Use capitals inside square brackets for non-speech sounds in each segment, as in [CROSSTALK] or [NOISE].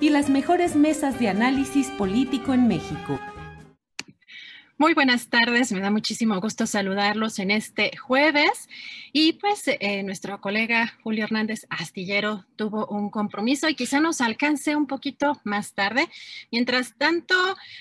y las mejores mesas de análisis político en México. Muy buenas tardes, me da muchísimo gusto saludarlos en este jueves. Y pues eh, nuestro colega Julio Hernández Astillero tuvo un compromiso y quizá nos alcance un poquito más tarde. Mientras tanto,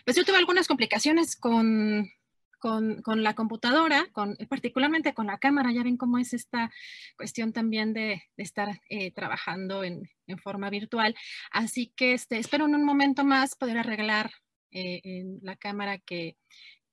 pues yo tuve algunas complicaciones con con, la computadora, con, particularmente con la cámara. Ya ven cómo es esta cuestión también de, estar eh, trabajando en, forma virtual. Así que este, espero en un momento más poder arreglar eh, en la cámara que,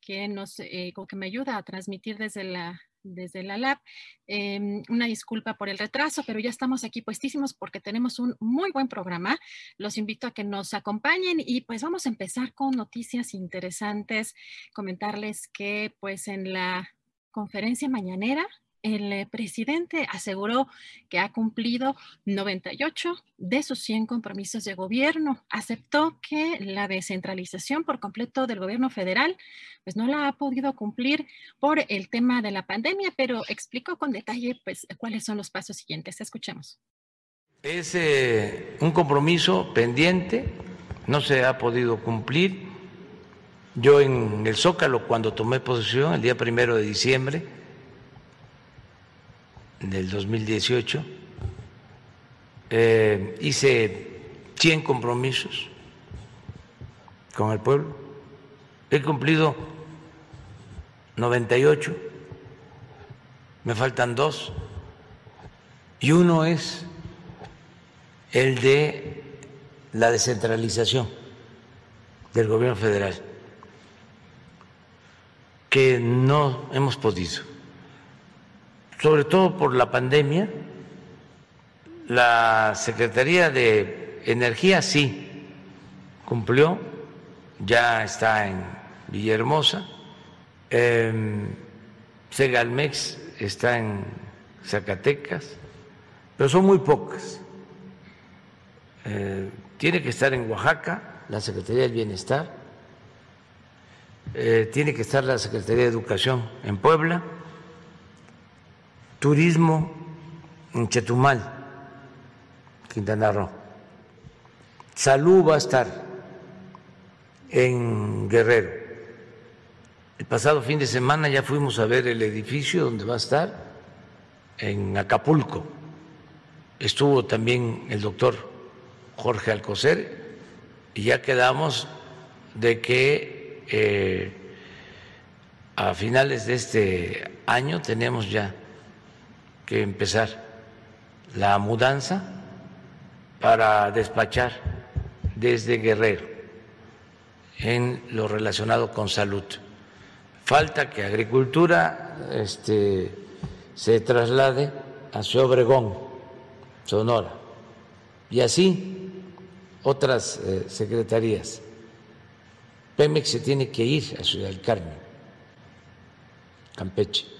que, nos, eh, que me ayuda a transmitir desde la, desde la lab. Em, una disculpa por el retraso, pero ya estamos aquí puestísimos porque tenemos un muy buen programa. Los invito a que nos acompañen y pues vamos a empezar con noticias interesantes. Comentarles que pues en la conferencia mañanera el eh, presidente aseguró que ha cumplido 98 de sus 100 compromisos de gobierno. Aceptó que la descentralización por completo del gobierno federal pues no la ha podido cumplir por el tema de la pandemia, pero explicó con detalle pues cuáles son los pasos siguientes. Escuchemos. Es eh, un compromiso pendiente, no se ha podido cumplir. Yo en el Zócalo, cuando tomé posesión, el día primero de diciembre, del 2018, eh, hice 100 compromisos con el pueblo, he cumplido 98, me faltan dos, y uno es el de la descentralización del gobierno federal, que no hemos podido sobre todo por la pandemia, la Secretaría de Energía sí cumplió, ya está en Villahermosa, eh, Segalmex está en Zacatecas, pero son muy pocas. Eh, tiene que estar en Oaxaca la Secretaría del Bienestar, eh, tiene que estar la Secretaría de Educación en Puebla turismo en Chetumal, Quintana Roo. Salud va a estar en Guerrero. El pasado fin de semana ya fuimos a ver el edificio donde va a estar en Acapulco. Estuvo también el doctor Jorge Alcocer y ya quedamos de que eh, a finales de este año tenemos ya que empezar la mudanza para despachar desde Guerrero en lo relacionado con salud. Falta que agricultura este, se traslade a su Obregón, Sonora, y así otras eh, secretarías. Pemex se tiene que ir a Ciudad del Carmen, Campeche.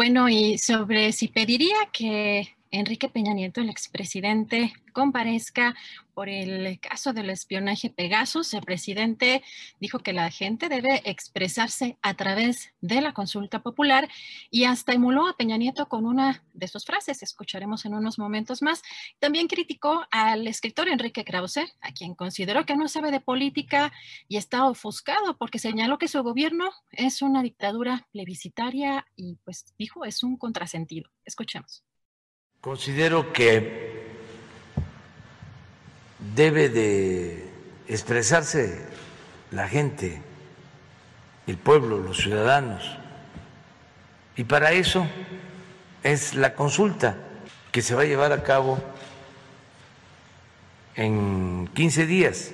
Bueno, y sobre si pediría que Enrique Peña Nieto, el expresidente, comparezca por el caso del espionaje Pegasus. El presidente dijo que la gente debe expresarse a través de la consulta popular y hasta emuló a Peña Nieto con una de sus frases. Escucharemos en unos momentos más. También criticó al escritor Enrique Krause, a quien consideró que no sabe de política y está ofuscado porque señaló que su gobierno es una dictadura plebiscitaria y pues dijo es un contrasentido. Escuchemos. Considero que debe de expresarse la gente, el pueblo, los ciudadanos. Y para eso es la consulta que se va a llevar a cabo en 15 días,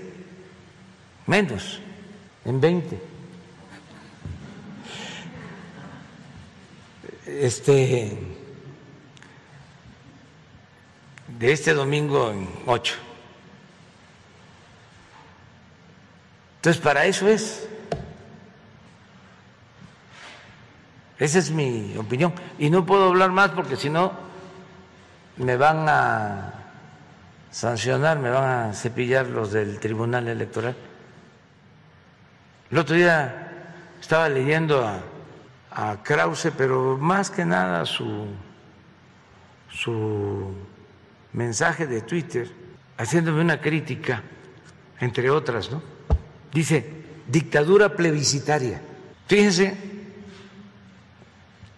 menos, en 20. Este de este domingo en ocho. Entonces, para eso es. Esa es mi opinión. Y no puedo hablar más porque si no me van a sancionar, me van a cepillar los del Tribunal Electoral. El otro día estaba leyendo a, a Krause, pero más que nada su, su mensaje de Twitter haciéndome una crítica, entre otras, ¿no? Dice, dictadura plebiscitaria. Fíjense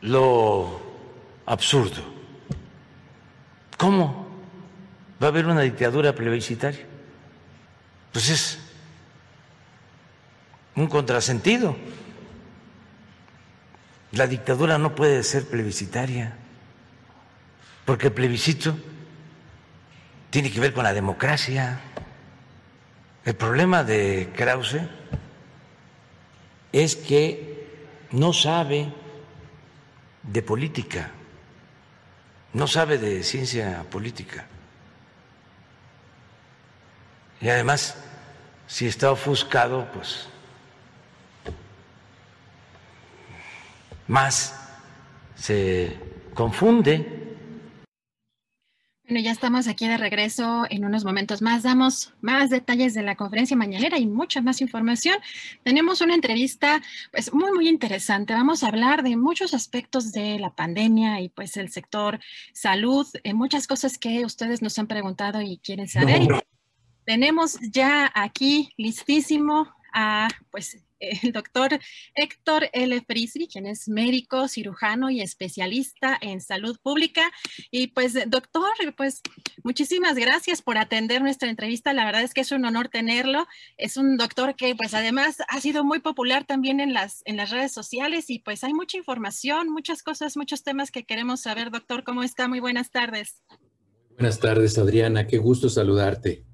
lo absurdo. ¿Cómo va a haber una dictadura plebiscitaria? Pues es un contrasentido. La dictadura no puede ser plebiscitaria, porque plebiscito tiene que ver con la democracia. El problema de Krause es que no sabe de política, no sabe de ciencia política. Y además, si está ofuscado, pues más se confunde. Bueno, ya estamos aquí de regreso en unos momentos más. Damos más detalles de la conferencia mañanera y mucha más información. Tenemos una entrevista pues muy, muy interesante. Vamos a hablar de muchos aspectos de la pandemia y pues el sector salud, eh, muchas cosas que ustedes nos han preguntado y quieren saber. Tenemos ya aquí listísimo a pues [LAUGHS] el doctor Héctor L. Frisby, quien es médico, cirujano y especialista en salud pública. Y pues, doctor, pues muchísimas gracias por atender nuestra entrevista. La verdad es que es un honor tenerlo. Es un doctor que pues además ha sido muy popular también en las, en las redes sociales y pues hay mucha información, muchas cosas, muchos temas que queremos saber. Doctor, ¿cómo está? Muy buenas tardes. Buenas tardes, Adriana. Qué gusto saludarte.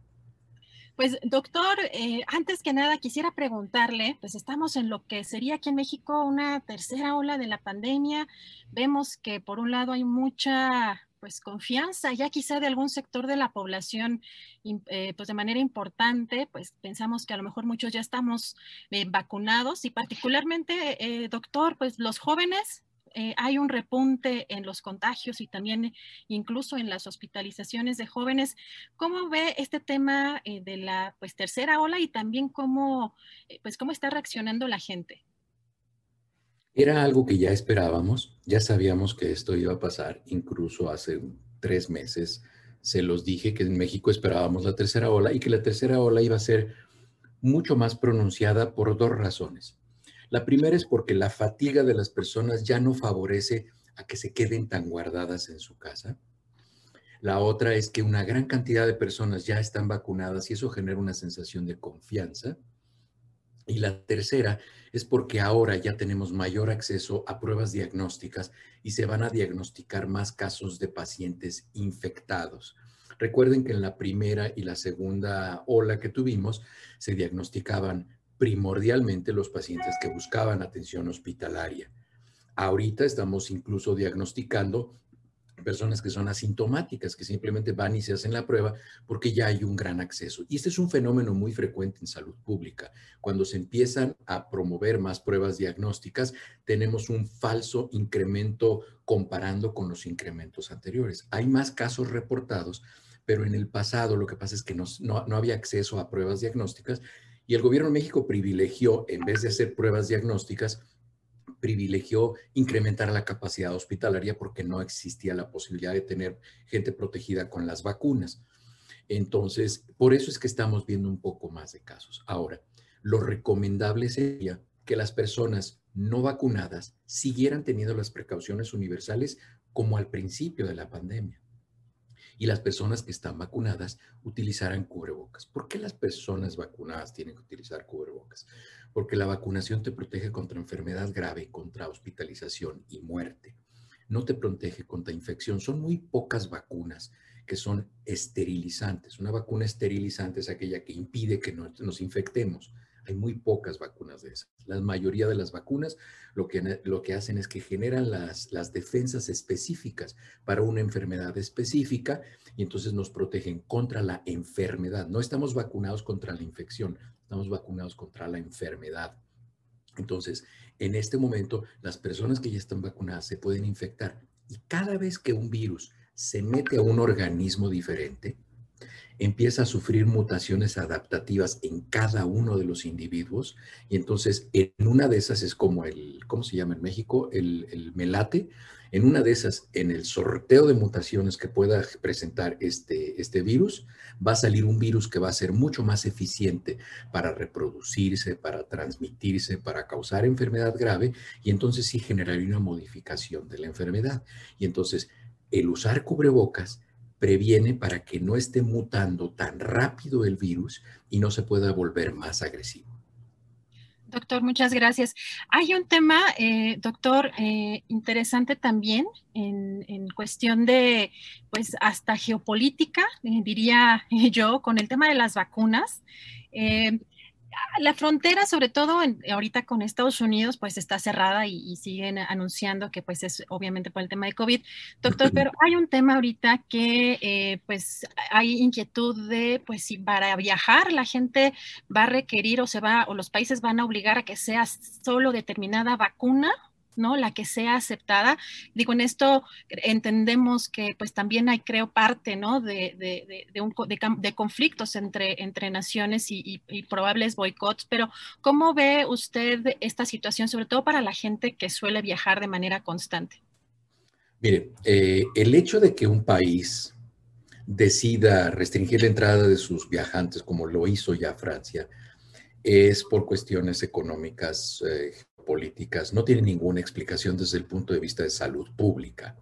Pues doctor, eh, antes que nada quisiera preguntarle, pues estamos en lo que sería aquí en México una tercera ola de la pandemia. Vemos que por un lado hay mucha pues confianza ya quizá de algún sector de la población eh, pues de manera importante, pues pensamos que a lo mejor muchos ya estamos eh, vacunados y particularmente, doctor, pues los jóvenes eh, hay un repunte en los contagios y también incluso en las hospitalizaciones de jóvenes. ¿Cómo ve este tema eh, de la pues, tercera ola y también cómo, eh, pues, cómo está reaccionando la gente? Era algo que ya esperábamos, ya sabíamos que esto iba a pasar, incluso hace tres meses se los dije que en México esperábamos la tercera ola y que la tercera ola iba a ser mucho más pronunciada por dos razones. La primera es porque la fatiga de las personas ya no favorece a que se queden tan guardadas en su casa. La otra es que una gran cantidad de personas ya están vacunadas y eso genera una sensación de confianza. Y la tercera es porque ahora ya tenemos mayor acceso a pruebas diagnósticas y se van a diagnosticar más casos de pacientes infectados. Recuerden que en la primera y la segunda ola que tuvimos se diagnosticaban primordialmente los pacientes que buscaban atención hospitalaria. Ahorita estamos incluso diagnosticando personas que son asintomáticas, que simplemente van y se hacen la prueba porque ya hay un gran acceso. Y este es un fenómeno muy frecuente en salud pública. Cuando se empiezan a promover más pruebas diagnósticas, tenemos un falso incremento comparando con los incrementos anteriores. Hay más casos reportados, pero en el pasado lo que pasa es que no, no había acceso a pruebas diagnósticas y el gobierno de México privilegió, en vez de hacer pruebas diagnósticas, privilegió incrementar la capacidad hospitalaria porque no existía la posibilidad de tener gente protegida con las vacunas. Entonces, por eso es que estamos viendo un poco más de casos. Ahora, lo recomendable sería que las personas no vacunadas siguieran teniendo las precauciones universales como al principio de la pandemia y las personas que están vacunadas utilizaran cubrebocas. ¿Por qué las personas vacunadas tienen que utilizar cubrebocas? Porque la vacunación te protege contra enfermedad grave, contra hospitalización y muerte. No te protege contra infección. Son muy pocas vacunas que son esterilizantes. Una vacuna esterilizante es aquella que impide que nos infectemos. Hay muy pocas vacunas de esas. La mayoría de las vacunas lo que, lo que hacen es que generan las, las defensas específicas para una enfermedad específica y entonces nos protegen contra la enfermedad. No estamos vacunados contra la infección, estamos vacunados contra la enfermedad. Entonces, en este momento, las personas que ya están vacunadas se pueden infectar y cada vez que un virus se mete a un organismo diferente, empieza a sufrir mutaciones adaptativas en cada uno de los individuos y entonces en una de esas es como el, ¿cómo se llama en México? El, melate. En una de esas, en el sorteo de mutaciones que pueda presentar este, este virus, va a salir un virus que va a ser mucho más eficiente para reproducirse, para transmitirse, para causar enfermedad grave y entonces sí generaría una modificación de la enfermedad. Y entonces el usar cubrebocas previene para que no esté mutando tan rápido el virus y no se pueda volver más agresivo. Doctor, muchas gracias. Hay un tema, eh, doctor, eh, interesante también en, cuestión de, pues, hasta geopolítica, eh, diría [LAUGHS] yo, con el tema de las vacunas la frontera, sobre todo ahorita con Estados Unidos, pues está cerrada y, siguen anunciando que pues es obviamente por el tema de COVID. Doctor, [LAUGHS] pero hay un tema ahorita que eh, pues hay inquietud de pues si para viajar la gente va a requerir o se va o los países van a obligar a que sea solo determinada vacuna ¿no? La que sea aceptada. Digo, en esto entendemos que pues también hay, creo, parte, ¿no? De, de, de, conflictos entre, entre naciones y, probables boicots, pero ¿cómo ve usted esta situación, sobre todo para la gente que suele viajar de manera constante? Mire, eh, el hecho de que un país decida restringir la entrada de sus viajantes, como lo hizo ya Francia, es por cuestiones económicas, eh, políticas no tiene ninguna explicación desde el punto de vista de salud pública.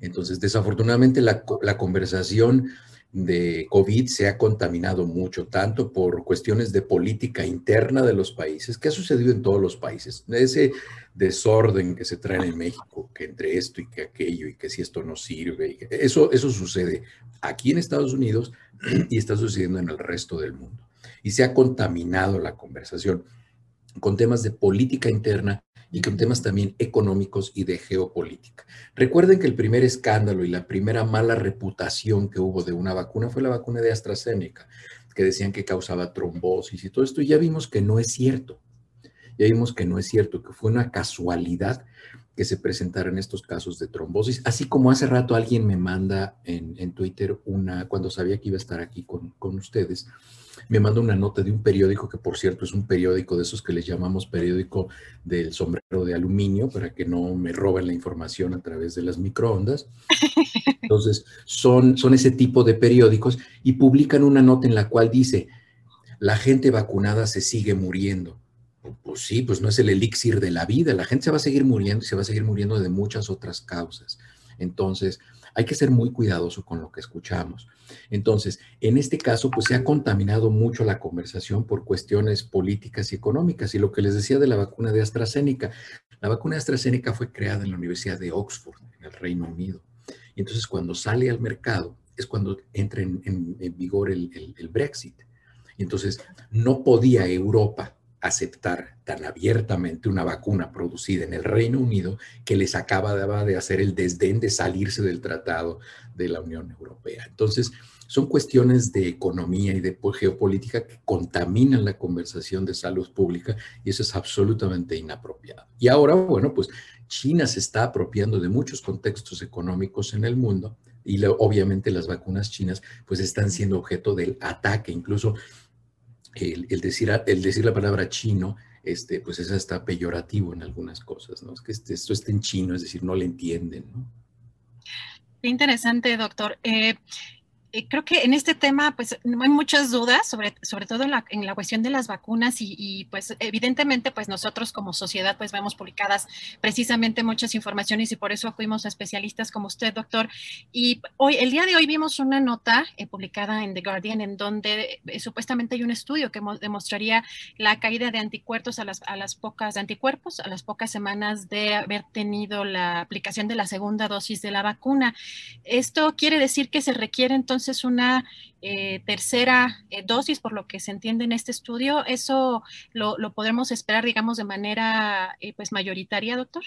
Entonces, desafortunadamente, la, conversación de COVID se ha contaminado mucho, tanto por cuestiones de política interna de los países, que ha sucedido en todos los países, ese desorden que se trae en México, que entre esto y que aquello, y que si esto no sirve, eso, eso sucede aquí en Estados Unidos [CLEARS THROAT] y está sucediendo en el resto del mundo. Y se ha contaminado la conversación con temas de política interna y con temas también económicos y de geopolítica. Recuerden que el primer escándalo y la primera mala reputación que hubo de una vacuna fue la vacuna de AstraZeneca, que decían que causaba trombosis y todo esto. Y ya vimos que no es cierto. Ya vimos que no es cierto, que fue una casualidad que se presentaran estos casos de trombosis, así como hace rato alguien me manda en, Twitter una, cuando sabía que iba a estar aquí con, con ustedes, me manda una nota de un periódico, que por cierto es un periódico de esos que les llamamos periódico del sombrero de aluminio, para que no me roben la información a través de las microondas. [LAUGHS] Entonces, son, son ese tipo de periódicos y publican una nota en la cual dice, la gente vacunada se sigue muriendo. Pues sí, pues no es el elixir de la vida, la gente se va a seguir muriendo y se va a seguir muriendo de muchas otras causas. Entonces, hay que ser muy cuidadoso con lo que escuchamos. Entonces, en este caso, pues se ha contaminado mucho la conversación por cuestiones políticas y económicas. Y lo que les decía de la vacuna de AstraZeneca, la vacuna de AstraZeneca fue creada en la Universidad de Oxford, en el Reino Unido. Y entonces, cuando sale al mercado, es cuando entra en, vigor el, Brexit. Entonces, no podía Europa aceptar tan abiertamente una vacuna producida en el Reino Unido que les acaba de hacer el desdén de salirse del tratado de la Unión Europea. Entonces, son cuestiones de economía y de geopolítica que contaminan la conversación de salud pública y eso es absolutamente inapropiado. Y ahora, bueno, pues China se está apropiando de muchos contextos económicos en el mundo y obviamente las vacunas chinas pues están siendo objeto del ataque, incluso el, decir, el decir la palabra chino este, pues es hasta peyorativo en algunas cosas, ¿no? Es que este, esto está en chino, es decir, no le entienden, ¿no? Qué interesante, doctor. Eh, creo que en este tema, pues, no hay muchas dudas, sobre, sobre todo en la, en la cuestión de las vacunas y, pues, evidentemente, pues, nosotros como sociedad, pues, vemos publicadas precisamente muchas informaciones y por eso acudimos a especialistas como usted, doctor. Y hoy, el día de hoy vimos una nota eh, publicada en The Guardian en donde eh, supuestamente hay un estudio que demostraría la caída de anticuerpos a las, a las pocas anticuerpos, a las pocas semanas de haber tenido la aplicación de la segunda dosis de la vacuna. Esto quiere decir que se requiere entonces entonces una eh, tercera eh, dosis, por lo que se entiende en este estudio, ¿eso lo, podremos esperar, digamos, de manera eh, pues mayoritaria, doctor?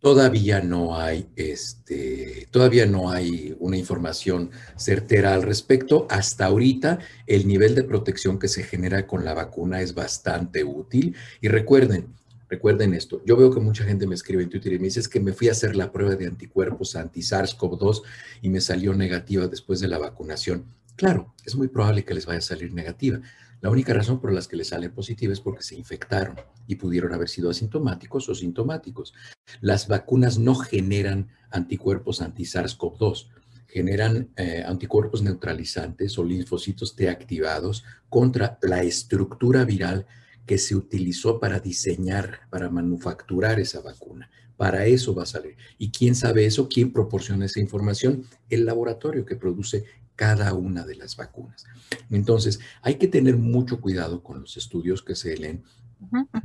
Todavía no hay, este, todavía no hay una información certera al respecto. Hasta ahorita, el nivel de protección que se genera con la vacuna es bastante útil. Y recuerden, Recuerden esto, yo veo que mucha gente me escribe en Twitter y me dice es que me fui a hacer la prueba de anticuerpos anti-SARS-CoV-2 y me salió negativa después de la vacunación. Claro, es muy probable que les vaya a salir negativa. La única razón por la que les sale positiva es porque se infectaron y pudieron haber sido asintomáticos o sintomáticos. Las vacunas no generan anticuerpos anti-SARS-CoV-2 generan eh, anticuerpos neutralizantes o linfocitos T activados contra la estructura viral que se utilizó para diseñar, para manufacturar esa vacuna. Para eso va a salir. ¿Y quién sabe eso? ¿Quién proporciona esa información? El laboratorio que produce cada una de las vacunas. Entonces, hay que tener mucho cuidado con los estudios que se leen.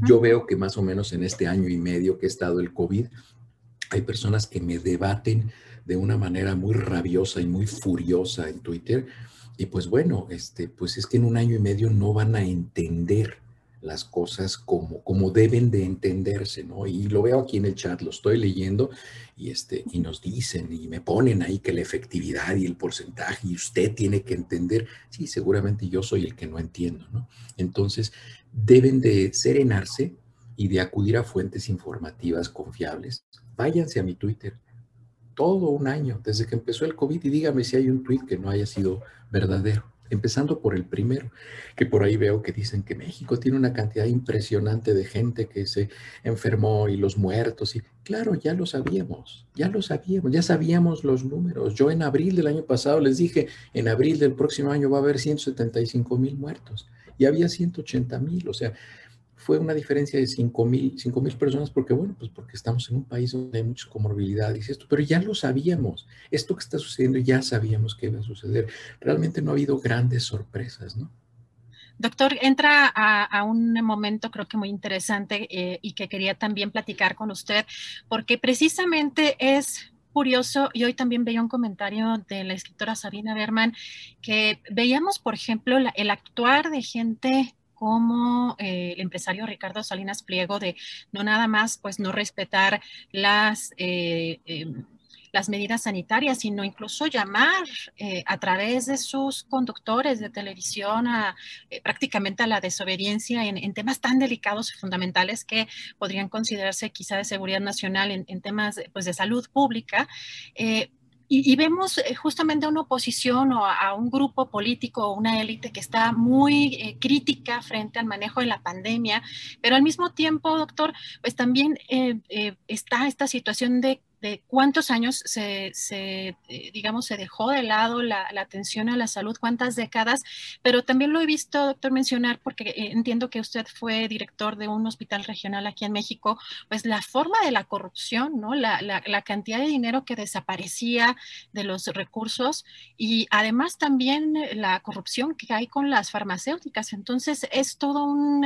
Yo veo que más o menos en este año y medio que ha estado el COVID, hay personas que me debaten de una manera muy rabiosa y muy furiosa en Twitter. Y pues bueno, este, pues es que en un año y medio no van a entender las cosas como, como deben de entenderse, ¿no? Y lo veo aquí en el chat, lo estoy leyendo y, este, y nos dicen y me ponen ahí que la efectividad y el porcentaje y usted tiene que entender, sí, seguramente yo soy el que no entiendo, ¿no? Entonces, deben de serenarse y de acudir a fuentes informativas confiables. Váyanse a mi Twitter, todo un año, desde que empezó el COVID, y dígame si hay un tweet que no haya sido verdadero empezando por el primero, que por ahí veo que dicen que México tiene una cantidad impresionante de gente que se enfermó y los muertos. Y claro, ya lo sabíamos, ya lo sabíamos, ya sabíamos los números. Yo en abril del año pasado les dije, en abril del próximo año va a haber 175 mil muertos y había 180 mil. O sea, fue una diferencia de 5 mil, personas porque, bueno, pues porque estamos en un país donde hay muchas comorbilidades esto, pero ya lo sabíamos. Esto que está sucediendo ya sabíamos que iba a suceder. Realmente no ha habido grandes sorpresas, ¿no? Doctor, entra a, un momento creo que muy interesante eh, y que quería también platicar con usted, porque precisamente es curioso, y hoy también veía un comentario de la escritora Sabina Berman, que veíamos, por ejemplo, el actuar de gente como eh, el empresario Ricardo Salinas Pliego de no nada más pues no respetar las eh, em, las medidas sanitarias, sino incluso llamar eh, a través de sus conductores de televisión a, prácticamente a la desobediencia en, temas tan delicados y fundamentales que podrían considerarse quizá de seguridad nacional en, temas pues, de salud pública. Y, vemos eh, justamente una oposición o a, un grupo político o una élite que está muy eh, crítica frente al manejo de la pandemia, pero al mismo tiempo, doctor, pues también eh, está esta situación de de cuántos años se, eh, digamos, se dejó de lado la, atención a la salud, cuántas décadas, pero también lo he visto, doctor, mencionar, porque eh, entiendo que usted fue director de un hospital regional aquí en México, pues la forma de la corrupción, ¿no? La, la, cantidad de dinero que desaparecía de los recursos y además también la corrupción que hay con las farmacéuticas. Entonces es todo un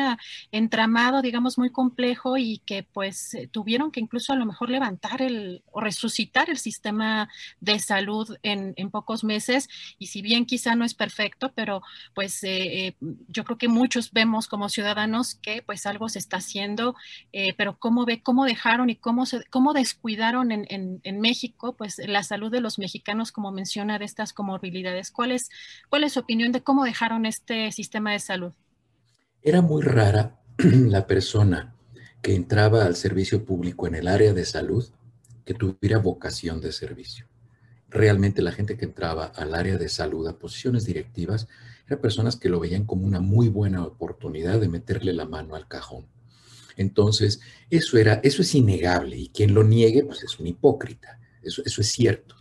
entramado, digamos, muy complejo y que pues tuvieron que incluso a lo mejor levantar el, resucitar el sistema de salud en, pocos meses. Y si bien quizá no es perfecto, pero pues eh, eh, yo creo que muchos vemos como ciudadanos que pues algo se está haciendo, pero cómo ve, cómo dejaron y cómo, se, cómo descuidaron en, en, México, pues la salud de los mexicanos, como menciona, de estas comorbilidades. ¿Cuál es, cuál es su opinión de cómo dejaron este sistema de salud? Era muy rara [CLEARS THROAT] la persona que entraba al servicio público en el área de salud que tuviera vocación de servicio. Realmente la gente que entraba al área de salud a posiciones directivas eran personas que lo veían como una muy buena oportunidad de meterle la mano al cajón. Entonces, eso era, eso es innegable y quien lo niegue, pues es un hipócrita. Eso, eso es cierto.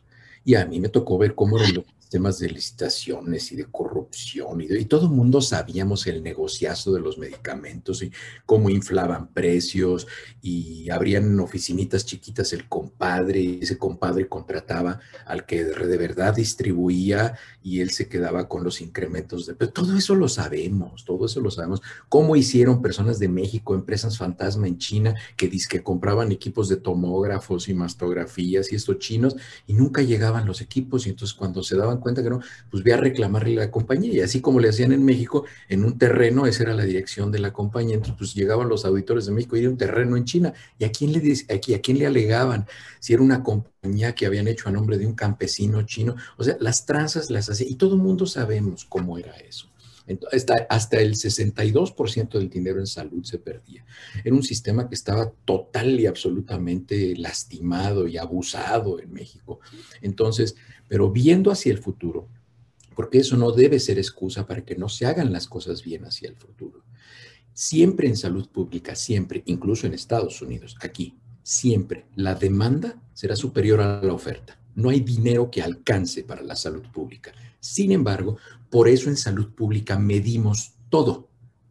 Y a mí me tocó ver cómo era lo temas de licitaciones y de corrupción y, y todo el mundo sabíamos el negociazo de los medicamentos y cómo inflaban precios y abrían oficinitas chiquitas el compadre y ese compadre contrataba al que de verdad distribuía y él se quedaba con los incrementos de todo eso lo sabemos, todo eso lo sabemos. Cómo hicieron personas de México, empresas fantasma en China que que compraban equipos de tomógrafos y mastografías y estos chinos y nunca llegaban los equipos y entonces cuando se daban cuenta que no, pues voy a reclamarle la compañía. Y así como le hacían en México, en un terreno, esa era la dirección de la compañía. Entonces, pues llegaban los auditores de México y era un terreno en China. ¿Y a quién le, aquí, a quién le alegaban? Si era una compañía que habían hecho a nombre de un campesino chino. O sea, las tranzas las hacían. Y todo el mundo sabemos cómo era eso. Hasta, hasta el 62% del dinero en salud se perdía. Era un sistema que estaba total y absolutamente lastimado y abusado en México. Entonces, pero viendo hacia el futuro, porque eso no debe ser excusa para que no se hagan las cosas bien hacia el futuro. Siempre en salud pública, siempre, incluso en Estados Unidos, aquí, siempre la demanda será superior a la oferta. No hay dinero que alcance para la salud pública. Sin embargo, por eso en salud pública medimos todo,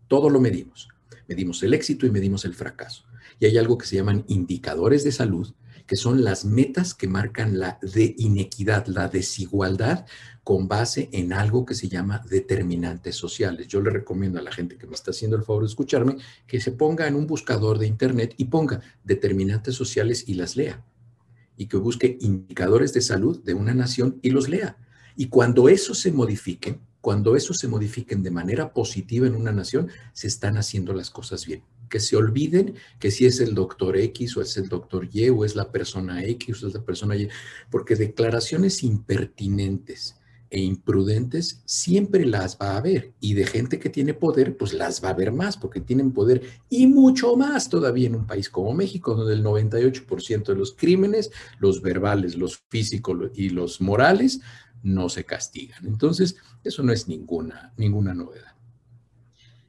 todo lo medimos. Medimos el éxito y medimos el fracaso. Y hay algo que se llaman indicadores de salud, que son las metas que marcan la inequidad, la desigualdad, con base en algo que se llama determinantes sociales. Yo le recomiendo a la gente que me está haciendo el favor de escucharme que se ponga en un buscador de Internet y ponga determinantes sociales y las lea. Y que busque indicadores de salud de una nación y los lea. Y cuando eso se modifique, cuando eso se modifiquen de manera positiva en una nación, se están haciendo las cosas bien. Que se olviden que si es el doctor X o es el doctor Y o es la persona X o es la persona Y, porque declaraciones impertinentes e imprudentes siempre las va a haber y de gente que tiene poder, pues las va a haber más porque tienen poder y mucho más todavía en un país como México, donde el 98% de los crímenes, los verbales, los físicos y los morales, no se castigan. Entonces, eso no es ninguna, ninguna novedad.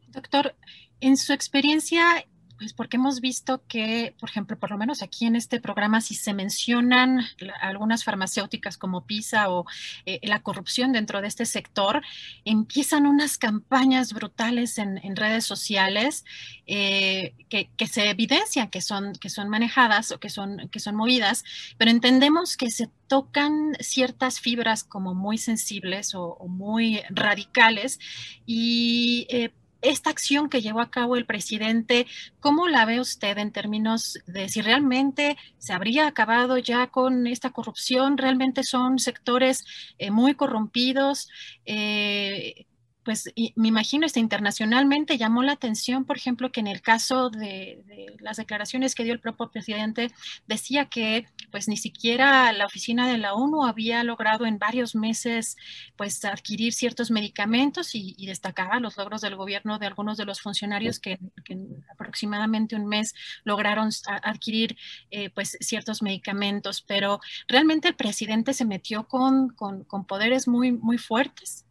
Doctor, en su experiencia pues porque hemos visto que, por ejemplo, por lo menos aquí en este programa, si se mencionan algunas farmacéuticas como PISA o eh, la corrupción dentro de este sector, empiezan unas campañas brutales en, redes sociales eh, que, se evidencian que son, que son manejadas o que son, que son movidas, pero entendemos que se tocan ciertas fibras como muy sensibles o, muy radicales y eh, esta acción que llevó a cabo el presidente, ¿cómo la ve usted en términos de si realmente se habría acabado ya con esta corrupción? ¿Realmente son sectores eh, muy corrompidos? Eh, pues me imagino, este, internacionalmente llamó la atención, por ejemplo, que en el caso de, las declaraciones que dio el propio presidente, decía que pues ni siquiera la oficina de la ONU había logrado en varios meses pues adquirir ciertos medicamentos y, destacaba los logros del gobierno de algunos de los funcionarios que, en aproximadamente un mes lograron adquirir eh, pues ciertos medicamentos, pero realmente el presidente se metió con, con, con poderes muy, muy fuertes.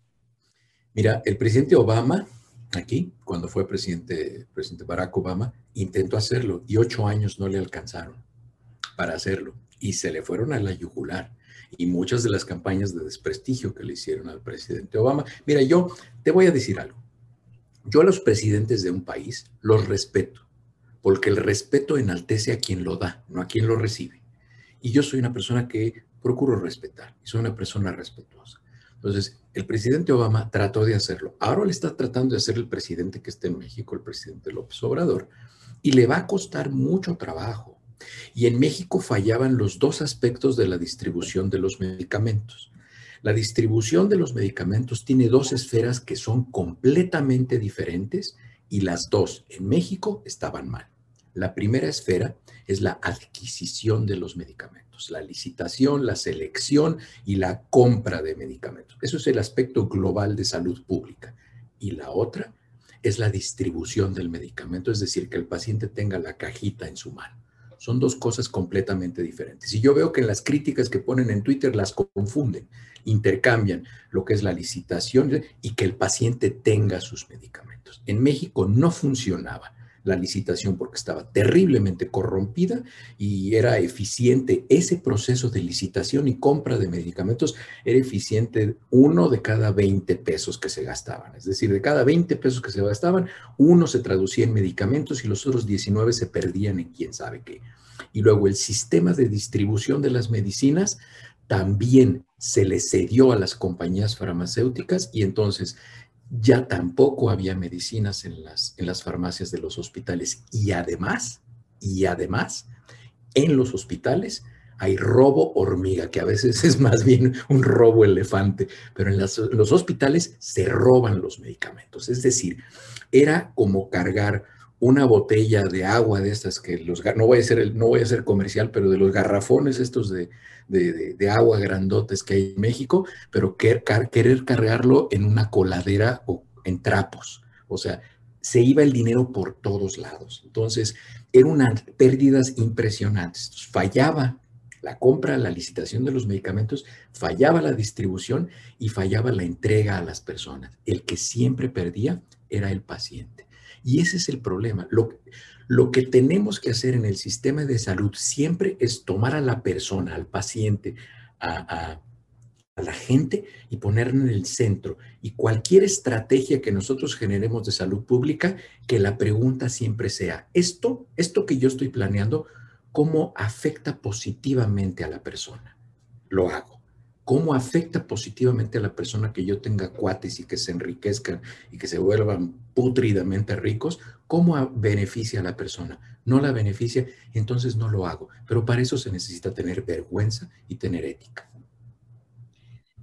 Mira, el presidente Obama, aquí, cuando fue presidente, presidente Barack Obama, intentó hacerlo y ocho años no le alcanzaron para hacerlo y se le fueron a la yugular. Y muchas de las campañas de desprestigio que le hicieron al presidente Obama. Mira, yo te voy a decir algo. Yo a los presidentes de un país los respeto, porque el respeto enaltece a quien lo da, no a quien lo recibe. Y yo soy una persona que procuro respetar, y soy una persona respetuosa. Entonces, el presidente Obama trató de hacerlo. Ahora le está tratando de hacer el presidente que está en México, el presidente López Obrador, y le va a costar mucho trabajo. Y en México fallaban los dos aspectos de la distribución de los medicamentos. La distribución de los medicamentos tiene dos esferas que son completamente diferentes y las dos en México estaban mal. La primera esfera es la adquisición de los medicamentos, la licitación, la selección y la compra de medicamentos. Eso es el aspecto global de salud pública. Y la otra es la distribución del medicamento, es decir, que el paciente tenga la cajita en su mano. Son dos cosas completamente diferentes. Y yo veo que en las críticas que ponen en Twitter las confunden, intercambian lo que es la licitación y que el paciente tenga sus medicamentos. En México no funcionaba la licitación porque estaba terriblemente corrompida y era eficiente. Ese proceso de licitación y compra de medicamentos era eficiente uno de cada 20 pesos que se gastaban. Es decir, de cada 20 pesos que se gastaban, uno se traducía en medicamentos y los otros 19 se perdían en quién sabe qué. Y luego el sistema de distribución de las medicinas también se le cedió a las compañías farmacéuticas y entonces ya tampoco había medicinas en las, en las farmacias de los hospitales. Y además, y además, en los hospitales hay robo hormiga, que a veces es más bien un robo elefante, pero en, en los hospitales se roban los medicamentos. Es decir, era como cargar una botella de agua de estas que los, no voy a ser, no voy a ser comercial, pero de los garrafones estos de, de, agua grandotes que hay en México, pero querer, querer cargarlo en una coladera o en trapos. O sea, se iba el dinero por todos lados. Entonces, eran unas pérdidas impresionantes. fallaba la compra, la licitación de los medicamentos, fallaba la distribución y fallaba la entrega a las personas. El que siempre perdía era el paciente. Y ese es el problema. Lo, que tenemos que hacer en el sistema de salud siempre es tomar a la persona, al paciente, a, la gente y ponerla en el centro. Y cualquier estrategia que nosotros generemos de salud pública, que la pregunta siempre sea, esto, esto que yo estoy planeando, ¿cómo afecta positivamente a la persona? Lo hago cómo afecta positivamente a la persona que yo tenga cuates y que se enriquezcan y que se vuelvan putridamente ricos, cómo beneficia a la persona. No la beneficia, entonces no lo hago. Pero para eso se necesita tener vergüenza y tener ética.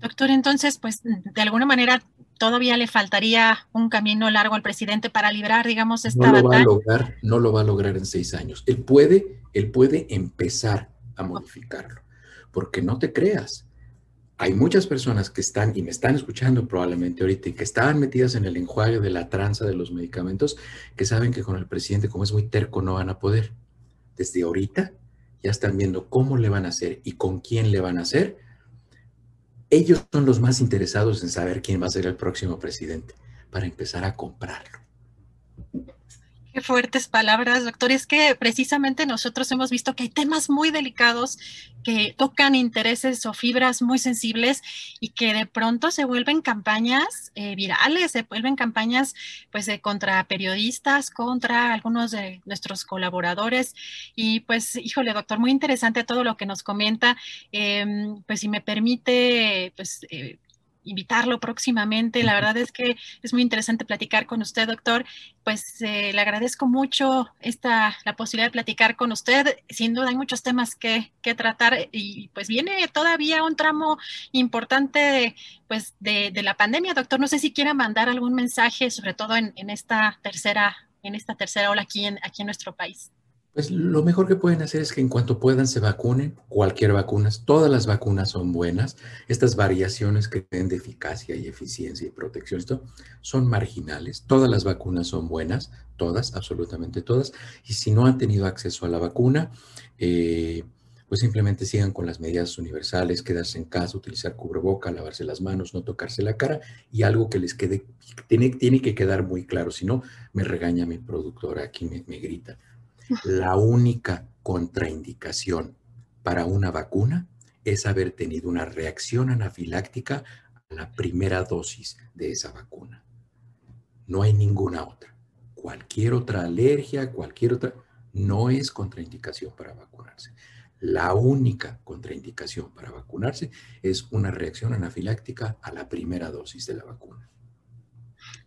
Doctor, entonces, pues de alguna manera todavía le faltaría un camino largo al presidente para librar, digamos, esta no lo va a lograr, no lo va a lograr en seis años. Él puede, él puede empezar a modificarlo, porque no te creas, hay muchas personas que están y me están escuchando probablemente ahorita y que estaban metidas en el enjuague de la tranza de los medicamentos que saben que con el presidente, como es muy terco, no van a poder. Desde ahorita ya están viendo cómo le van a hacer y con quién le van a hacer. Ellos son los más interesados en saber quién va a ser el próximo presidente para empezar a comprarlo. Qué fuertes palabras, doctor. Es que precisamente nosotros hemos visto que hay temas muy delicados que tocan intereses o fibras muy sensibles y que de pronto se vuelven campañas eh, virales, se vuelven campañas pues contra periodistas, contra algunos de nuestros colaboradores. Y pues, híjole, doctor, muy interesante todo lo que nos comenta. Em, pues si me permite, pues... Eh, invitarlo próximamente. La verdad es que es muy interesante platicar con usted, doctor. Pues eh, le agradezco mucho esta, la posibilidad de platicar con usted. Sin duda hay muchos temas que, que tratar y pues viene todavía un tramo importante de, pues de, de, la pandemia. Doctor, no sé si quiera mandar algún mensaje, sobre todo en, en esta tercera en esta tercera ola aquí en, aquí en nuestro país. Pues lo mejor que pueden hacer es que en cuanto puedan se vacunen, cualquier vacuna, todas las vacunas son buenas. Estas variaciones que tienen de eficacia y eficiencia y protección, esto son marginales. Todas las vacunas son buenas, todas, absolutamente todas. Y si no han tenido acceso a la vacuna, eh, pues simplemente sigan con las medidas universales, quedarse en casa, utilizar cubreboca, lavarse las manos, no tocarse la cara y algo que les quede, tiene, tiene que quedar muy claro, si no, me regaña mi productora, aquí me, me grita la única contraindicación para una vacuna es haber tenido una reacción anafiláctica a la primera dosis de esa vacuna. No hay ninguna otra. Cualquier otra alergia, cualquier otra, no es contraindicación para vacunarse. La única contraindicación para vacunarse es una reacción anafiláctica a la primera dosis de la vacuna.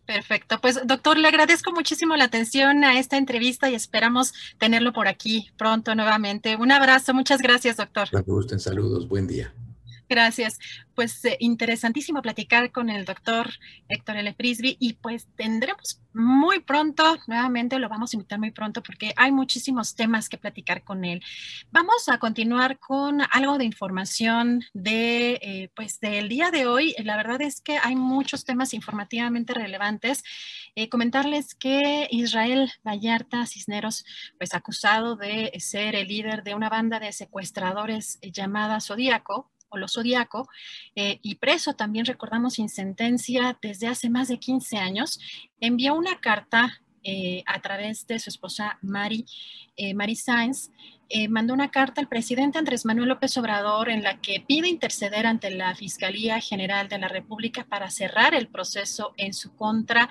Perfecto. Pues doctor, le agradezco muchísimo la atención a esta entrevista y esperamos tenerlo por aquí pronto nuevamente. Un abrazo. Muchas gracias, doctor. Me gusten. Saludos. Buen día. Gracias. Pues eh, interesantísimo platicar con el doctor Héctor L. Frisby y pues tendremos muy pronto, nuevamente lo vamos a invitar muy pronto porque hay muchísimos temas que platicar con él. Vamos a continuar con algo de información de, eh, pues del día de hoy. La verdad es que hay muchos temas informativamente relevantes. Eh, comentarles que Israel Vallarta Cisneros, pues acusado de ser el líder de una banda de secuestradores llamada Zodíaco, o lo zodiaco, eh, y preso también, recordamos, sin sentencia desde hace más de 15 años, envió una carta eh, a través de su esposa Mari, eh, Mari Sáenz, mandó una carta al presidente Andrés Manuel López Obrador en la que pide interceder ante la Fiscalía General de la República para cerrar el proceso en su contra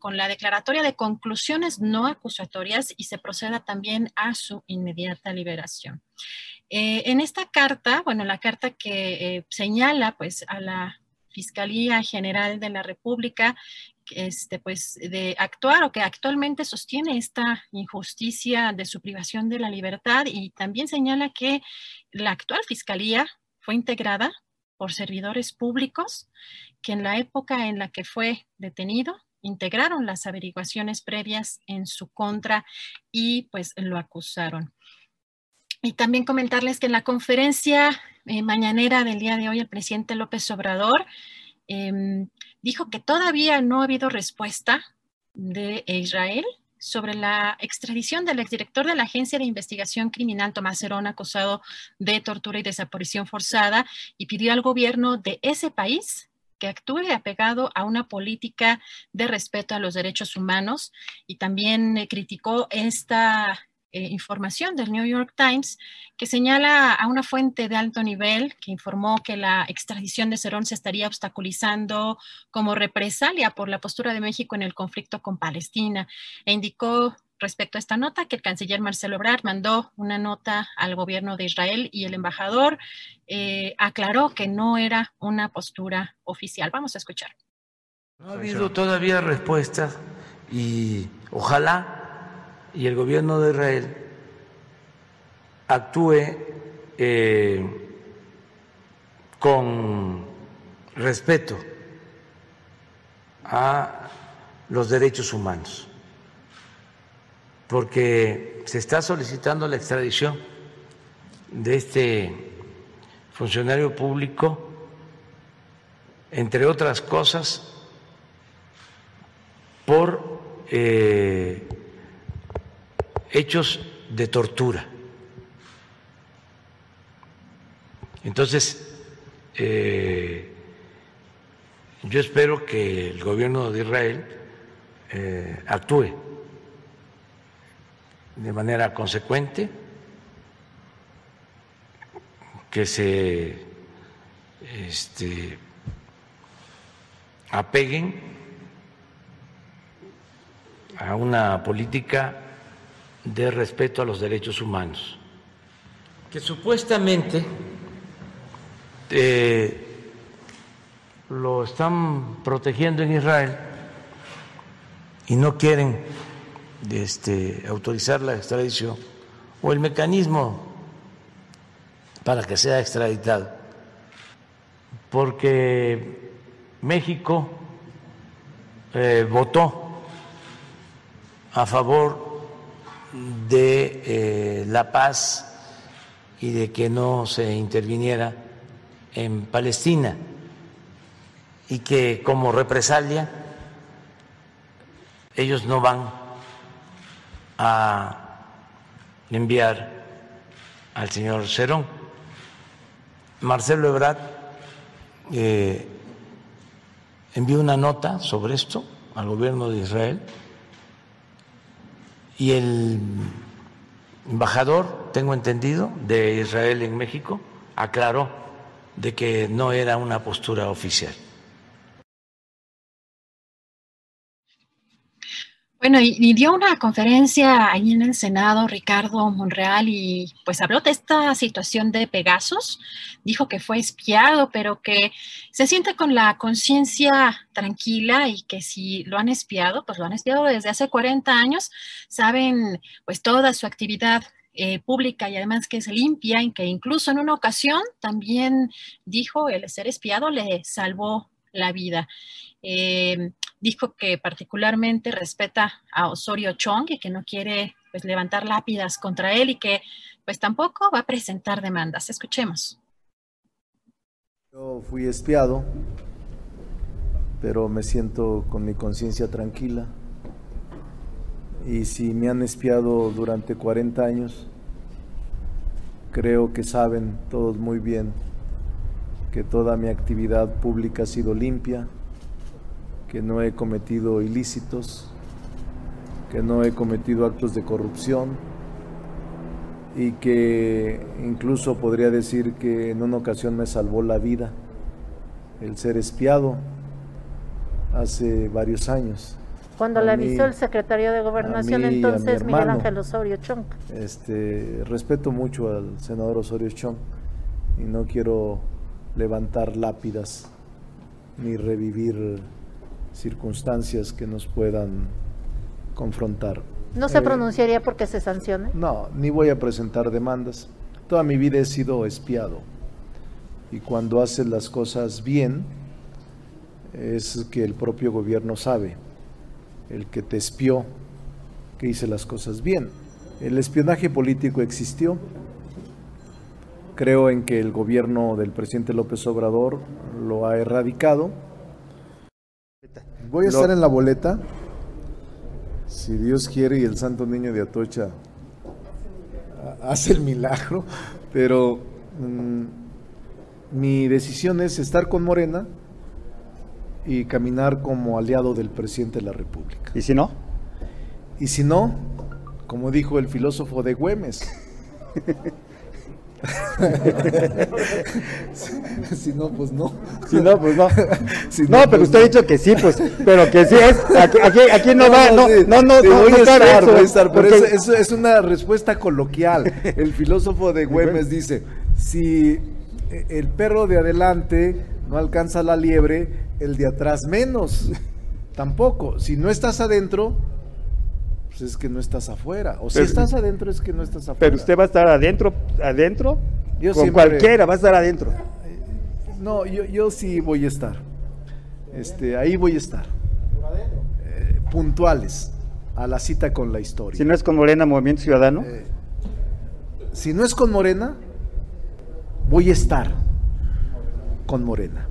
con la declaratoria de conclusiones no acusatorias y se proceda también a su inmediata liberación. Eh, en esta carta, bueno, la carta que eh, señala pues a la Fiscalía General de la República, este, pues de actuar o que actualmente sostiene esta injusticia de su privación de la libertad y también señala que la actual Fiscalía fue integrada por servidores públicos que en la época en la que fue detenido integraron las averiguaciones previas en su contra y pues lo acusaron. Y también comentarles que en la conferencia eh, mañanera del día de hoy, el presidente López Obrador em, dijo que todavía no ha habido respuesta de Israel sobre la extradición del exdirector de la Agencia de Investigación Criminal, Tomás Herón, acusado de tortura y desaparición forzada, y pidió al gobierno de ese país que actúe apegado a una política de respeto a los derechos humanos. Y también eh, criticó esta eh, información del New York Times que señala a una fuente de alto nivel que informó que la extradición de Cerón se estaría obstaculizando como represalia por la postura de México en el conflicto con Palestina e indicó respecto a esta nota que el canciller Marcelo Ebrard mandó una nota al gobierno de Israel y el embajador eh, aclaró que no era una postura oficial. Vamos a escuchar. No ha habido todavía respuesta y ojalá y el gobierno de Israel actúe eh, con respeto a los derechos humanos, porque se está solicitando la extradición de este funcionario público, entre otras cosas, por eh, hechos de tortura. Entonces, eh, yo espero que el gobierno de Israel eh, actúe de manera consecuente, que se este, apeguen a una política de respeto a los derechos humanos, que supuestamente eh, lo están protegiendo en Israel y no quieren este, autorizar la extradición o el mecanismo para que sea extraditado, porque México eh, votó a favor de eh, la paz y de que no se interviniera en Palestina y que como represalia ellos no van a enviar al señor Cerón. Marcelo Ebrard eh, envió una nota sobre esto al gobierno de Israel y el embajador, tengo entendido, de Israel en México, aclaró de que no era una postura oficial. Bueno, y, dio una conferencia ahí en el Senado Ricardo Monreal y pues habló de esta situación de Pegasus. Dijo que fue espiado, pero que se siente con la conciencia tranquila y que si lo han espiado, pues lo han espiado desde hace 40 años. Saben pues toda su actividad eh, pública y además que es limpia y que incluso en una ocasión también dijo el ser espiado le salvó la vida. Eh, dijo que particularmente respeta a Osorio Chong y que no quiere pues, levantar lápidas contra él y que pues tampoco va a presentar demandas. Escuchemos. Yo fui espiado, pero me siento con mi conciencia tranquila. Y si me han espiado durante 40 años, creo que saben todos muy bien que toda mi actividad pública ha sido limpia, que no he cometido ilícitos, que no he cometido actos de corrupción y que incluso podría decir que en una ocasión me salvó la vida el ser espiado hace varios años. Cuando le avisó el secretario de Gobernación entonces Miguel Ángel Osorio Chong. Este, respeto mucho al senador Osorio Chong y no quiero levantar lápidas ni revivir circunstancias que nos puedan confrontar. ¿No se eh, pronunciaría porque se sancione? No, ni voy a presentar demandas. Toda mi vida he sido espiado. Y cuando haces las cosas bien, es que el propio gobierno sabe, el que te espió, que hice las cosas bien. El espionaje político existió, Creo en que el gobierno del presidente López Obrador lo ha erradicado. Voy a estar en la boleta, si Dios quiere y el Santo Niño de Atocha hace el milagro, pero mm, mi decisión es estar con Morena y caminar como aliado del presidente de la República. ¿Y si no? Y si no, como dijo el filósofo de Güemes, [LAUGHS] [LAUGHS] si no, pues no. Si no, pues no. [LAUGHS] no, pero pues usted ha dicho que sí, pues, pero que sí es. Aquí, aquí, no, va, no, no, no, no, voy a estar, voy a estar, pero eso, es una respuesta coloquial. El filósofo de [LAUGHS] Güemes dice: si el perro de adelante no alcanza la liebre, el de atrás menos. Tampoco. Si no estás adentro, pues es que no estás afuera. O si estás adentro, es que no estás afuera. Pero usted va a estar adentro, adentro, con cualquiera, va a estar adentro. No, yo, yo sí voy a estar. Este, ahí voy a estar. Eh, puntuales a la cita con la historia. Si no es con Morena, Movimiento Ciudadano. Eh, si no es con Morena, voy a estar con Morena.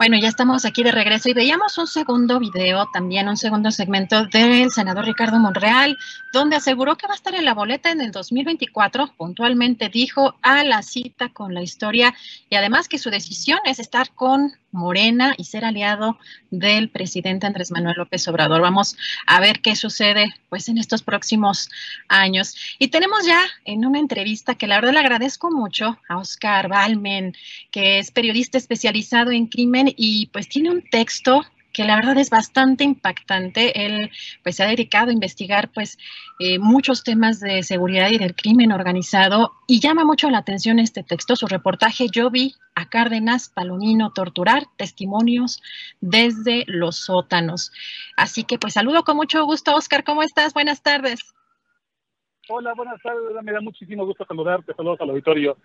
Bueno, ya estamos aquí de regreso y veíamos un segundo video, también un segundo segmento del senador Ricardo Monreal, donde aseguró que va a estar en la boleta en el 2024. Puntualmente dijo a la cita con la historia y además que su decisión es estar con Morena y ser aliado del presidente Andrés Manuel López Obrador. Vamos a ver qué sucede pues en estos próximos años. Y tenemos ya en una entrevista que la verdad le agradezco mucho a Oscar Balmen, que es periodista especializado en crimen y pues tiene un texto que la verdad es bastante impactante. Él pues se ha dedicado a investigar pues eh, muchos temas de seguridad y del crimen organizado y llama mucho la atención este texto, su reportaje Yo vi a Cárdenas Palomino torturar testimonios desde los sótanos. Así que pues saludo con mucho gusto, Oscar, ¿cómo estás? Buenas tardes. Hola, buenas tardes, me da muchísimo gusto saludarte, saludos al auditorio.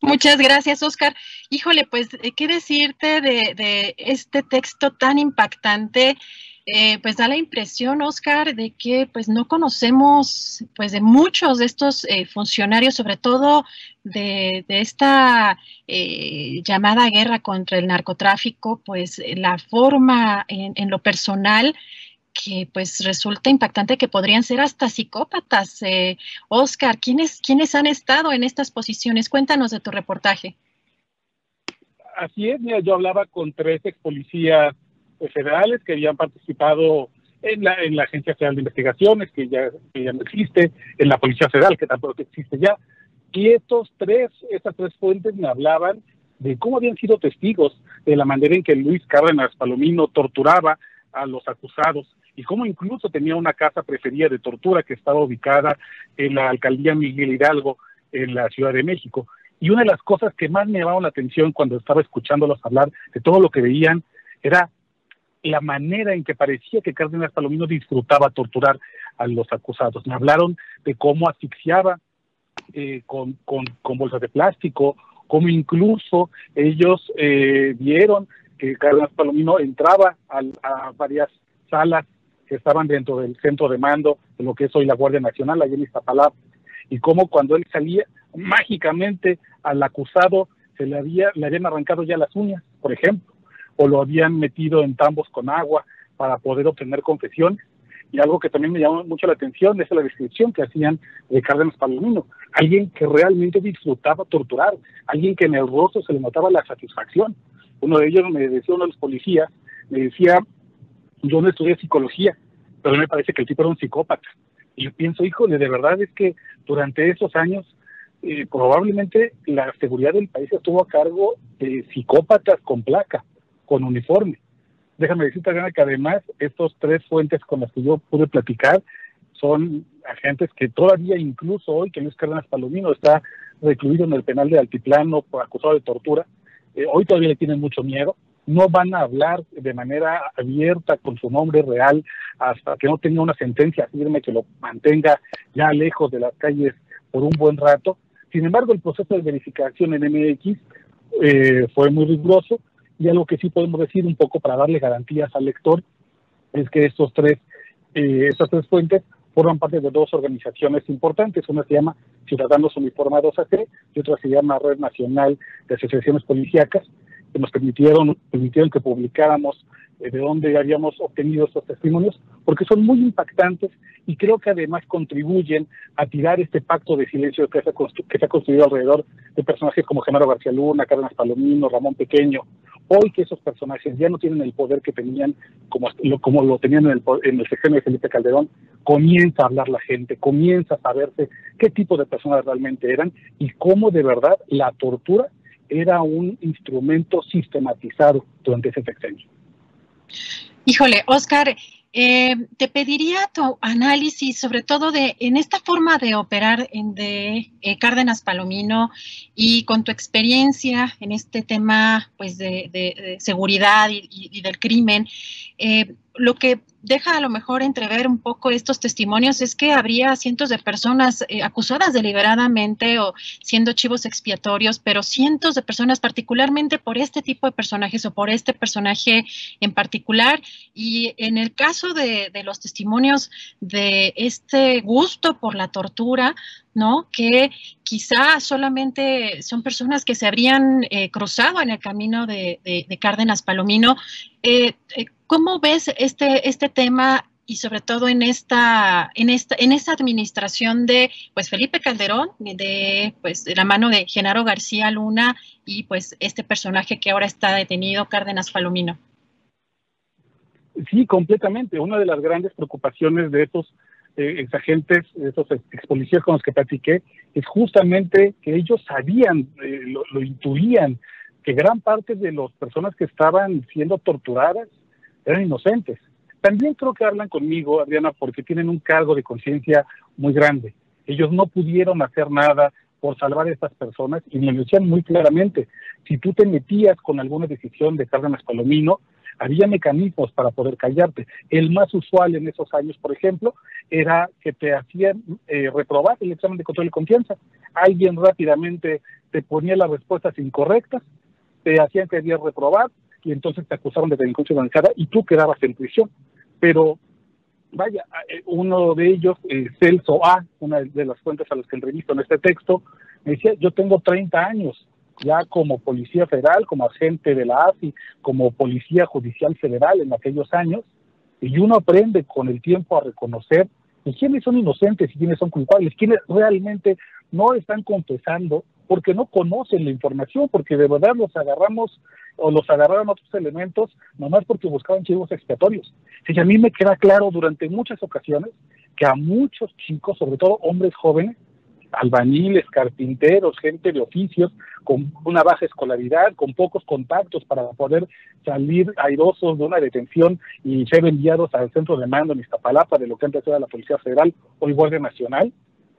Muchas gracias, Oscar. Híjole, pues, eh, ¿qué decirte de, este texto tan impactante? Eh, pues da la impresión, Oscar, de que pues no conocemos pues de muchos de estos eh, funcionarios, sobre todo de, esta llamada guerra contra el narcotráfico, pues la forma en lo personal que pues resulta impactante que podrían ser hasta psicópatas. Eh, Oscar, ¿quiénes, ¿quiénes han estado en estas posiciones? Cuéntanos de tu reportaje. Así es, mira, yo hablaba con tres ex policías federales que habían participado en la, en la Agencia Federal de Investigaciones, que ya, que ya no existe, en la Policía Federal, que tampoco existe ya. Y estos tres, estas tres fuentes me hablaban de cómo habían sido testigos de la manera en que Luis Cárdenas Palomino torturaba a los acusados y cómo incluso tenía una casa preferida de tortura que estaba ubicada en la alcaldía Miguel Hidalgo en la Ciudad de México. Y una de las cosas que más me llamaron la atención cuando estaba escuchándolos hablar de todo lo que veían era la manera en que parecía que Cárdenas Palomino disfrutaba torturar a los acusados. Me hablaron de cómo asfixiaba eh, con, bolsas de plástico, cómo incluso ellos eh, vieron que Cárdenas Palomino entraba a, varias salas que estaban dentro del centro de mando de lo que es hoy la Guardia Nacional, allí en Iztapalapa, y cómo cuando él salía, mágicamente al acusado se le, había, le habían arrancado ya las uñas, por ejemplo, o lo habían metido en tambos con agua para poder obtener confesiones. Y algo que también me llamó mucho la atención es la descripción que hacían de Cárdenas Palomino, alguien que realmente disfrutaba torturar, alguien que en el rostro se le notaba la satisfacción. Uno de ellos me decía, uno de los policías, me decía, yo no estudié psicología, pero me parece que el tipo era un psicópata. Y yo pienso, híjole, de verdad es que durante esos años eh, probablemente la seguridad del país estuvo a cargo de psicópatas con placa, con uniforme. Déjame decirte, que además estos tres fuentes con las que yo pude platicar son agentes que todavía incluso hoy que Luis Cárdenas Palomino está recluido en el penal de Altiplano por acusado de tortura, eh, hoy todavía le tienen mucho miedo, no van a hablar de manera abierta con su nombre real hasta que no tenga una sentencia firme que lo mantenga ya lejos de las calles por un buen rato. Sin embargo, el proceso de verificación en MX eh, fue muy riguroso y algo que sí podemos decir un poco para darle garantías al lector es que estos tres, eh, estas tres fuentes forman parte de dos organizaciones importantes. Una se llama Ciudadanos Uniformados AC y otra se llama Red Nacional de Asociaciones Policíacas, que nos permitieron, permitieron que publicáramos eh, de dónde habíamos obtenido estos testimonios, porque son muy impactantes y creo que además contribuyen a tirar este pacto de silencio que se que se ha construido alrededor de personajes como Genaro García Luna, Cárdenas Palomino, Ramón Pequeño. Hoy que esos personajes ya no tienen el poder que tenían como lo, como lo tenían en el, en el sexenio de Felipe Calderón, comienza a hablar la gente, comienza a saberse qué tipo de personas realmente eran y cómo de verdad la tortura era un instrumento sistematizado durante ese sexenio. Híjole, Oscar, eh, te pediría tu análisis, sobre todo de en esta forma de operar de eh, Cárdenas Palomino y con tu experiencia en este tema, pues de, seguridad y, del crimen. Eh, lo que deja a lo mejor entrever un poco estos testimonios es que habría cientos de personas eh, acusadas deliberadamente o siendo chivos expiatorios, pero cientos de personas particularmente por este tipo de personajes o por este personaje en particular. Y en el caso de, los testimonios de este gusto por la tortura, ¿no? Que quizá solamente son personas que se habrían eh, cruzado en el camino de, Cárdenas Palomino. Eh, ¿Cómo ves este, este tema y sobre todo en esta, en esta, en esta administración de pues Felipe Calderón, de pues de la mano de Genaro García Luna y pues este personaje que ahora está detenido, Cárdenas Palomino? Sí, completamente. Una de las grandes preocupaciones de estos eh, ex agentes, de esos ex policías con los que platiqué, es justamente que ellos sabían, eh, lo, lo intuían, que gran parte de las personas que estaban siendo torturadas eran inocentes. También creo que hablan conmigo, Adriana, porque tienen un cargo de conciencia muy grande. Ellos no pudieron hacer nada por salvar a estas personas y me lo decían muy claramente. Si tú te metías con alguna decisión de Cárdenas Palomino, había mecanismos para poder callarte. El más usual en esos años, por ejemplo, era que te hacían eh, reprobar el examen de control de confianza. Alguien rápidamente te ponía las respuestas incorrectas, te hacían que debías reprobar, y entonces te acusaron de delincuencia organizada y tú quedabas en prisión. Pero vaya, eh, uno de ellos, eh, Celso A, una de las fuentes a las que entrevisto en este texto, me decía, yo tengo 30 años ya como policía federal, como agente de la AFI, como policía judicial federal en aquellos años, y uno aprende con el tiempo a reconocer quiénes son inocentes y quiénes son culpables, quiénes realmente no están confesando porque no conocen la información, porque de verdad los agarramos o los agarraron otros elementos, nomás porque buscaban chivos expiatorios. Y a mí me queda claro durante muchas ocasiones que a muchos chicos, sobre todo hombres jóvenes, albañiles, carpinteros, gente de oficios con una baja escolaridad, con pocos contactos para poder salir airosos de una detención y ser enviados al centro de mando en Iztapalapa de lo que antes era la Policía Federal o el Guardia Nacional.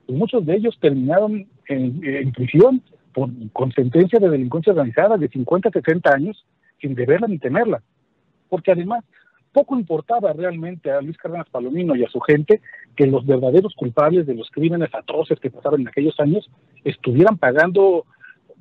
Muchos de ellos terminaron en, prisión por, con sentencia de delincuencia organizada de 50 a 60 años sin deberla ni temerla. Porque además poco importaba realmente a Luis Cárdenas Palomino y a su gente que los verdaderos culpables de los crímenes atroces que pasaron en aquellos años estuvieran pagando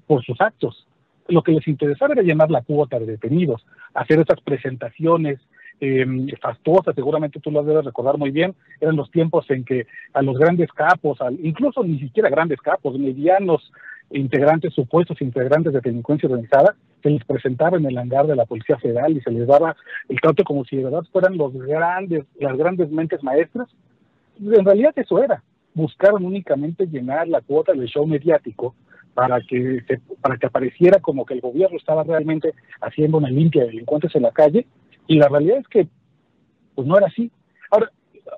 por sus actos. Lo que les interesaba era llenar la cuota de detenidos, hacer esas presentaciones eh, fastuosas, seguramente tú lo debes recordar muy bien, eran los tiempos en que a los grandes capos, incluso ni siquiera grandes capos, medianos integrantes, supuestos integrantes de delincuencia organizada, se les presentaba en el hangar de la Policía Federal y se les daba el trato como si de verdad fueran los grandes, las grandes mentes maestras. En realidad eso era, buscaron únicamente llenar la cuota del show mediático para que para que apareciera como que el gobierno estaba realmente haciendo una limpia de delincuentes en la calle y la realidad es que pues no era así. Ahora,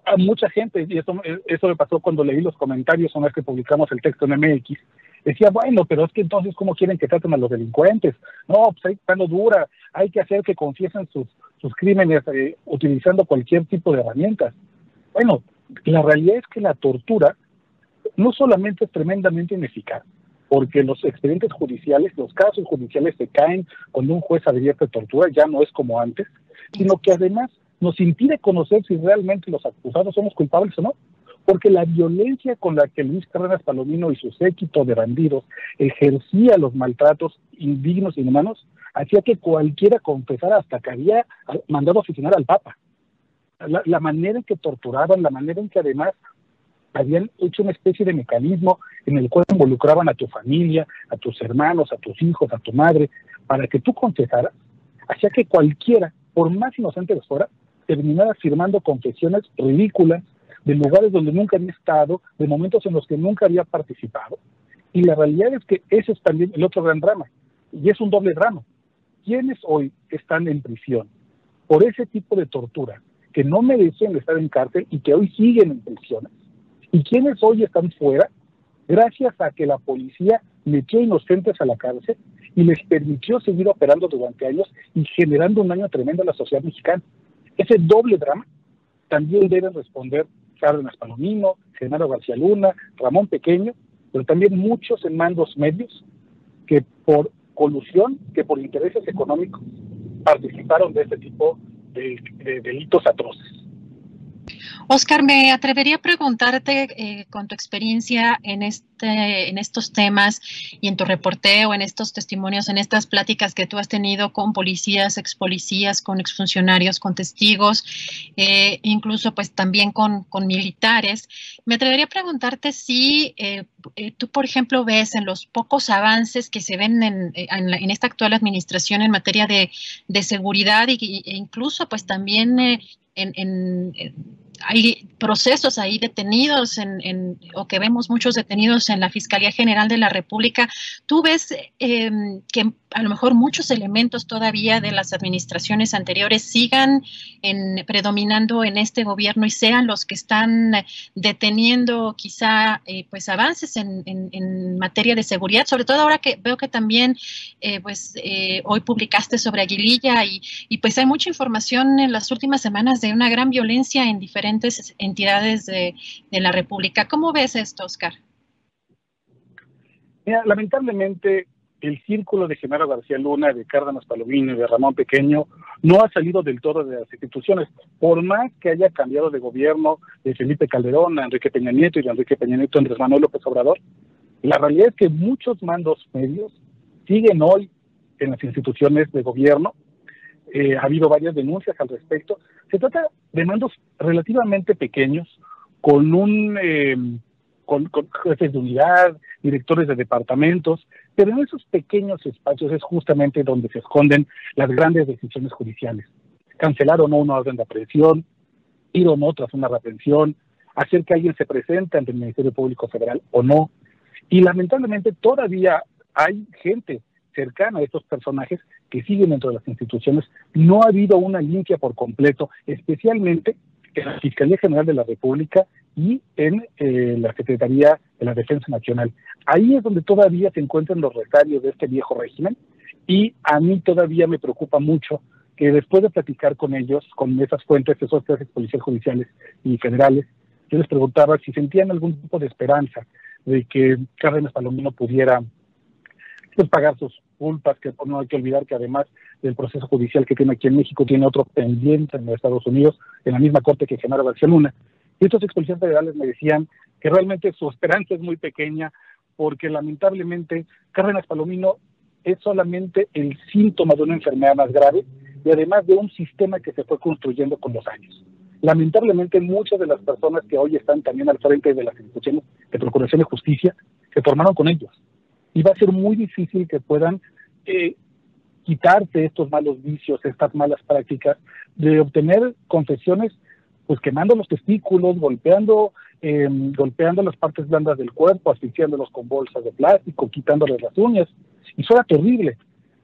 a mucha gente, y eso, eso me pasó cuando leí los comentarios una vez que publicamos el texto en MX, decía, bueno, pero es que entonces, ¿cómo quieren que traten a los delincuentes? No, pues hay no dura, hay que hacer que confiesen sus, sus crímenes eh, utilizando cualquier tipo de herramientas. Bueno, la realidad es que la tortura no solamente es tremendamente ineficaz, porque los expedientes judiciales, los casos judiciales se caen cuando un juez advierte tortura, ya no es como antes, sino que además nos impide conocer si realmente los acusados somos culpables o no porque la violencia con la que Luis Cárdenas Palomino y su séquito de bandidos ejercía los maltratos indignos y inhumanos hacía que cualquiera confesara hasta que había mandado a asesinar al Papa. La, manera en que torturaban, la manera en que además habían hecho una especie de mecanismo en el cual involucraban a tu familia, a tus hermanos, a tus hijos, a tu madre, para que tú confesaras, hacía que cualquiera, por más inocente que fuera, terminara firmando confesiones ridículas, de lugares donde nunca había estado, de momentos en los que nunca había participado. Y la realidad es que ese es también el otro gran drama, y es un doble drama. ¿Quiénes hoy están en prisión por ese tipo de tortura, que no merecen estar en cárcel y que hoy siguen en prisiones? ¿Y quiénes hoy están fuera gracias a que la policía metió inocentes a la cárcel y les permitió seguir operando durante años y generando un daño tremendo a la sociedad mexicana? Ese doble drama también deben responder Cárdenas Palomino, Genaro García Luna, Ramón Pequeño, pero también muchos en mandos medios que por colusión, que por intereses económicos participaron de este tipo de, de delitos atroces. Oscar, me atrevería a preguntarte eh, con tu experiencia en, este, en estos temas y en tu reporteo, en estos testimonios, en estas pláticas que tú has tenido con policías, ex policías, con exfuncionarios, con testigos, eh, incluso pues también con, militares. Me atrevería a preguntarte si eh, tú, por ejemplo, ves en los pocos avances que se ven en, en, esta actual administración en materia de, seguridad e incluso pues también en, hay procesos ahí detenidos en, o que vemos muchos detenidos en la Fiscalía General de la República. ¿Tú ves em, que a lo mejor muchos elementos todavía de las administraciones anteriores sigan en, predominando en este gobierno y sean los que están deteniendo quizá eh, pues avances en, materia de seguridad? Sobre todo ahora que veo que también eh, pues eh, hoy publicaste sobre Aguililla y, y pues hay mucha información en las últimas semanas de una gran violencia en diferentes entidades de, la República. ¿Cómo ves esto, Oscar? Mira, lamentablemente el círculo de Genaro García Luna, de Cárdenas Palomino y de Ramón Pequeño no ha salido del todo de las instituciones, por más que haya cambiado de gobierno de Felipe Calderón a Enrique Peña Nieto y de Enrique Peña Nieto a Andrés Manuel López Obrador. La realidad es que muchos mandos medios siguen hoy en las instituciones de gobierno eh, ha habido varias denuncias al respecto. Se trata de mandos relativamente pequeños, con un eh, con, jefes de unidad, directores de departamentos, pero en esos pequeños espacios es justamente donde se esconden las grandes decisiones judiciales. Cancelar o no una orden de aprehensión, ir o no tras una retención, hacer que alguien se presente ante el Ministerio Público Federal o no. Y lamentablemente todavía hay gente cercana a estos personajes que siguen dentro de las instituciones, no ha habido una limpia por completo, especialmente en la Fiscalía General de la República y en eh, la Secretaría de la Defensa Nacional. Ahí es donde todavía se encuentran los recarios de este viejo régimen y a mí todavía me preocupa mucho que después de platicar con ellos, con esas fuentes, esos jefes policiales judiciales y federales, yo les preguntaba si sentían algún tipo de esperanza de que Cárdenas Palomino pudiera pues, pagar sus culpas, que no hay que olvidar que además del proceso judicial que tiene aquí en México, tiene otro pendiente en Estados Unidos, en la misma corte que Genaro García Luna. Y estos ex policías federales me decían que realmente su esperanza es muy pequeña, porque lamentablemente Cárdenas Palomino es solamente el síntoma de una enfermedad más grave y además de un sistema que se fue construyendo con los años. Lamentablemente muchas de las personas que hoy están también al frente de las instituciones de Procuración de Justicia se formaron con ellos. Y va a ser muy difícil que puedan eh, quitarse estos malos vicios, estas malas prácticas, de obtener confesiones, pues quemando los testículos, golpeando, eh, golpeando las partes blandas del cuerpo, asfixiándolos con bolsas de plástico, quitándoles las uñas. Y suena terrible,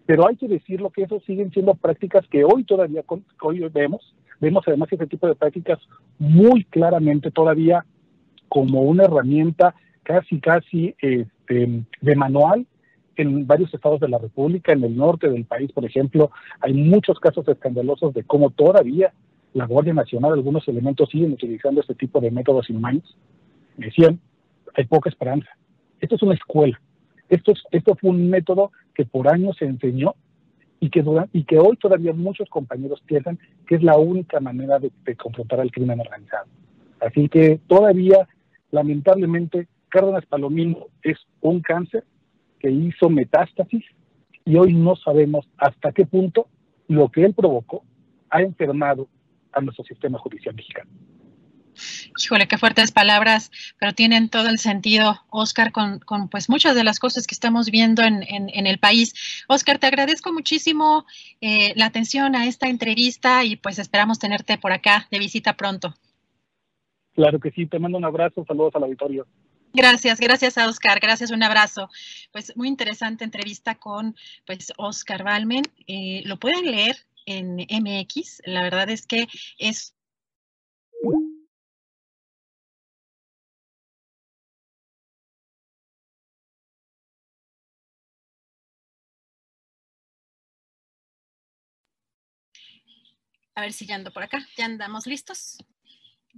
pero hay que decirlo que eso siguen siendo prácticas que hoy todavía hoy vemos. Vemos además ese tipo de prácticas muy claramente todavía como una herramienta casi, casi este, de manual en varios estados de la República, en el norte del país, por ejemplo, hay muchos casos escandalosos de cómo todavía la Guardia Nacional, algunos elementos siguen utilizando este tipo de métodos inhumanos. Decían, hay poca esperanza. Esto es una escuela. Esto, esto fue un método que por años se enseñó y que, y que hoy todavía muchos compañeros piensan que es la única manera de, de confrontar al crimen organizado. Así que todavía, lamentablemente, Cárdenas Palomino es un cáncer que hizo metástasis y hoy no sabemos hasta qué punto lo que él provocó ha enfermado a nuestro sistema judicial mexicano. Híjole, qué fuertes palabras, pero tienen todo el sentido, Oscar, con, pues muchas de las cosas que estamos viendo en, el país. Oscar, te agradezco muchísimo eh, la atención a esta entrevista y pues esperamos tenerte por acá de visita pronto. Claro que sí, te mando un abrazo, saludos al auditorio. Gracias, gracias a Oscar, gracias, un abrazo. Pues muy interesante entrevista con pues Oscar Balmen. Eh, lo pueden leer en MX, la verdad es que es A ver si ya ando por acá. Ya andamos listos.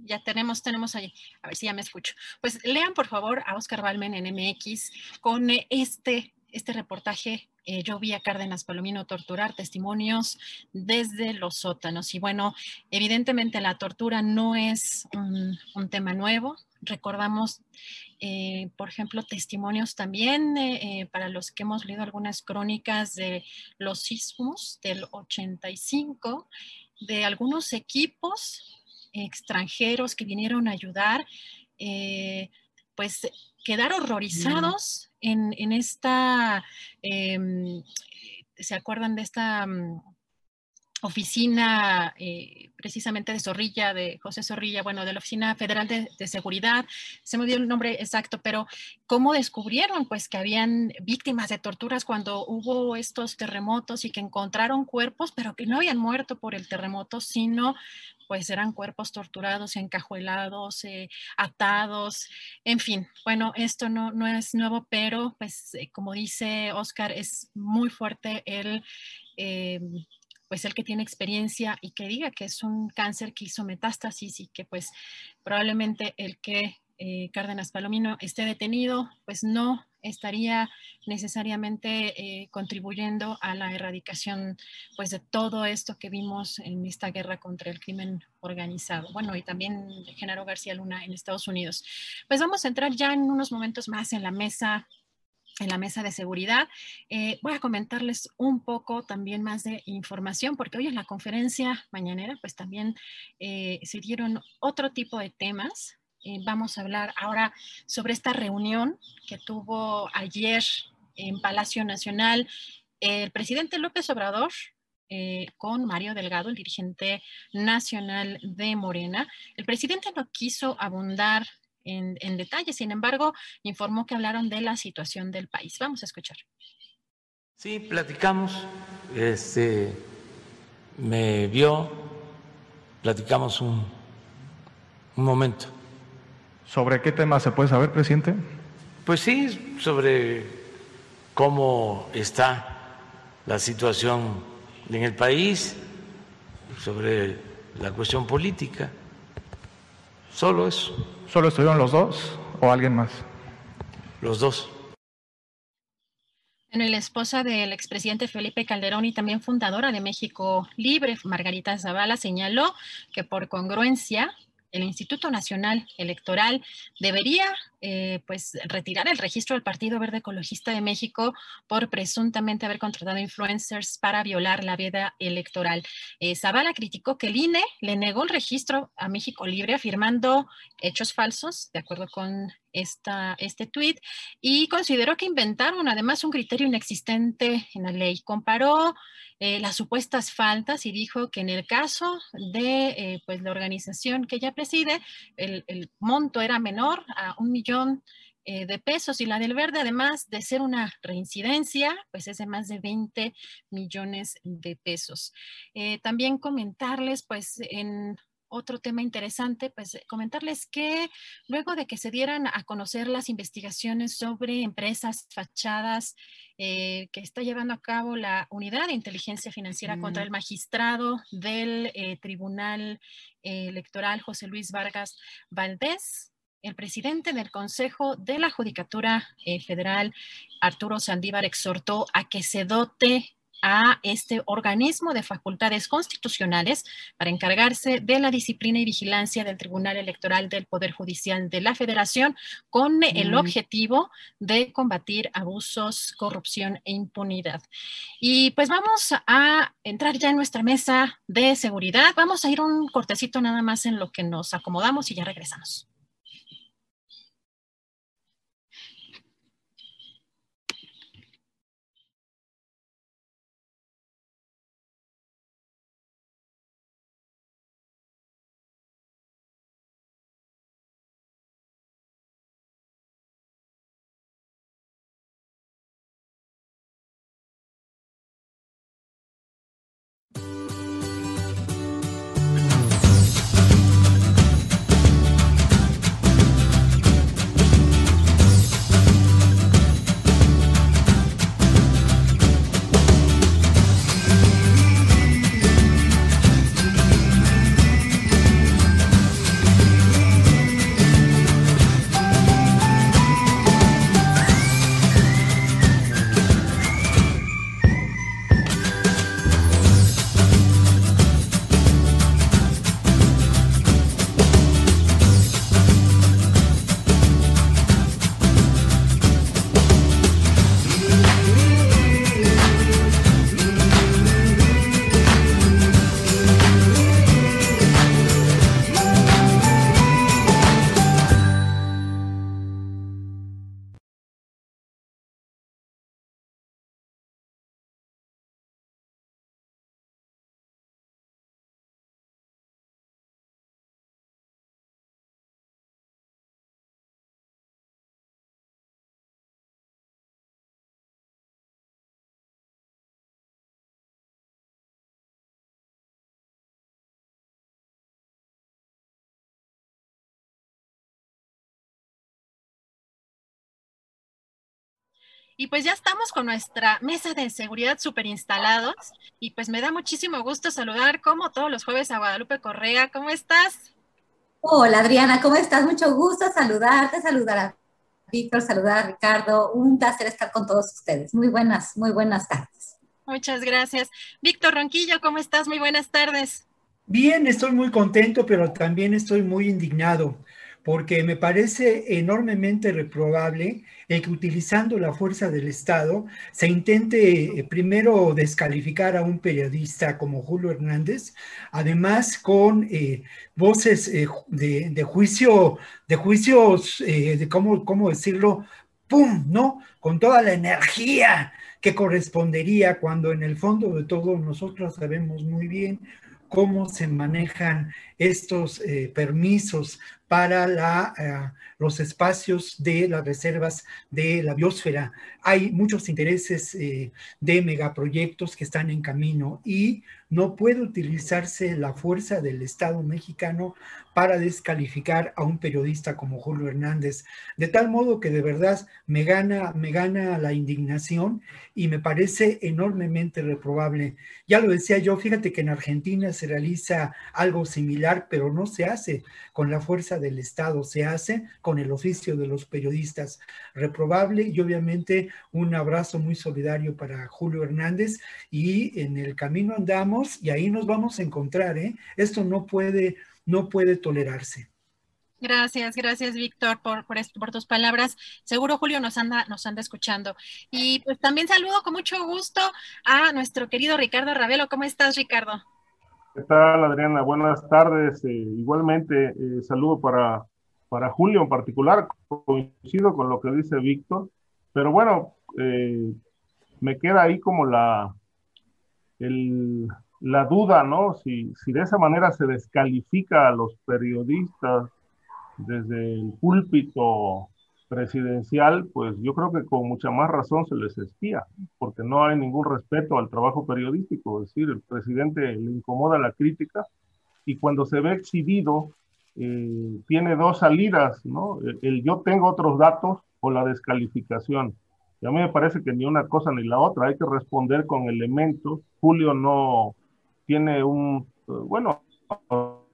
Ya tenemos, tenemos ahí. A ver si ya me escucho. Pues lean por favor a Oscar Balmen en MX con este, este reportaje eh, yo vi a Cárdenas Palomino torturar testimonios desde los sótanos. Y bueno, evidentemente la tortura no es un, tema nuevo. Recordamos, eh, por ejemplo, testimonios también eh, para los que hemos leído algunas crónicas de los sismos del 85 de algunos equipos extranjeros que vinieron a ayudar, eh, pues quedar horrorizados en, esta, em, ¿se acuerdan de esta mm, oficina eh, precisamente de Zorrilla, de José Zorrilla, bueno, de la Oficina Federal de, Seguridad, se me dio el nombre exacto, pero ¿cómo descubrieron pues que habían víctimas de torturas cuando hubo estos terremotos y que encontraron cuerpos, pero que no habían muerto por el terremoto, sino pues eran cuerpos torturados, encajuelados, eh, atados, en fin, bueno, esto no, no es nuevo, pero pues eh, como dice Oscar, es muy fuerte el pues el que tiene experiencia y que diga que es un cáncer que hizo metástasis y que pues probablemente el que eh, Cárdenas Palomino esté detenido, pues no estaría necesariamente eh, contribuyendo a la erradicación pues de todo esto que vimos en esta guerra contra el crimen organizado. Bueno, y también Genaro García Luna en Estados Unidos. Pues vamos a entrar ya en unos momentos más en la mesa en la mesa de seguridad. Eh, voy a comentarles un poco también más de información, porque hoy en la conferencia mañanera, pues también eh, se dieron otro tipo de temas. Eh, vamos a hablar ahora sobre esta reunión que tuvo ayer en Palacio Nacional el presidente López Obrador con Mario Delgado, el dirigente nacional de Morena. El presidente no quiso abundar en, detalle. Sin embargo, informó que hablaron de la situación del país. Vamos a escuchar. Sí, platicamos. Este, me vio, platicamos un, un momento. ¿Sobre qué tema se puede saber, presidente? Pues sí, sobre cómo está la situación en el país, sobre la cuestión política. Solo eso. ¿Solo estuvieron los dos o alguien más? Los dos. Bueno, y la esposa del expresidente Felipe Calderón y también fundadora de México Libre, Margarita Zavala, señaló que por congruencia el Instituto Nacional Electoral debería eh, pues retirar el registro del Partido Verde Ecologista de México por presuntamente haber contratado influencers para violar la veda electoral. Eh, Zavala criticó que el INE le negó el registro a México Libre afirmando hechos falsos, de acuerdo con esta, este tuit, y consideró que inventaron además un criterio inexistente en la ley. Comparó eh, las supuestas faltas y dijo que en el caso de eh, pues la organización que ella preside, el, monto era menor a un millón eh, de pesos y la del verde, además de ser una reincidencia, pues es de más de 20 millones de pesos. también comentarles, pues en otro tema interesante, pues eh, comentarles que luego de que se dieran a conocer las investigaciones sobre empresas fachadas eh, que está llevando a cabo la Unidad de Inteligencia Financiera contra el magistrado del eh, Tribunal Electoral, José Luis Vargas Valdés, el presidente del Consejo de la Judicatura Federal, Arturo Sandívar, exhortó a que se dote a este organismo de facultades constitucionales para encargarse de la disciplina y vigilancia del Tribunal Electoral del Poder Judicial de la Federación con el objetivo de combatir abusos, corrupción e impunidad. Y pues vamos a entrar ya en nuestra mesa de seguridad. Vamos a ir un cortecito nada más en lo que nos acomodamos y ya regresamos. Y pues ya estamos con nuestra mesa de seguridad súper instalados y pues me da muchísimo gusto saludar como todos los jueves a Guadalupe Correa. ¿Cómo estás? Hola Adriana, ¿cómo estás? Mucho gusto saludarte, saludar a Víctor, saludar a Ricardo. Un placer estar con todos ustedes. Muy buenas, muy buenas tardes. Muchas gracias. Víctor Ronquillo, ¿cómo estás? Muy buenas tardes. Bien, estoy muy contento, pero también estoy muy indignado porque me parece enormemente reprobable que utilizando la fuerza del Estado se intente eh, primero descalificar a un periodista como Julio Hernández, además con eh, voces eh, de, juicio, de juicios, de cómo, cómo decirlo, ¡pum! ¿no? Con toda la energía que correspondería cuando en el fondo de todo nosotros sabemos muy bien cómo se manejan estos permisos para la, eh, los espacios de las reservas de la biosfera. Hay muchos intereses eh, de megaproyectos que están en camino y no puede utilizarse la fuerza del Estado mexicano para descalificar a un periodista como Julio Hernández, de tal modo que de verdad me gana, me gana la indignación y me parece enormemente reprobable. Ya lo decía yo, fíjate que en Argentina se realiza algo similar, pero no se hace con la fuerza del Estado, se hace con el oficio de los periodistas. Reprobable y obviamente un abrazo muy solidario para Julio Hernández y en el camino andamos y ahí nos vamos a encontrar. ¿eh? Esto no puede no puede tolerarse. Gracias, gracias Víctor por, por, tus palabras. Seguro Julio nos anda, nos anda escuchando. Y pues también saludo con mucho gusto a nuestro querido Ricardo Ravelo. ¿Cómo estás, Ricardo? ¿Qué tal, Adriana? Buenas tardes. Eh, igualmente, eh, saludo para, para Julio en particular. Coincido con lo que dice Víctor, pero bueno, eh, me queda ahí como la, la duda, ¿no? Si, si de esa manera se descalifica a los periodistas desde el púlpito presidencial, pues yo creo que con mucha más razón se les espía, porque no hay ningún respeto al trabajo periodístico, es decir, el presidente le incomoda la crítica y cuando se ve exhibido eh, tiene dos salidas, ¿no? el yo tengo otros datos o la descalificación. Y a mí me parece que ni una cosa ni la otra, hay que responder con elementos. Julio no, tiene un, bueno,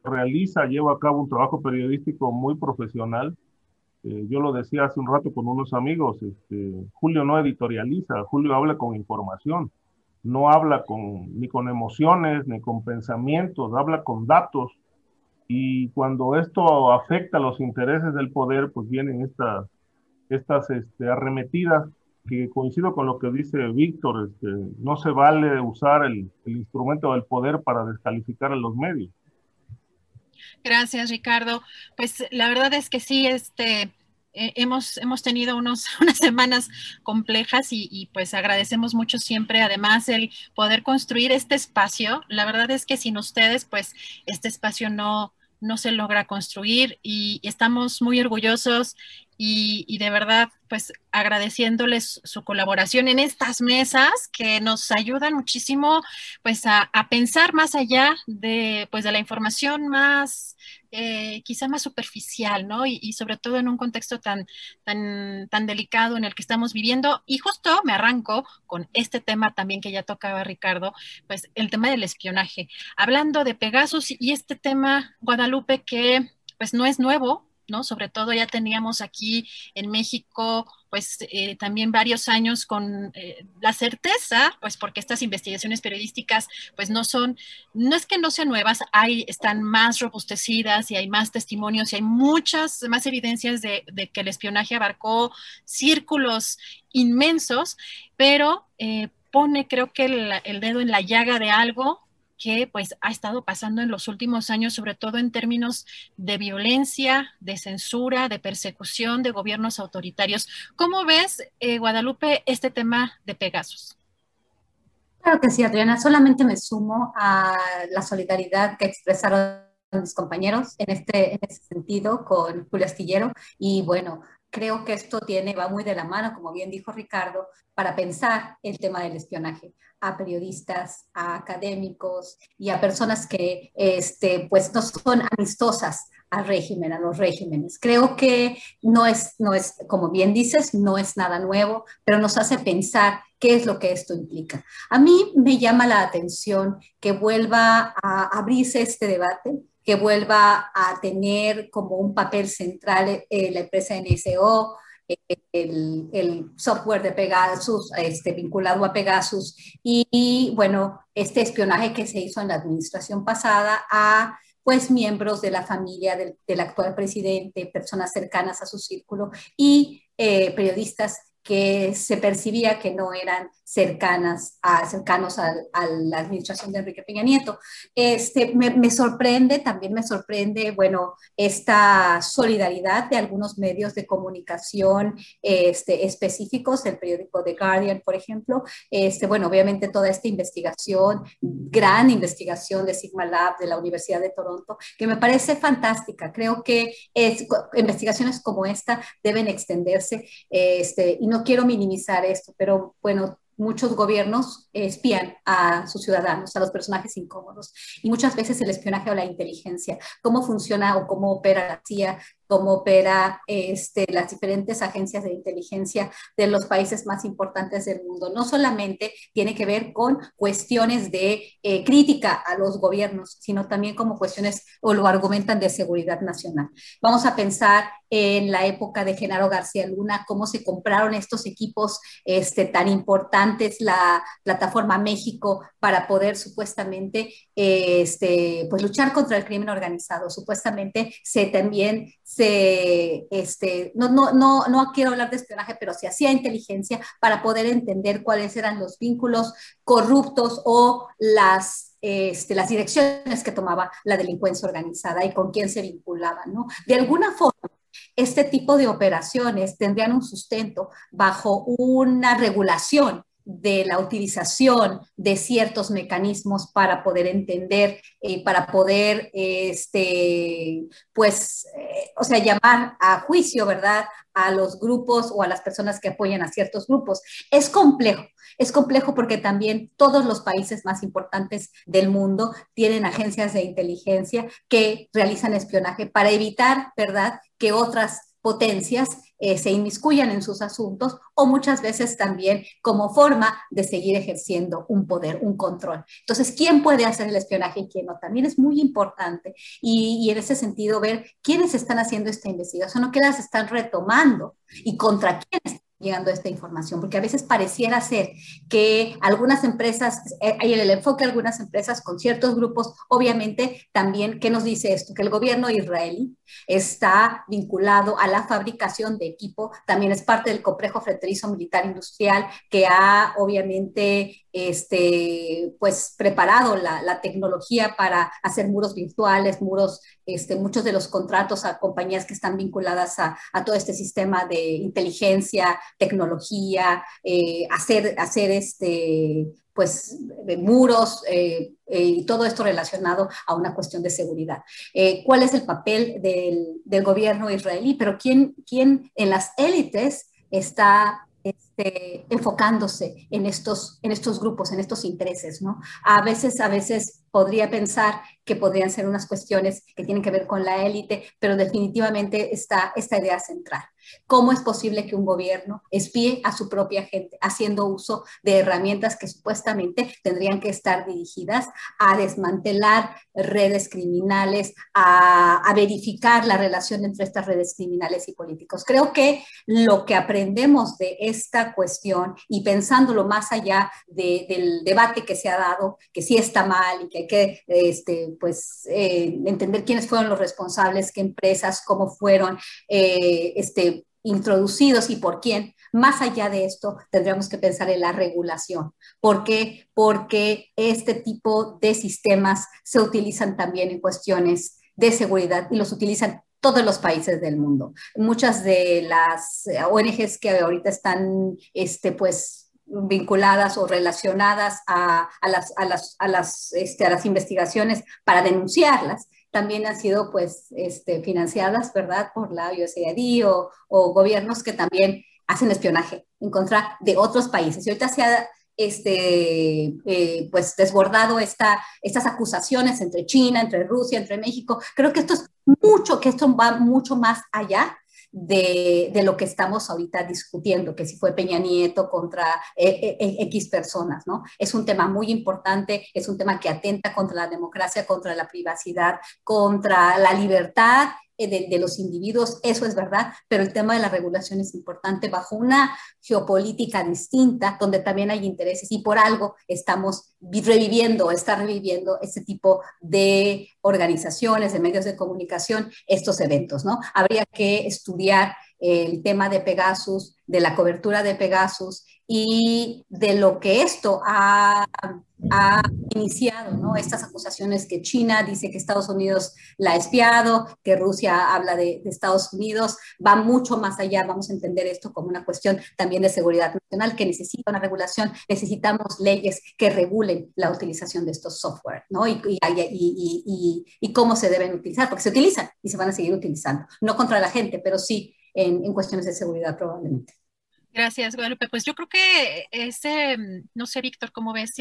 realiza, lleva a cabo un trabajo periodístico muy profesional. Eh, yo lo decía hace un rato con unos amigos, este, Julio no editorializa, Julio habla con información, no habla con, ni con emociones, ni con pensamientos, habla con datos. Y cuando esto afecta los intereses del poder, pues vienen estas, estas este, arremetidas que coincido con lo que dice Víctor, este, no se vale usar el, instrumento del poder para descalificar a los medios. Gracias, Ricardo. Pues la verdad es que sí, este, eh, hemos, hemos tenido unos, [LAUGHS] unas semanas complejas y, y, pues agradecemos mucho siempre, además, el poder construir este espacio. La verdad es que sin ustedes, pues este espacio no, no se logra construir y estamos muy orgullosos y, de verdad, pues agradeciéndoles su colaboración en estas mesas que nos ayudan muchísimo, pues a, pensar más allá de, pues, de la información más, eh, quizá más superficial, ¿no? Y, sobre todo en un contexto tan, tan, tan delicado en el que estamos viviendo. Y justo me arranco con este tema también que ya tocaba Ricardo, pues el tema del espionaje. Hablando de Pegasus y este tema, Guadalupe, que pues no es nuevo, ¿no? Sobre todo ya teníamos aquí en México, pues eh, también varios años con eh, la certeza, pues porque estas investigaciones periodísticas, pues no son, no es que no sean nuevas, hay, están más robustecidas y hay más testimonios y hay muchas más evidencias de, que el espionaje abarcó círculos inmensos, pero eh, pone creo que el dedo en la llaga de algo que pues ha estado pasando en los últimos años, sobre todo en términos de violencia, de censura, de persecución de gobiernos autoritarios. ¿Cómo ves, eh, Guadalupe, este tema de Pegasus? Claro que sí, Adriana. Solamente me sumo a la solidaridad que expresaron mis compañeros en este, en este sentido con Julio Astillero. Y bueno, creo que esto tiene, va muy de la mano, como bien dijo Ricardo, para pensar el tema del espionaje a periodistas, a académicos y a personas que este, pues no son amistosas al régimen, a los regímenes. Creo que no es, no es, como bien dices, no es nada nuevo, pero nos hace pensar qué es lo que esto implica. A mí me llama la atención que vuelva a abrirse este debate, que vuelva a tener como un papel central eh, la empresa NSO, el, software de Pegasus, este, vinculado a Pegasus, y, bueno, este espionaje que se hizo en la administración pasada a pues miembros de la familia del, actual presidente, personas cercanas a su círculo y eh, periodistas que se percibía que no eran cercanas a, cercanos a, la administración de Enrique Peña Nieto. Este, me, sorprende, también me sorprende, bueno, esta solidaridad de algunos medios de comunicación este, específicos, el periódico The Guardian, por ejemplo, este, bueno, obviamente toda esta investigación, gran investigación de Sigma Lab de la Universidad de Toronto, que me parece fantástica. Creo que es, investigaciones como esta deben extenderse este, y no quiero minimizar esto, pero bueno, muchos gobiernos espían a sus ciudadanos, a los personajes incómodos. Y muchas veces el espionaje o la inteligencia, cómo funciona o cómo opera la CIA, cómo opera este, las diferentes agencias de inteligencia de los países más importantes del mundo. No solamente tiene que ver con cuestiones de eh, crítica a los gobiernos, sino también como cuestiones, o lo argumentan, de seguridad nacional. Vamos a pensar en la época de Genaro García Luna, cómo se compraron estos equipos este, tan importantes, la plataforma México, para poder supuestamente este, pues, luchar contra el crimen organizado. Supuestamente se también este, no, no, no, no quiero hablar de espionaje, pero se hacía inteligencia para poder entender cuáles eran los vínculos corruptos o las, este, las direcciones que tomaba la delincuencia organizada y con quién se vinculaban, ¿no? De alguna forma, este tipo de operaciones tendrían un sustento bajo una regulación de la utilización de ciertos mecanismos para poder entender y eh, para poder, este, pues, eh, o sea, llamar a juicio, ¿verdad? A los grupos o a las personas que apoyan a ciertos grupos. Es complejo, es complejo porque también todos los países más importantes del mundo tienen agencias de inteligencia que realizan espionaje para evitar, ¿verdad?, que otras potencias eh, se inmiscuyan en sus asuntos o muchas veces también como forma de seguir ejerciendo un poder, un control. Entonces, ¿quién puede hacer el espionaje y quién no? También es muy importante y, en ese sentido ver quiénes están haciendo esta investigación o qué las están retomando y contra quiénes llegando a esta información, porque a veces pareciera ser que algunas empresas, eh, hay el enfoque de algunas empresas con ciertos grupos, obviamente también, ¿qué nos dice esto? Que el gobierno israelí está vinculado a la fabricación de equipo, también es parte del complejo fronterizo militar industrial que ha obviamente este, pues preparado la, la, tecnología para hacer muros virtuales, muros, este, muchos de los contratos a compañías que están vinculadas a, a todo este sistema de inteligencia, tecnología, eh, hacer, hacer este, pues, muros eh, eh, y todo esto relacionado a una cuestión de seguridad. ¿Cuál es el papel del, del gobierno israelí? Pero ¿quién, quién en las élites está este, enfocándose en estos, en estos grupos, en estos intereses, ¿no? A veces, a veces podría pensar que podrían ser unas cuestiones que tienen que ver con la élite, pero definitivamente está esta idea central. ¿Cómo es posible que un gobierno espíe a su propia gente haciendo uso de herramientas que supuestamente tendrían que estar dirigidas a desmantelar redes criminales, a, verificar la relación entre estas redes criminales y políticos? Creo que lo que aprendemos de esta cuestión y pensándolo más allá del debate que se ha dado, que sí está mal y que hay que este, pues, eh, entender quiénes fueron los responsables, qué empresas, cómo fueron eh, este, introducidos y por quién. Más allá de esto, tendríamos que pensar en la regulación. ¿Por qué? Porque este tipo de sistemas se utilizan también en cuestiones de seguridad y los utilizan todos los países del mundo. Muchas de las ONGs que ahorita están, este, pues, vinculadas o relacionadas a, las, a las, a las, este, a las investigaciones para denunciarlas, también han sido pues este, financiadas, ¿verdad?, por la USAID o, gobiernos que también hacen espionaje en contra de otros países. Y ahorita se ha este, eh, pues desbordado esta, estas acusaciones entre China, entre Rusia, entre México. Creo que esto es mucho, que esto va mucho más allá de, de, lo que estamos ahorita discutiendo, que si fue Peña Nieto contra eh, eh, X personas, ¿no? Es un tema muy importante, es un tema que atenta contra la democracia, contra la privacidad, contra la libertad eh, de, los individuos, eso es verdad, pero el tema de la regulación es importante bajo una geopolítica distinta, donde también hay intereses y por algo estamos reviviendo, está reviviendo este tipo de organizaciones, de medios de comunicación, estos eventos, ¿no? Habría que estudiar el tema de Pegasus, de la cobertura de Pegasus y de lo que esto ha, ha, iniciado, ¿no? Estas acusaciones que China dice que Estados Unidos la ha espiado, que Rusia habla de, Estados Unidos, va mucho más allá, vamos a entender esto como una cuestión también de seguridad nacional que necesita una regulación, necesitamos leyes que regulen la utilización de estos software, ¿no? Y cómo se deben utilizar, porque se utilizan y se van a seguir utilizando, no contra la gente, pero sí en, en cuestiones de seguridad probablemente. Gracias, Guadalupe. Pues yo creo que ese, no sé, Víctor, cómo ves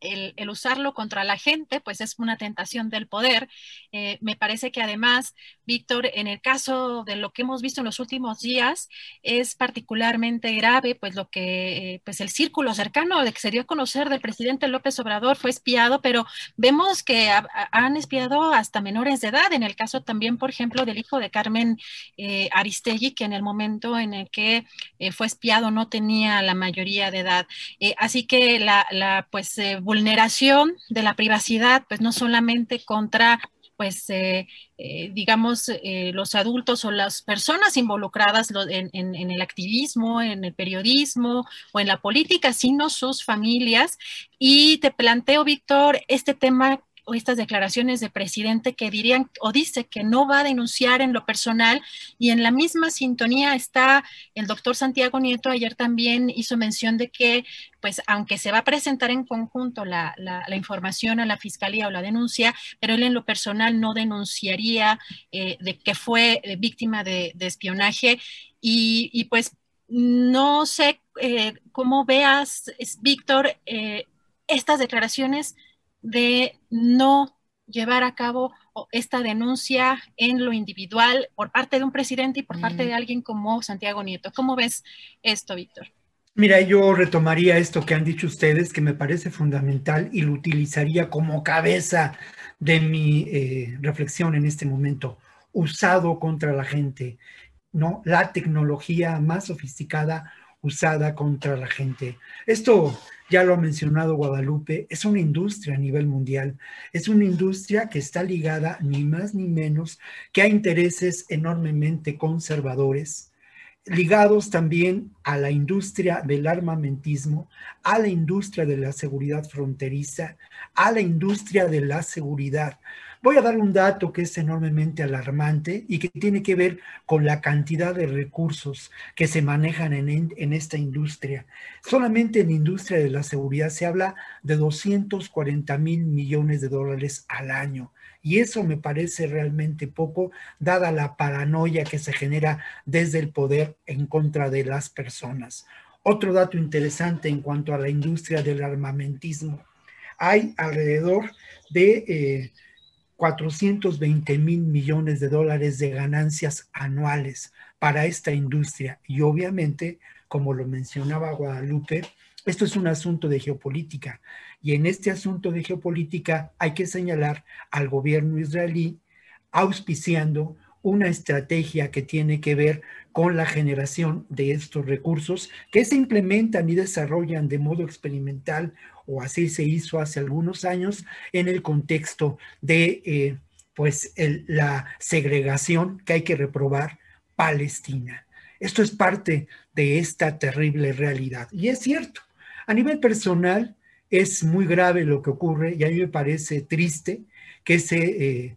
el, usarlo contra la gente, pues es una tentación del poder. Eh, me parece que además, Víctor, en el caso de lo que hemos visto en los últimos días, es particularmente grave, pues lo que, pues el círculo cercano de que se dio a conocer del presidente López Obrador fue espiado, pero vemos que han espiado hasta menores de edad. En el caso también, por ejemplo, del hijo de Carmen eh, Aristegui, que en el momento en el que eh, fue espiado no tenía la mayoría de edad. así que la, la pues vulneración de la privacidad, pues no solamente contra pues, eh, eh, digamos, eh, los adultos o las personas involucradas en, el activismo, en el periodismo o en la política, sino sus familias. Y te planteo, Víctor, este tema estas declaraciones de presidente que dirían o dice que no va a denunciar en lo personal y en la misma sintonía está el doctor Santiago Nieto, ayer también hizo mención de que pues aunque se va a presentar en conjunto la, información a la fiscalía o la denuncia, pero él en lo personal no denunciaría eh, de que fue eh, víctima de, espionaje. Y, pues no sé eh, cómo veas, Víctor, estas declaraciones de no llevar a cabo esta denuncia en lo individual por parte de un presidente y por parte de alguien como Santiago Nieto. ¿Cómo ves esto, Víctor? Mira, yo retomaría esto que han dicho ustedes, que me parece fundamental y lo utilizaría como cabeza de mi eh, reflexión en este momento, usado contra la gente, ¿no? La tecnología más sofisticada usada contra la gente. Esto ya lo ha mencionado Guadalupe, es una industria a nivel mundial, es una industria que está ligada ni más ni menos que a intereses enormemente conservadores, ligados también a la industria del armamentismo, a la industria de la seguridad fronteriza, a la industria de la seguridad. Voy a dar un dato que es enormemente alarmante y que tiene que ver con la cantidad de recursos que se manejan en, esta industria. Solamente en la industria de la seguridad se habla de 240 mil millones de dólares al año. Y eso me parece realmente poco, dada la paranoia que se genera desde el poder en contra de las personas. Otro dato interesante en cuanto a la industria del armamentismo. Hay alrededor de eh, 420 mil millones de dólares de ganancias anuales para esta industria. Y obviamente, como lo mencionaba Guadalupe, esto es un asunto de geopolítica. Y en este asunto de geopolítica hay que señalar al gobierno israelí auspiciando una estrategia que tiene que ver con la generación de estos recursos que se implementan y desarrollan de modo experimental o así se hizo hace algunos años en el contexto de eh, pues la segregación que hay que reprobar Palestina. Esto es parte de esta terrible realidad. Y es cierto, a nivel personal es muy grave lo que ocurre y a mí me parece triste que se, eh,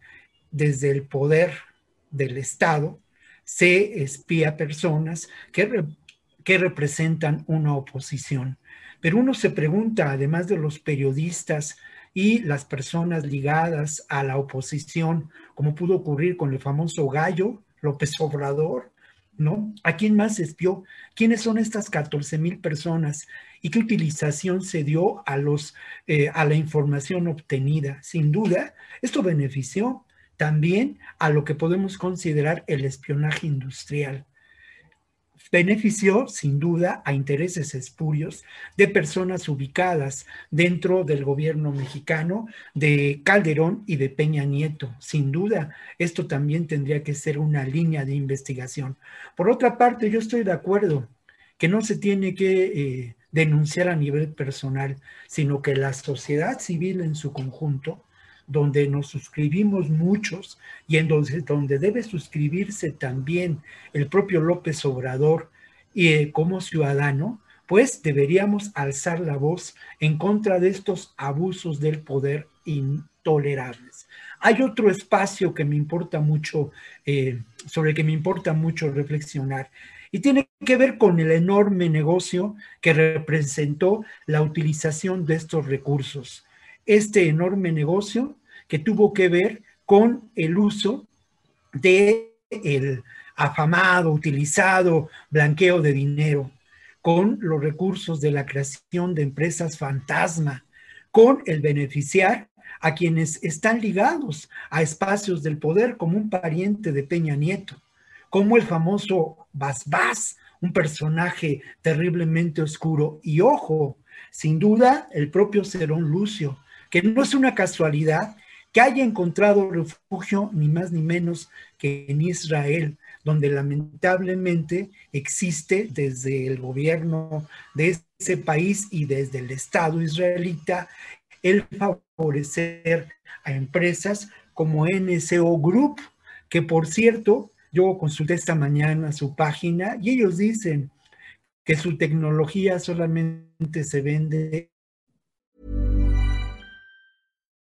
desde el poder del Estado se espía personas que, que representan una oposición. Pero uno se pregunta, además de los periodistas y las personas ligadas a la oposición, como pudo ocurrir con el famoso gallo López Obrador, ¿no? ¿A quién más espió? ¿Quiénes son estas 14 mil personas? ¿Y qué utilización se dio a, los, eh, a la información obtenida? Sin duda, esto benefició también a lo que podemos considerar el espionaje industrial benefició sin duda a intereses espurios de personas ubicadas dentro del gobierno mexicano de Calderón y de Peña Nieto. Sin duda, esto también tendría que ser una línea de investigación. Por otra parte, yo estoy de acuerdo que no se tiene que eh, denunciar a nivel personal, sino que la sociedad civil en su conjunto donde nos suscribimos muchos y en donde, debe suscribirse también el propio López Obrador y eh, como ciudadano, pues deberíamos alzar la voz en contra de estos abusos del poder intolerables. Hay otro espacio que me importa mucho, eh, sobre el que me importa mucho reflexionar, y tiene que ver con el enorme negocio que representó la utilización de estos recursos. Este enorme negocio que tuvo que ver con el uso de el afamado, utilizado blanqueo de dinero, con los recursos de la creación de empresas fantasma, con el beneficiar a quienes están ligados a espacios del poder como un pariente de Peña Nieto, como el famoso Bas Bas, un personaje terriblemente oscuro. Y ojo, sin duda, el propio Cerón Lucio, que no es una casualidad que haya encontrado refugio ni más ni menos que en Israel, donde lamentablemente existe desde el gobierno de ese país y desde el Estado israelita el favorecer a empresas como NSO Group, que por cierto, yo consulté esta mañana su página y ellos dicen que su tecnología solamente se vende.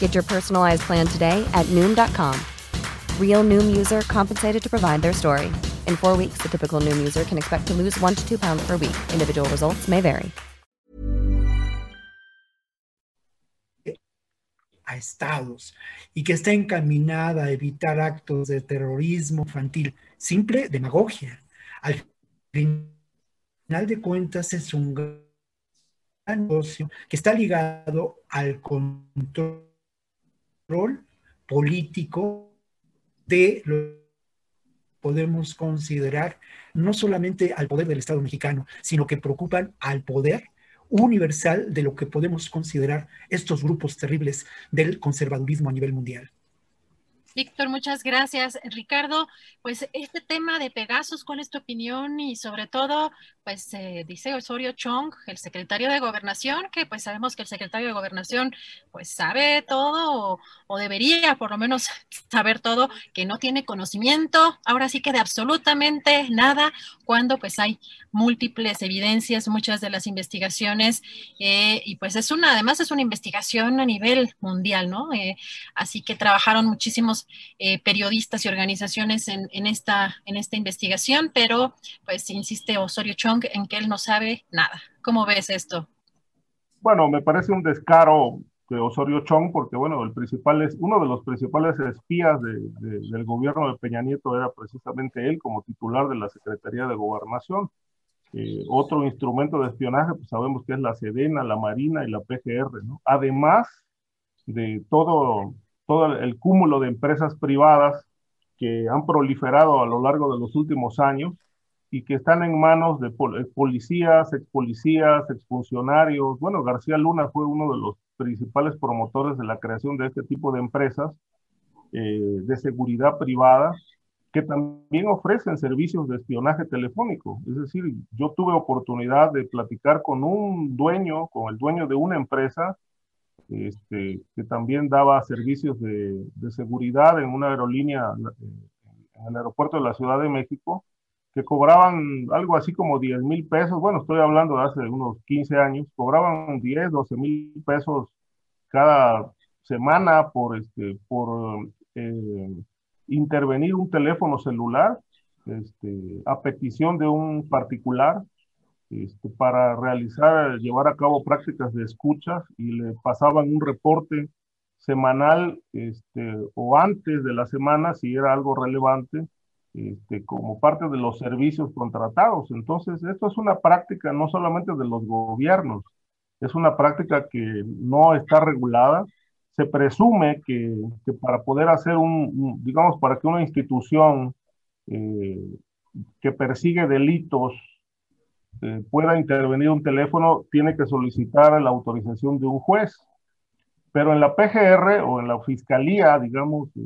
Get your personalized plan today at Noom.com. Real Noom user compensated to provide their story. In four weeks, the typical Noom user can expect to lose one to two pounds per week. Individual results may vary. A estados y que está encaminada a evitar actos de terrorismo infantil. Simple demagogia. Al final de cuentas es un gran negocio que está ligado al control político de lo podemos considerar no solamente al poder del Estado mexicano, sino que preocupan al poder universal de lo que podemos considerar estos grupos terribles del conservadurismo a nivel mundial. Víctor, muchas gracias. Ricardo, pues este tema de Pegasus, ¿cuál es tu opinión? Y sobre todo, pues eh, dice Osorio Chong, el secretario de Gobernación, que pues sabemos que el secretario de Gobernación pues sabe todo o, debería por lo menos saber todo, que no tiene conocimiento, ahora sí que de absolutamente nada, cuando pues hay múltiples evidencias, muchas de las investigaciones, eh, y pues es una, además es una investigación a nivel mundial, ¿no? Eh, así que trabajaron muchísimos periodistas y organizaciones en, en, esta, en esta investigación, pero pues insiste Osorio Chong en que él no sabe nada. ¿Cómo ves esto? Bueno, me parece un descaro de Osorio Chong, porque bueno, el principal es, uno de los principales espías del gobierno de Peña Nieto era precisamente él como titular de la Secretaría de Gobernación. Eh, otro instrumento de espionaje, pues sabemos que es la Sedena, la Marina y la PGR, ¿no? Además de todo, todo el cúmulo de empresas privadas que han proliferado a lo largo de los últimos años y que están en manos de eh, policías, ex policías, exfuncionarios. Bueno, García Luna fue uno de los principales promotores de la creación de este tipo de empresas eh, de seguridad privada que también ofrecen servicios de espionaje telefónico. Es decir, yo tuve oportunidad de platicar con un dueño, con el dueño de una empresa este, que también daba servicios de, seguridad en una aerolínea en el aeropuerto de la Ciudad de México que cobraban algo así como 10 mil pesos, bueno, estoy hablando de hace unos 15 años, cobraban 10, 12 mil pesos cada semana por, este, por eh, intervenir un teléfono celular este, a petición de un particular este, para realizar, llevar a cabo prácticas de escuchas y le pasaban un reporte semanal este, o antes de la semana si era algo relevante este, como parte de los servicios contratados. Entonces, esto es una práctica no solamente de los gobiernos, es una práctica que no está regulada. Se presume que, para poder hacer un, digamos, para que una institución eh, que persigue delitos eh, pueda intervenir un teléfono, tiene que solicitar la autorización de un juez. Pero en la PGR o en la fiscalía, digamos, eh,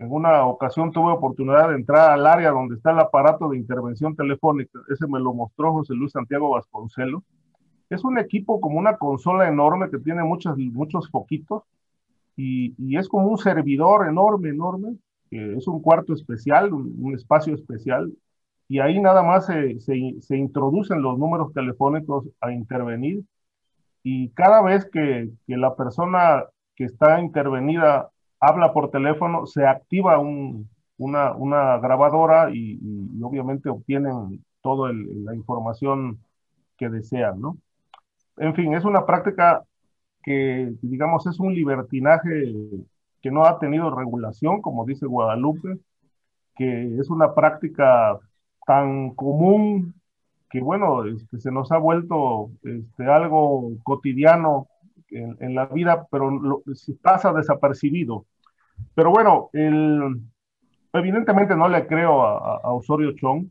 en una ocasión tuve oportunidad de entrar al área donde está el aparato de intervención telefónica. Ese me lo mostró José Luis Santiago Vasconcelos. Es un equipo como una consola enorme que tiene muchos, muchos foquitos y, y es como un servidor enorme, enorme. es un cuarto especial, un, espacio especial. Y ahí nada más se, se, se introducen los números telefónicos a intervenir y cada vez que, que, la persona que está intervenida habla por teléfono, se activa un, una, una, grabadora y, y, obviamente obtienen toda la información que desean, ¿no? En fin, es una práctica que, digamos, es un libertinaje que no ha tenido regulación, como dice Guadalupe, que es una práctica tan común que bueno, este, se nos ha vuelto este, algo cotidiano en, en, la vida, pero lo, pasa desapercibido. Pero bueno, el, evidentemente no le creo a, a, Osorio Chong,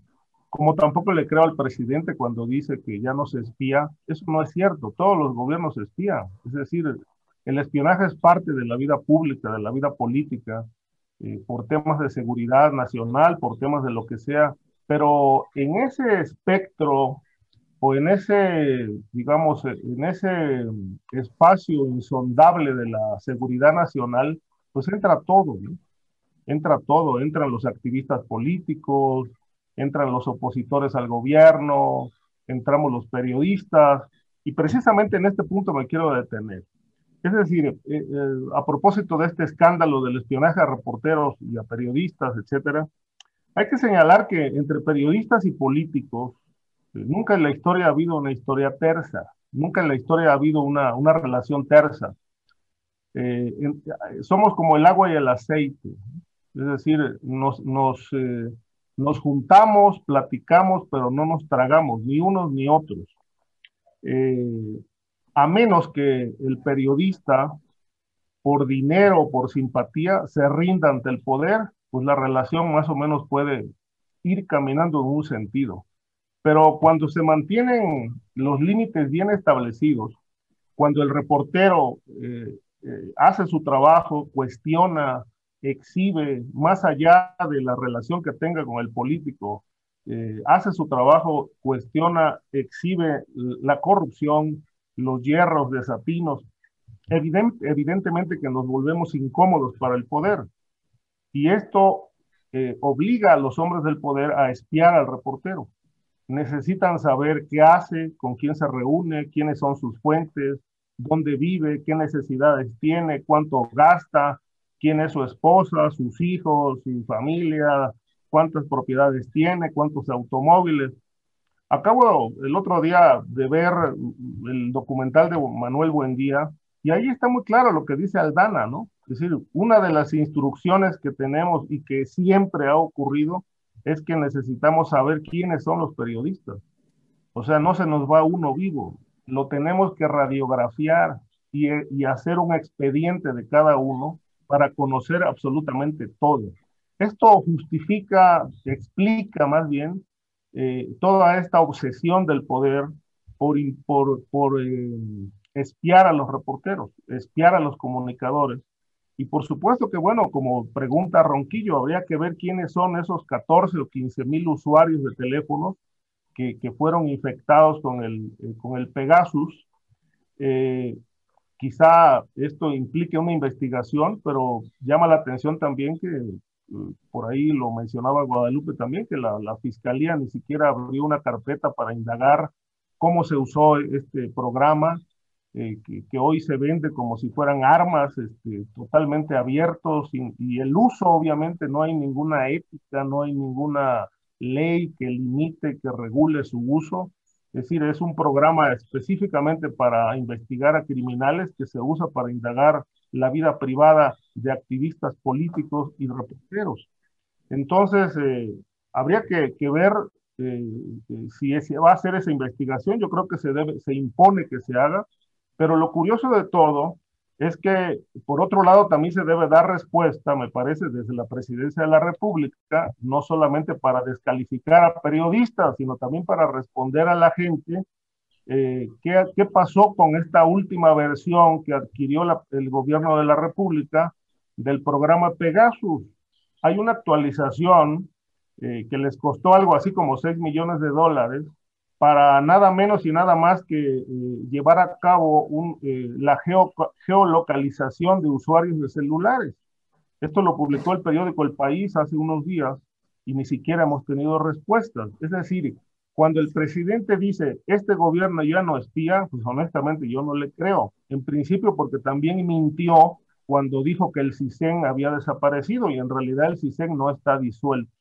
como tampoco le creo al presidente cuando dice que ya no se espía. Eso no es cierto, todos los gobiernos espían. Es decir, el espionaje es parte de la vida pública, de la vida política, eh, por temas de seguridad nacional, por temas de lo que sea pero en ese espectro o en ese, digamos, en ese espacio insondable de la seguridad nacional, pues entra todo, ¿no? Entra todo, entran los activistas políticos, entran los opositores al gobierno, entramos los periodistas, y precisamente en este punto me quiero detener. Es decir, eh, eh, a propósito de este escándalo del espionaje a reporteros y a periodistas, etcétera, hay que señalar que entre periodistas y políticos, eh, nunca en la historia ha habido una historia tersa, nunca en la historia ha habido una, una relación tersa. Eh, en, somos como el agua y el aceite, es decir, nos, nos, eh, nos juntamos, platicamos, pero no nos tragamos, ni unos ni otros. Eh, a menos que el periodista, por dinero o por simpatía, se rinda ante el poder pues la relación más o menos puede ir caminando en un sentido. Pero cuando se mantienen los límites bien establecidos, cuando el reportero eh, eh, hace su trabajo, cuestiona, exhibe, más allá de la relación que tenga con el político, eh, hace su trabajo, cuestiona, exhibe la corrupción, los hierros, desatinos, evident, evidentemente que nos volvemos incómodos para el poder. Y esto eh, obliga a los hombres del poder a espiar al reportero. Necesitan saber qué hace, con quién se reúne, quiénes son sus fuentes, dónde vive, qué necesidades tiene, cuánto gasta, quién es su esposa, sus hijos, su familia, cuántas propiedades tiene, cuántos automóviles. Acabo el otro día de ver el documental de Manuel Buendía y ahí está muy claro lo que dice Aldana, ¿no? Es decir, una de las instrucciones que tenemos y que siempre ha ocurrido es que necesitamos saber quiénes son los periodistas. O sea, no se nos va uno vivo, lo tenemos que radiografiar y, y hacer un expediente de cada uno para conocer absolutamente todo. Esto justifica, explica más bien eh, toda esta obsesión del poder por, por, por eh, espiar a los reporteros, espiar a los comunicadores y por supuesto que, bueno, como pregunta Ronquillo, habría que ver quiénes son esos 14 o 15 mil usuarios de teléfonos que, que fueron infectados con el, eh, con el Pegasus. Eh, quizá esto implique una investigación, pero llama la atención también que, eh, por ahí lo mencionaba Guadalupe también, que la, la Fiscalía ni siquiera abrió una carpeta para indagar cómo se usó este programa, eh, que, que, hoy se vende como si fueran armas este, totalmente abiertos y, y, el uso obviamente no hay ninguna ética, no hay ninguna ley que limite, que regule su uso. Es decir, es un programa específicamente para investigar a criminales que se usa para indagar la vida privada de activistas políticos y reporteros. Entonces, eh, habría que, ver eh, eh, si va a hacer esa investigación. Yo creo que se, debe, se impone que se haga, pero lo curioso de todo es que, por otro lado, también se debe dar respuesta, me parece, desde la presidencia de la República, no solamente para descalificar a periodistas, sino también para responder a la gente eh, ¿qué, ¿qué, pasó con esta última versión que adquirió el gobierno de la República del programa Pegasus. Hay una actualización eh, que les costó algo así como 6 millones de dólares para nada menos y nada más que eh, llevar a cabo un, la geolocalización de usuarios de celulares. Esto lo publicó el periódico El País hace unos días y ni siquiera hemos tenido respuestas. Es decir, cuando el presidente dice, este gobierno ya no espía, pues honestamente yo no le creo. En principio porque también mintió cuando dijo que el CISEN había desaparecido y en realidad el CISEN no está disuelto.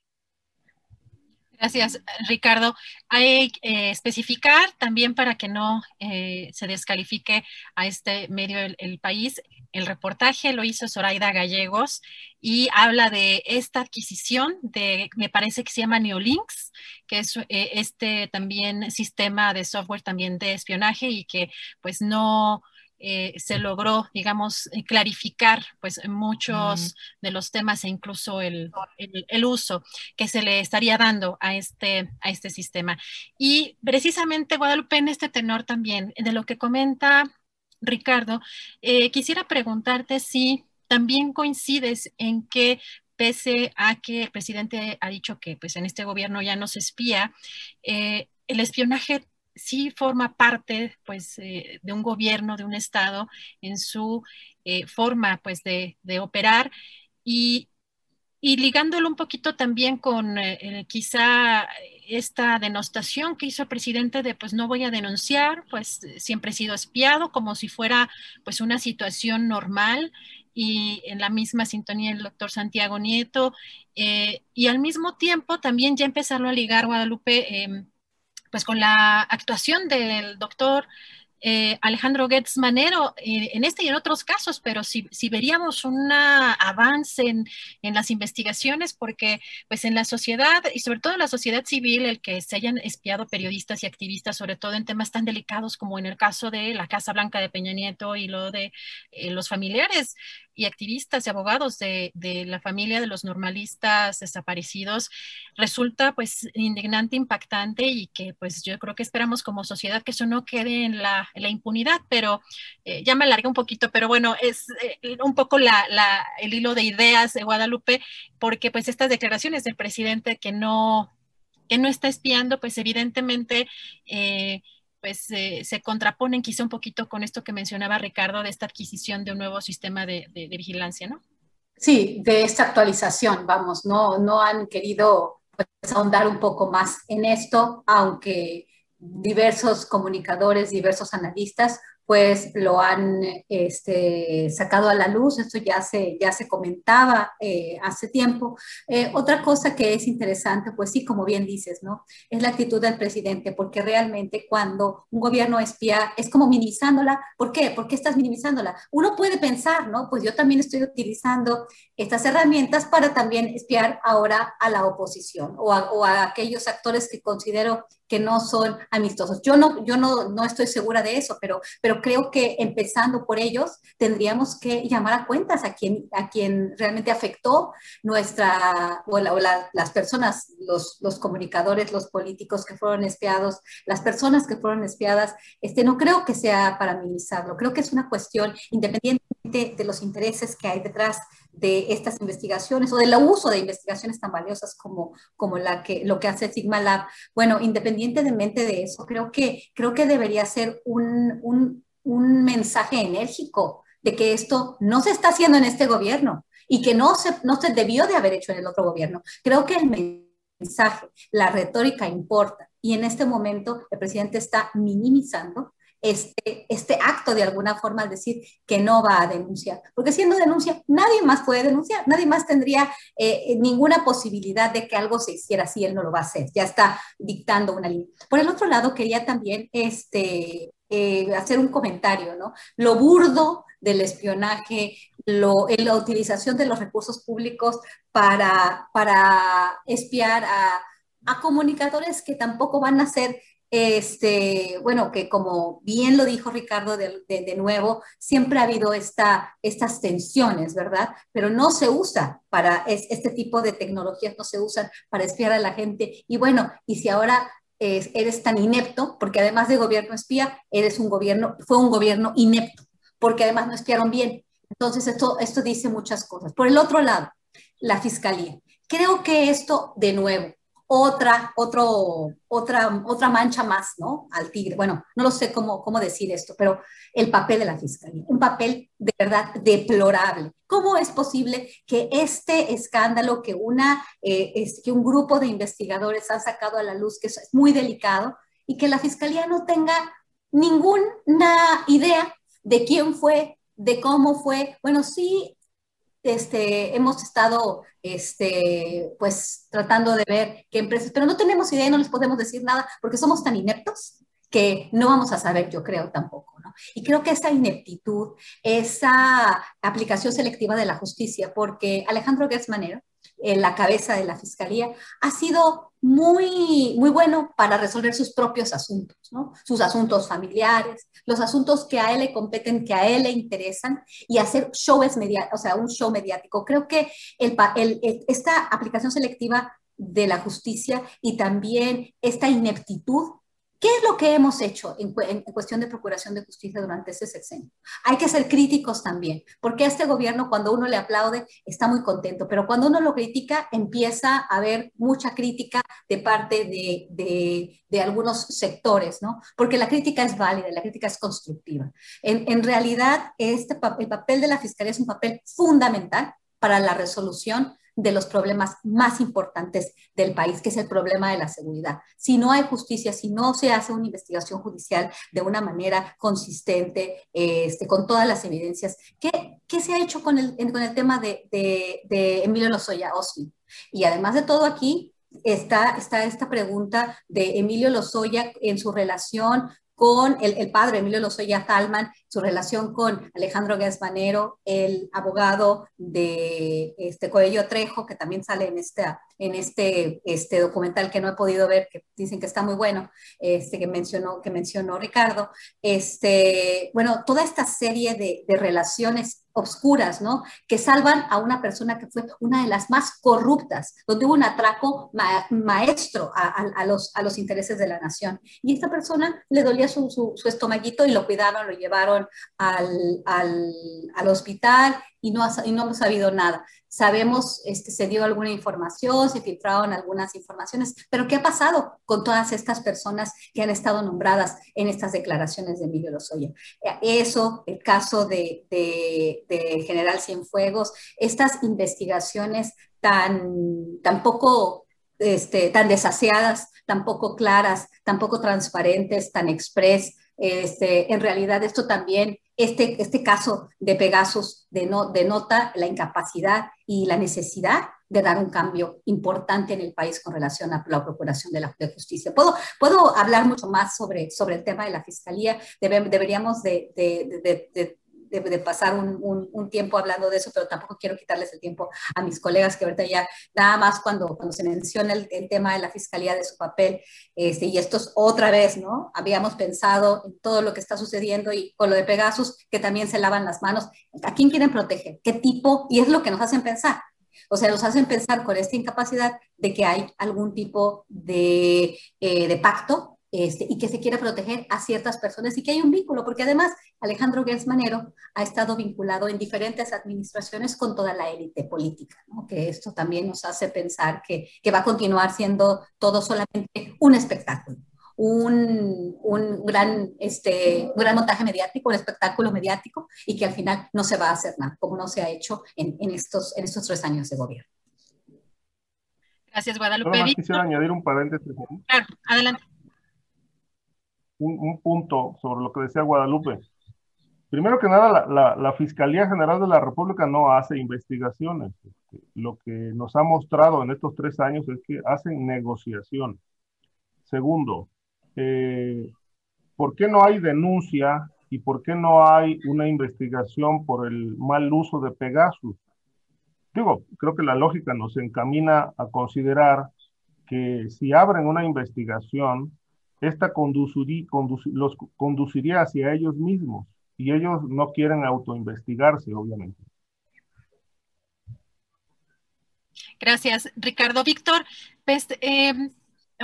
Gracias, Ricardo. Hay que eh, especificar también para que no eh, se descalifique a este medio el, país. El reportaje lo hizo Zoraida Gallegos y habla de esta adquisición de, me parece que se llama Neolinks, que es eh, este también sistema de software también de espionaje y que pues no, eh, se logró, digamos, eh, clarificar pues muchos de los temas e incluso el, el, uso que se le estaría dando a este, a este sistema. Y precisamente, Guadalupe, en este tenor también, de lo que comenta Ricardo, eh, quisiera preguntarte si también coincides en que pese a que el presidente ha dicho que pues en este gobierno ya no se espía, el espionaje sí forma parte pues eh, de un gobierno, de un estado en su eh, forma pues de, operar. Y, ligándolo un poquito también con eh, quizá esta denostación que hizo el presidente de pues no voy a denunciar, pues siempre he sido espiado como si fuera pues una situación normal y en la misma sintonía el doctor Santiago Nieto y al mismo tiempo también ya empezarlo a ligar Guadalupe em, pues con la actuación del doctor eh, Alejandro Getz Manero eh, en este y en otros casos, pero si, veríamos un avance en, en, las investigaciones, porque pues en la sociedad y sobre todo en la sociedad civil, el que se hayan espiado periodistas y activistas, sobre todo en temas tan delicados como en el caso de la Casa Blanca de Peña Nieto y lo de eh, los familiares, y activistas y abogados de, la familia de los normalistas desaparecidos resulta pues indignante, impactante y que pues yo creo que esperamos como sociedad que eso no quede en la, impunidad, pero eh, ya me alargué un poquito, pero bueno, es eh, un poco la, el hilo de ideas de Guadalupe, porque pues estas declaraciones del presidente que no, que no está espiando, pues evidentemente... Eh, pues se contraponen quizá un poquito con esto que mencionaba Ricardo de esta adquisición de un nuevo sistema de, vigilancia, ¿no? Sí, de esta actualización, vamos, no, no han querido pues, ahondar un poco más en esto, aunque diversos comunicadores, diversos analistas pues lo han este, sacado a la luz, esto ya se, ya se comentaba eh, hace tiempo. Eh, otra cosa que es interesante, pues sí, como bien dices, ¿no? Es la actitud del presidente, porque realmente cuando un gobierno espía es como minimizándola. ¿Por qué? ¿Por qué estás minimizándola? Uno puede pensar, ¿no? Pues yo también estoy utilizando estas herramientas para también espiar ahora a la oposición o a, o a aquellos actores que considero que no son amistosos. Yo no, yo no, no estoy segura de eso, pero, pero creo que empezando por ellos tendríamos que llamar a cuentas a quien, a quien realmente afectó nuestra, o, las personas, los, los, comunicadores, los políticos que fueron espiados, las personas que fueron espiadas. Este, no creo que sea para minimizarlo, creo que es una cuestión independientemente de los intereses que hay detrás de estas investigaciones o del uso de investigaciones tan valiosas como, como la que, lo que hace Sigma Lab. Bueno, independientemente de eso, creo que, creo que debería ser un, un, un mensaje enérgico de que esto no se está haciendo en este gobierno y que no se, no se debió de haber hecho en el otro gobierno. Creo que el mensaje, la retórica importa y en este momento el presidente está minimizando este, este acto de alguna forma al decir que no va a denunciar. Porque siendo denuncia, nadie más puede denunciar, nadie más tendría eh, ninguna posibilidad de que algo se hiciera si él no lo va a hacer. Ya está dictando una línea. Por el otro lado, quería también este, eh, hacer un comentario, ¿no? Lo burdo del espionaje, lo, la utilización de los recursos públicos para, para espiar a, a comunicadores que tampoco van a ser este, bueno, que como bien lo dijo Ricardo de, de, nuevo, siempre ha habido esta, estas tensiones, ¿verdad? Pero no se usa para, este tipo de tecnologías no se usan para espiar a la gente. Y bueno, y si ahora eres tan inepto, porque además de gobierno espía, eres un gobierno, fue un gobierno inepto, porque además no espiaron bien. Entonces, esto, esto dice muchas cosas. Por el otro lado, la fiscalía. Creo que esto, de nuevo, otra, otro, otra, otra mancha más, ¿no? Al tigre. Bueno, no lo sé cómo, cómo decir esto, pero el papel de la fiscalía, un papel de verdad deplorable. ¿Cómo es posible que este escándalo que, una, eh, es, que un grupo de investigadores ha sacado a la luz, que es muy delicado, y que la fiscalía no tenga ninguna idea de quién fue, de cómo fue? Bueno, sí este, hemos estado este, pues, tratando de ver qué empresas, pero no tenemos idea y no les podemos decir nada porque somos tan ineptos que no vamos a saber, yo creo tampoco. ¿no? Y creo que esa ineptitud, esa aplicación selectiva de la justicia, porque Alejandro Gertz Manero, en la cabeza de la fiscalía, ha sido muy, muy bueno para resolver sus propios asuntos, sus asuntos familiares, los asuntos que a él le competen, que a él le interesan, y hacer shows mediáticos, o sea, un show mediático. Creo que el, el, esta aplicación selectiva de la justicia y también esta ineptitud ¿Qué es lo que hemos hecho en, cuestión de procuración de justicia durante ese sexenio? Hay que ser críticos también, porque a este gobierno cuando uno le aplaude está muy contento, pero cuando uno lo critica empieza a haber mucha crítica de parte de, algunos sectores, ¿no? Porque la crítica es válida, la crítica es constructiva. En, realidad, este, el papel de la Fiscalía es un papel fundamental para la resolución de los problemas más importantes del país, que es el problema de la seguridad. Si no hay justicia, si no se hace una investigación judicial de una manera consistente, este, con todas las evidencias, ¿qué, qué se ha hecho con el, con el tema de, de, Emilio Lozoya Osmi? Y además de todo aquí, está, está esta pregunta de Emilio Lozoya en su relación con el, el, padre Emilio Lozoya Talman, su relación con Alejandro Gasbanero, el abogado de este Coello Trejo, que también sale en, este, en este, este documental que no he podido ver, que dicen que está muy bueno, este, que, mencionó, que mencionó Ricardo. Este, bueno, toda esta serie de, de relaciones obscuras, ¿no? Que salvan a una persona que fue una de las más corruptas, donde hubo un atraco maestro a, los, a los intereses de la nación. Y esta persona le dolía su, su estomaguito y lo cuidaron, lo llevaron al, al, al hospital y no, y no hemos sabido nada. Sabemos, este, se dio alguna información, se filtraron algunas informaciones, pero ¿qué ha pasado con todas estas personas que han estado nombradas en estas declaraciones de Emilio Lozoya? Eh, eso, el caso de, de, General Cienfuegos, estas investigaciones tan, tan poco, este, tan desaseadas, tan poco claras, tan poco transparentes, tan express, este, en realidad esto también, este, este caso de Pegasus denota la incapacidad y la necesidad de dar un cambio importante en el país con relación a la procuración de la justicia. Puedo, puedo hablar mucho más sobre, sobre el tema de la fiscalía, deberíamos de, pasar un, un, tiempo hablando de eso, pero tampoco quiero quitarles el tiempo a mis colegas que ahorita ya nada más cuando, cuando se menciona el, tema de la fiscalía de su papel, este, y esto es otra vez, ¿no? Habíamos pensado en todo lo que está sucediendo y con lo de Pegasus, que también se lavan las manos. ¿A quién quieren proteger? ¿Qué tipo? Y es lo que nos hacen pensar. O sea, nos hacen pensar con esta incapacidad de que hay algún tipo de, eh, de pacto este, y que se quiere proteger a ciertas personas y que hay un vínculo, porque además Alejandro Gertz Manero ha estado vinculado en diferentes administraciones con toda la élite política, ¿no? que esto también nos hace pensar que, que, va a continuar siendo todo solamente un espectáculo. Un, un, gran, este, un gran montaje mediático, un espectáculo mediático y que al final no se va a hacer nada, como no se ha hecho en, en estos, en estos tres años de gobierno. Gracias, Guadalupe. quisiera añadir un paréntesis. Claro, adelante. Un, punto sobre lo que decía Guadalupe. Primero que nada, la, Fiscalía General de la República no hace investigaciones. Lo que nos ha mostrado en estos tres años es que hacen negociación. Segundo, eh, ¿por qué no hay denuncia y por qué no hay una investigación por el mal uso de Pegasus? Digo, creo que la lógica nos encamina a considerar que si abren una investigación, esta conduciría, los conduciría hacia ellos mismos y ellos no quieren autoinvestigarse, obviamente. Gracias, Ricardo. Víctor, pues, eh,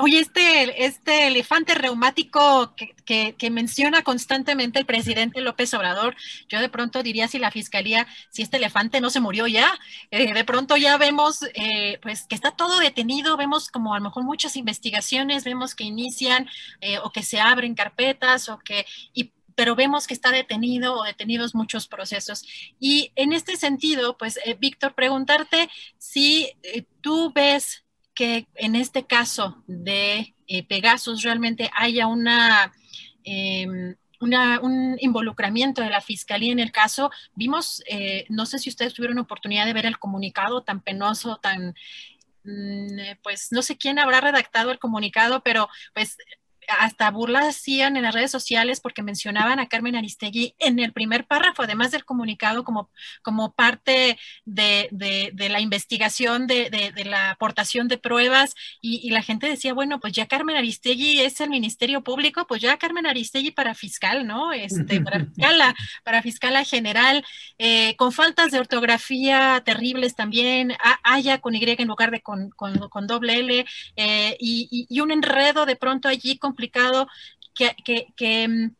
Oye, este, este elefante reumático que, que, menciona constantemente el presidente López Obrador, yo de pronto diría si la fiscalía, si este elefante no se murió ya, eh, de pronto ya vemos eh, pues que está todo detenido, vemos como a lo mejor muchas investigaciones, vemos que inician eh, o que se abren carpetas o que... Y, pero vemos que está detenido o detenidos muchos procesos. Y en este sentido, pues, Víctor, preguntarte si tú ves que en este caso de eh, Pegasus realmente haya una, em, un involucramiento de la fiscalía en el caso. Vimos, eh, no sé si ustedes tuvieron oportunidad de ver el comunicado tan penoso, tan, mm, pues no sé quién habrá redactado el comunicado, pero pues hasta burlas hacían en las redes sociales porque mencionaban a Carmen Aristegui en el primer párrafo, además del comunicado como, como parte de, de, la investigación, de, de, la aportación de pruebas, y, la gente decía, bueno, pues ya Carmen Aristegui es el Ministerio Público, pues ya Carmen Aristegui para fiscal, ¿no? Este, para [LAUGHS] fiscala, para fiscala general, eh, con faltas de ortografía terribles también, haya con Y en lugar de con, con, doble L, eh, y, y, un enredo de pronto allí con que, mm,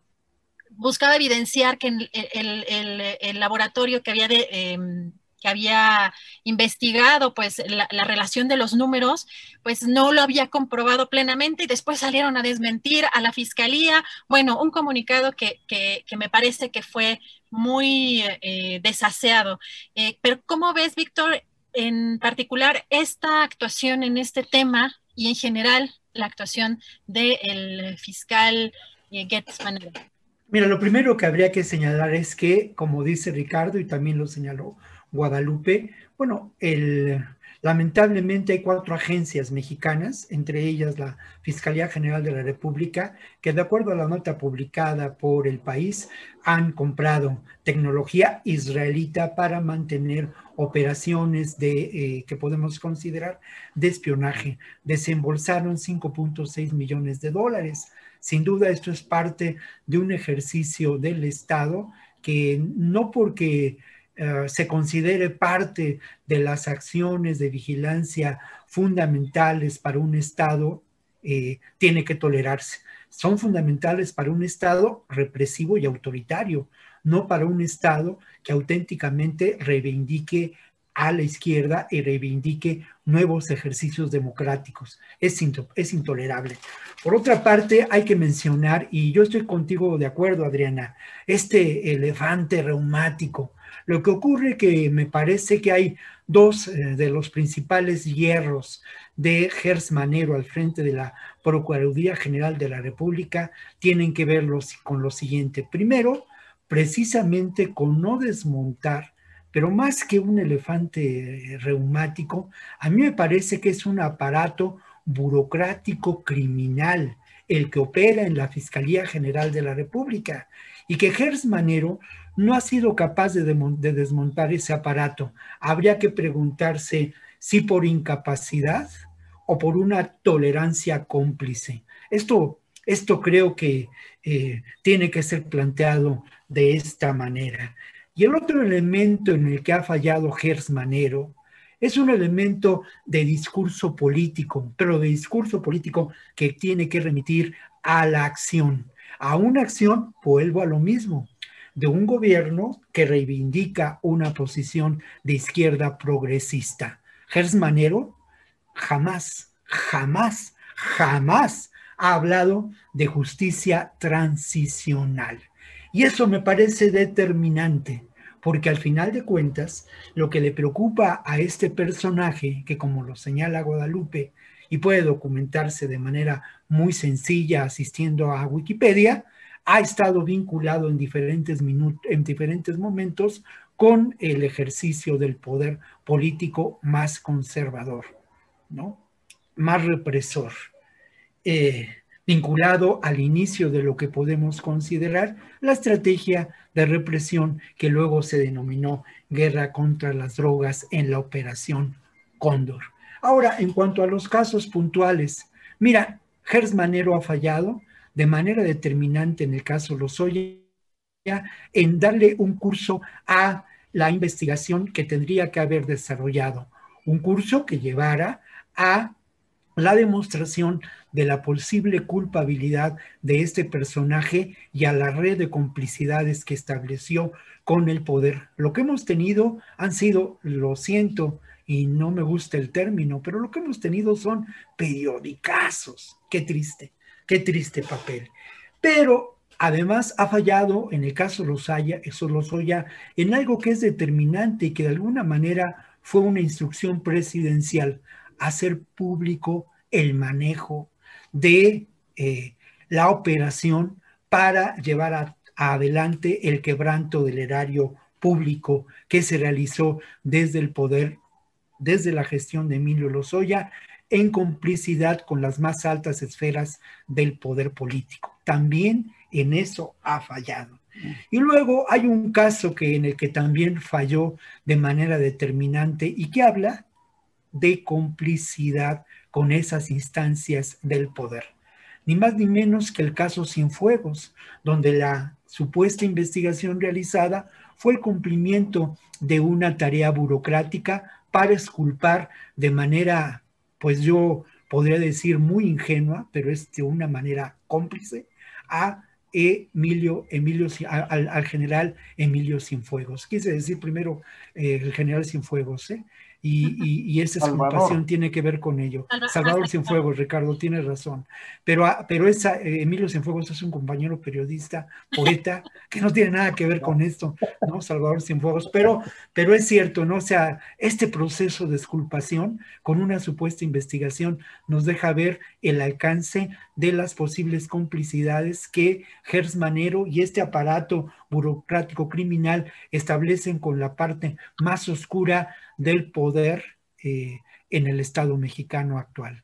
buscaba evidenciar que el, laboratorio que había em, que había investigado pues la, relación de los números, pues no lo había comprobado plenamente y después salieron a desmentir a la fiscalía. Bueno, un comunicado que, me parece que fue muy eh, desaseado. Eh, pero ¿cómo ves, Víctor, en particular esta actuación en este tema y en general la actuación del fiscal eh, Mira, lo primero que habría que señalar es que, como dice Ricardo y también lo señaló Guadalupe, bueno, el, lamentablemente hay cuatro agencias mexicanas, entre ellas la Fiscalía General de la República, que de acuerdo a la nota publicada por el país, han comprado tecnología israelita para mantener operaciones de, eh, que podemos considerar de espionaje. Desembolsaron 5.6 millones de dólares. Sin duda esto es parte de un ejercicio del Estado que no porque eh, se considere parte de las acciones de vigilancia fundamentales para un Estado, eh, tiene que tolerarse. Son fundamentales para un Estado represivo y autoritario no para un Estado que auténticamente reivindique a la izquierda y reivindique nuevos ejercicios democráticos. Es, es intolerable. Por otra parte, hay que mencionar, y yo estoy contigo de acuerdo, Adriana, este elefante reumático. Lo que ocurre que me parece que hay dos eh, de los principales hierros de Gers Manero al frente de la Procuraduría General de la República tienen que ver con lo siguiente. Primero, precisamente con no desmontar, pero más que un elefante reumático, a mí me parece que es un aparato burocrático criminal el que opera en la Fiscalía General de la República y que Gers Manero no ha sido capaz de, de, desmontar ese aparato. Habría que preguntarse si por incapacidad o por una tolerancia cómplice. Esto, esto creo que eh, tiene que ser planteado de esta manera. Y el otro elemento en el que ha fallado Gers Manero es un elemento de discurso político, pero de discurso político que tiene que remitir a la acción. A una acción, vuelvo a lo mismo, de un gobierno que reivindica una posición de izquierda progresista. Gers Manero jamás, jamás, jamás ha hablado de justicia transicional. Y eso me parece determinante, porque al final de cuentas, lo que le preocupa a este personaje, que como lo señala Guadalupe, y puede documentarse de manera muy sencilla asistiendo a Wikipedia, ha estado vinculado en diferentes, en diferentes momentos con el ejercicio del poder político más conservador, ¿no? más represor, eh, vinculado al inicio de lo que podemos considerar la estrategia de represión que luego se denominó guerra contra las drogas en la operación Cóndor. Ahora, en cuanto a los casos puntuales, mira, Gers Manero ha fallado de manera determinante en el caso Lozoya en darle un curso a la investigación que tendría que haber desarrollado, un curso que llevara a la demostración de la posible culpabilidad de este personaje y a la red de complicidades que estableció con el poder. Lo que hemos tenido han sido, lo siento, y no me gusta el término, pero lo que hemos tenido son periodicazos. Qué triste, qué triste papel. Pero además ha fallado en el caso Lozoya, eso Lozoya, en algo que es determinante y que de alguna manera fue una instrucción presidencial, hacer público el manejo de eh, la operación para llevar adelante el quebranto del erario público que se realizó desde el poder, desde la gestión de Emilio Lozoya, en complicidad con las más altas esferas del poder político. También en eso ha fallado. Y luego hay un caso que en el que también falló de manera determinante y que habla de complicidad con esas instancias del poder. Ni más ni menos que el caso Cienfuegos, donde la supuesta investigación realizada fue el cumplimiento de una tarea burocrática para esculpar de manera, pues yo podría decir muy ingenua, pero es de una manera cómplice, a Emilio, Emilio al, general Emilio Cienfuegos. Quise decir primero eh, el general Cienfuegos, ¿eh? Y, y, esa exculpación tiene que ver con ello. Salvador Cienfuegos, Ricardo, tiene razón. Pero, ah, pero esa, eh, Emilio Cienfuegos es un compañero periodista, poeta, que no tiene nada que ver con esto, ¿no? Salvador Cienfuegos, pero, pero es cierto, ¿no? O sea, este proceso de exculpación con una supuesta investigación nos deja ver el alcance de las posibles complicidades que Gers Manero y este aparato burocrático criminal establecen con la parte más oscura del poder eh, en el Estado mexicano actual.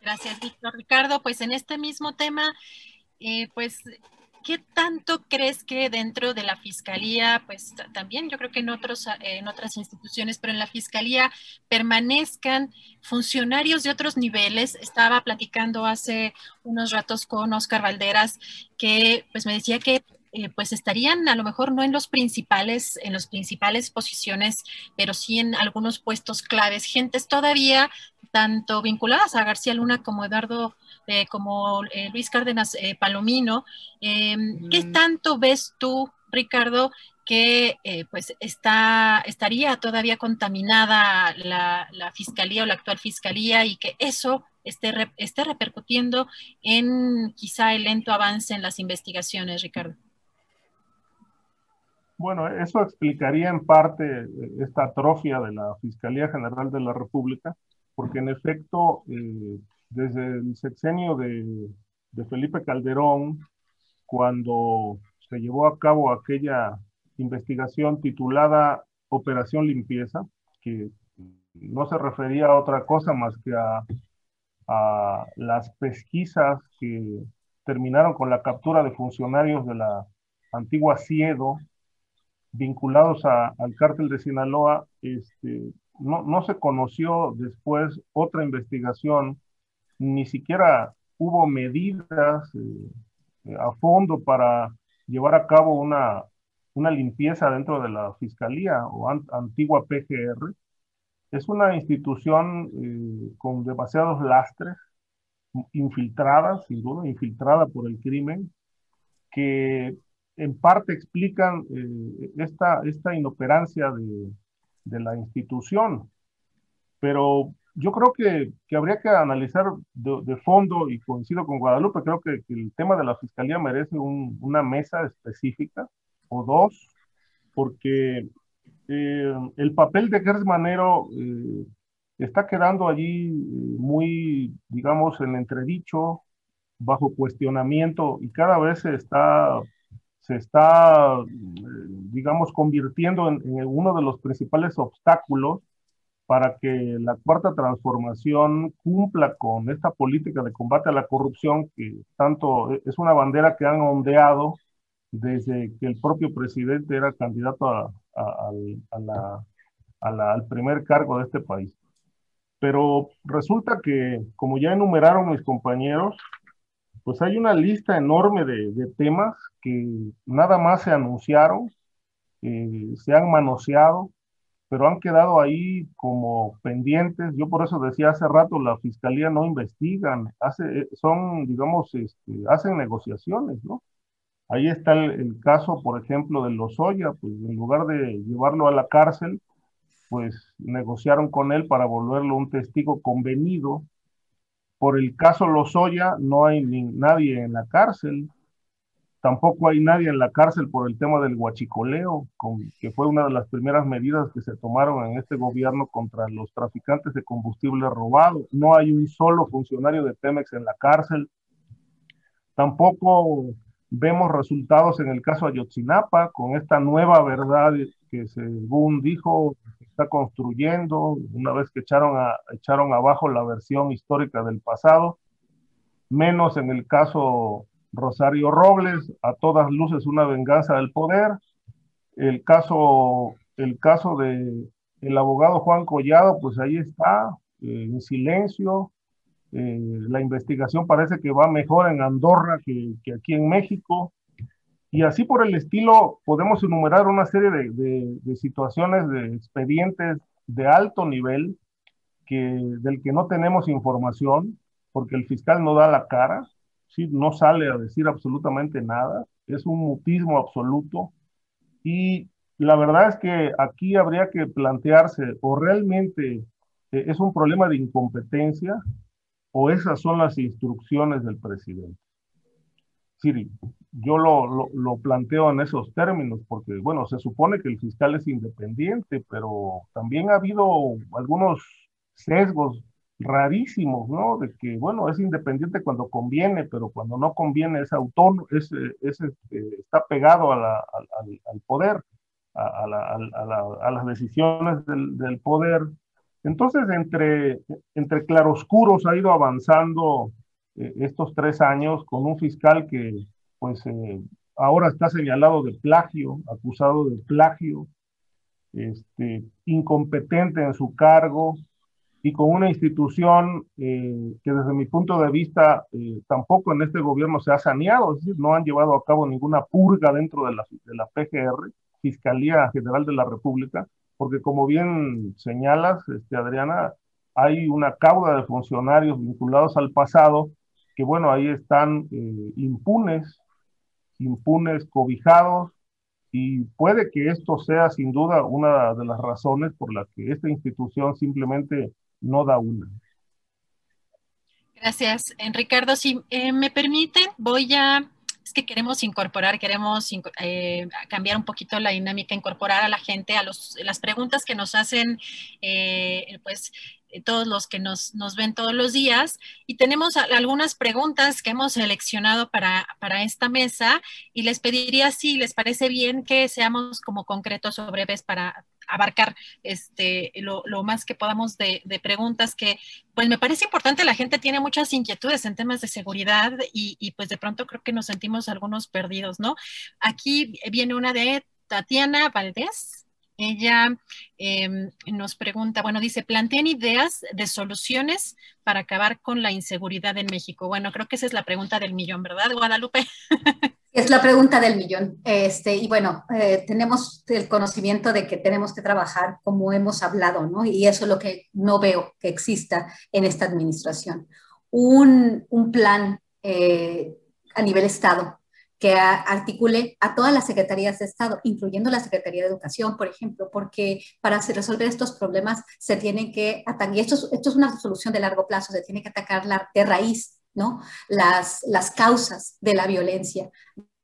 Gracias, Víctor. Ricardo, pues en este mismo tema, eh, pues, ¿qué tanto crees que dentro de la Fiscalía, pues también yo creo que en, otros, en otras instituciones, pero en la Fiscalía permanezcan funcionarios de otros niveles? Estaba platicando hace unos ratos con Oscar Valderas, que pues me decía que eh, pues estarían a lo mejor no en los principales, en las principales posiciones, pero sí en algunos puestos claves, gentes todavía tanto vinculadas a García Luna como Eduardo, eh, como eh, Luis Cárdenas Palomino. Em, ¿Qué mm. tanto ves tú, Ricardo, que pues está, estaría todavía contaminada la, la, fiscalía o la actual fiscalía y que eso esté, esté repercutiendo en quizá el lento avance en las investigaciones, Ricardo? Bueno, eso explicaría en parte eh, esta atrofia de la Fiscalía General de la República, porque en efecto, eh, desde el sexenio de, Felipe Calderón, cuando se llevó a cabo aquella investigación titulada Operación Limpieza, que no se refería a otra cosa más que a, a las pesquisas que terminaron con la captura de funcionarios de la antigua CIEDO vinculados al cártel de Sinaloa, este, no, no se conoció después otra investigación, ni siquiera hubo medidas eh, a fondo para llevar a cabo una, una limpieza dentro de la Fiscalía o antigua PGR. Es una institución eh, con demasiados lastres, infiltrada, sin duda, infiltrada por el crimen, que en parte explican eh, esta, esta inoperancia de, de, la institución. Pero yo creo que, que habría que analizar de, fondo, y coincido con Guadalupe, creo que, el tema de la fiscalía merece una mesa específica o dos, porque eh, el papel de Gers Manero eh, está quedando allí eh, muy, digamos, en entredicho, bajo cuestionamiento y cada vez se está, se está eh, digamos, convirtiendo en, uno de los principales obstáculos para que la cuarta transformación cumpla con esta política de combate a la corrupción que tanto es una bandera que han ondeado desde que el propio presidente era candidato a, al primer cargo de este país. Pero resulta que, como ya enumeraron mis compañeros, pues hay una lista enorme de, temas que nada más se anunciaron, eh, se han manoseado, pero han quedado ahí como pendientes. Yo por eso decía hace rato, la fiscalía no investigan, hace, son, digamos, este, hacen negociaciones, ¿no? Ahí está el, caso, por ejemplo, de Lozoya, pues en lugar de llevarlo a la cárcel, pues negociaron con él para volverlo un testigo convenido. Por el caso Lozoya no hay nadie en la cárcel, tampoco hay nadie en la cárcel por el tema del huachicoleo, con, que fue una de las primeras medidas que se tomaron en este gobierno contra los traficantes de combustible robado. No hay un solo funcionario de Pemex en la cárcel. Tampoco vemos resultados en el caso Ayotzinapa, con esta nueva verdad que según dijo está construyendo, una vez que echaron, echaron abajo la versión histórica del pasado, menos en el caso Rosario Robles, a todas luces una venganza del poder, el caso, el caso de el abogado Juan Collado, pues ahí está, eh, en silencio, eh, la investigación parece que va mejor en Andorra que, que aquí en México, y así por el estilo podemos enumerar una serie de, situaciones, de expedientes de alto nivel que, del que no tenemos información porque el fiscal no da la cara, ¿sí? no sale a decir absolutamente nada, es un mutismo absoluto y la verdad es que aquí habría que plantearse o realmente eh, es un problema de incompetencia o esas son las instrucciones del presidente. Siri, yo lo, lo, planteo en esos términos, porque, bueno, se supone que el fiscal es independiente, pero también ha habido algunos sesgos rarísimos, ¿no? De que, bueno, es independiente cuando conviene, pero cuando no conviene es autónomo, es, es, este, está pegado al, al, poder, a, la, a, las decisiones del, del, poder. Entonces, entre, entre claroscuros ha ido avanzando eh, estos tres años con un fiscal que pues eh, ahora está señalado de plagio, acusado de plagio, este, incompetente en su cargo y con una institución eh, que desde mi punto de vista tampoco en este gobierno se ha saneado, es decir, no han llevado a cabo ninguna purga dentro de la, de la PGR, Fiscalía General de la República, porque como bien señalas, este, Adriana, hay una cauda de funcionarios vinculados al pasado que bueno, ahí están eh, impunes, impunes, cobijados, y puede que esto sea sin duda una de las razones por las que esta institución simplemente no da una. Gracias, Ricardo. Si eh, me permiten, voy a, es que queremos incorporar, queremos eh, cambiar un poquito la dinámica, incorporar a la gente a los, las preguntas que nos hacen, pues eh, todos los que nos, ven todos los días. Y tenemos algunas preguntas que hemos seleccionado para, esta mesa y les pediría si les parece bien que seamos como concretos o breves para abarcar este, lo, más que podamos de, preguntas que, pues me parece importante, la gente tiene muchas inquietudes en temas de seguridad y, y pues de pronto creo que nos sentimos algunos perdidos, ¿no? Aquí viene una de Tatiana Valdés. Ella em, nos pregunta, bueno, dice, plantean ideas de soluciones para acabar con la inseguridad en México. Bueno, creo que esa es la pregunta del millón, ¿verdad, Guadalupe? [LAUGHS] Es la pregunta del millón. Este, y bueno, eh, tenemos el conocimiento de que tenemos que trabajar como hemos hablado, ¿no? Y eso es lo que no veo que exista en esta administración. Un, plan eh, a nivel Estado que articule a todas las secretarías de Estado, incluyendo la Secretaría de Educación, por ejemplo, porque para resolver estos problemas se tienen que atacar, y esto es, esto es una solución de largo plazo, se tiene que atacar de raíz, ¿no? Las, las causas de la violencia,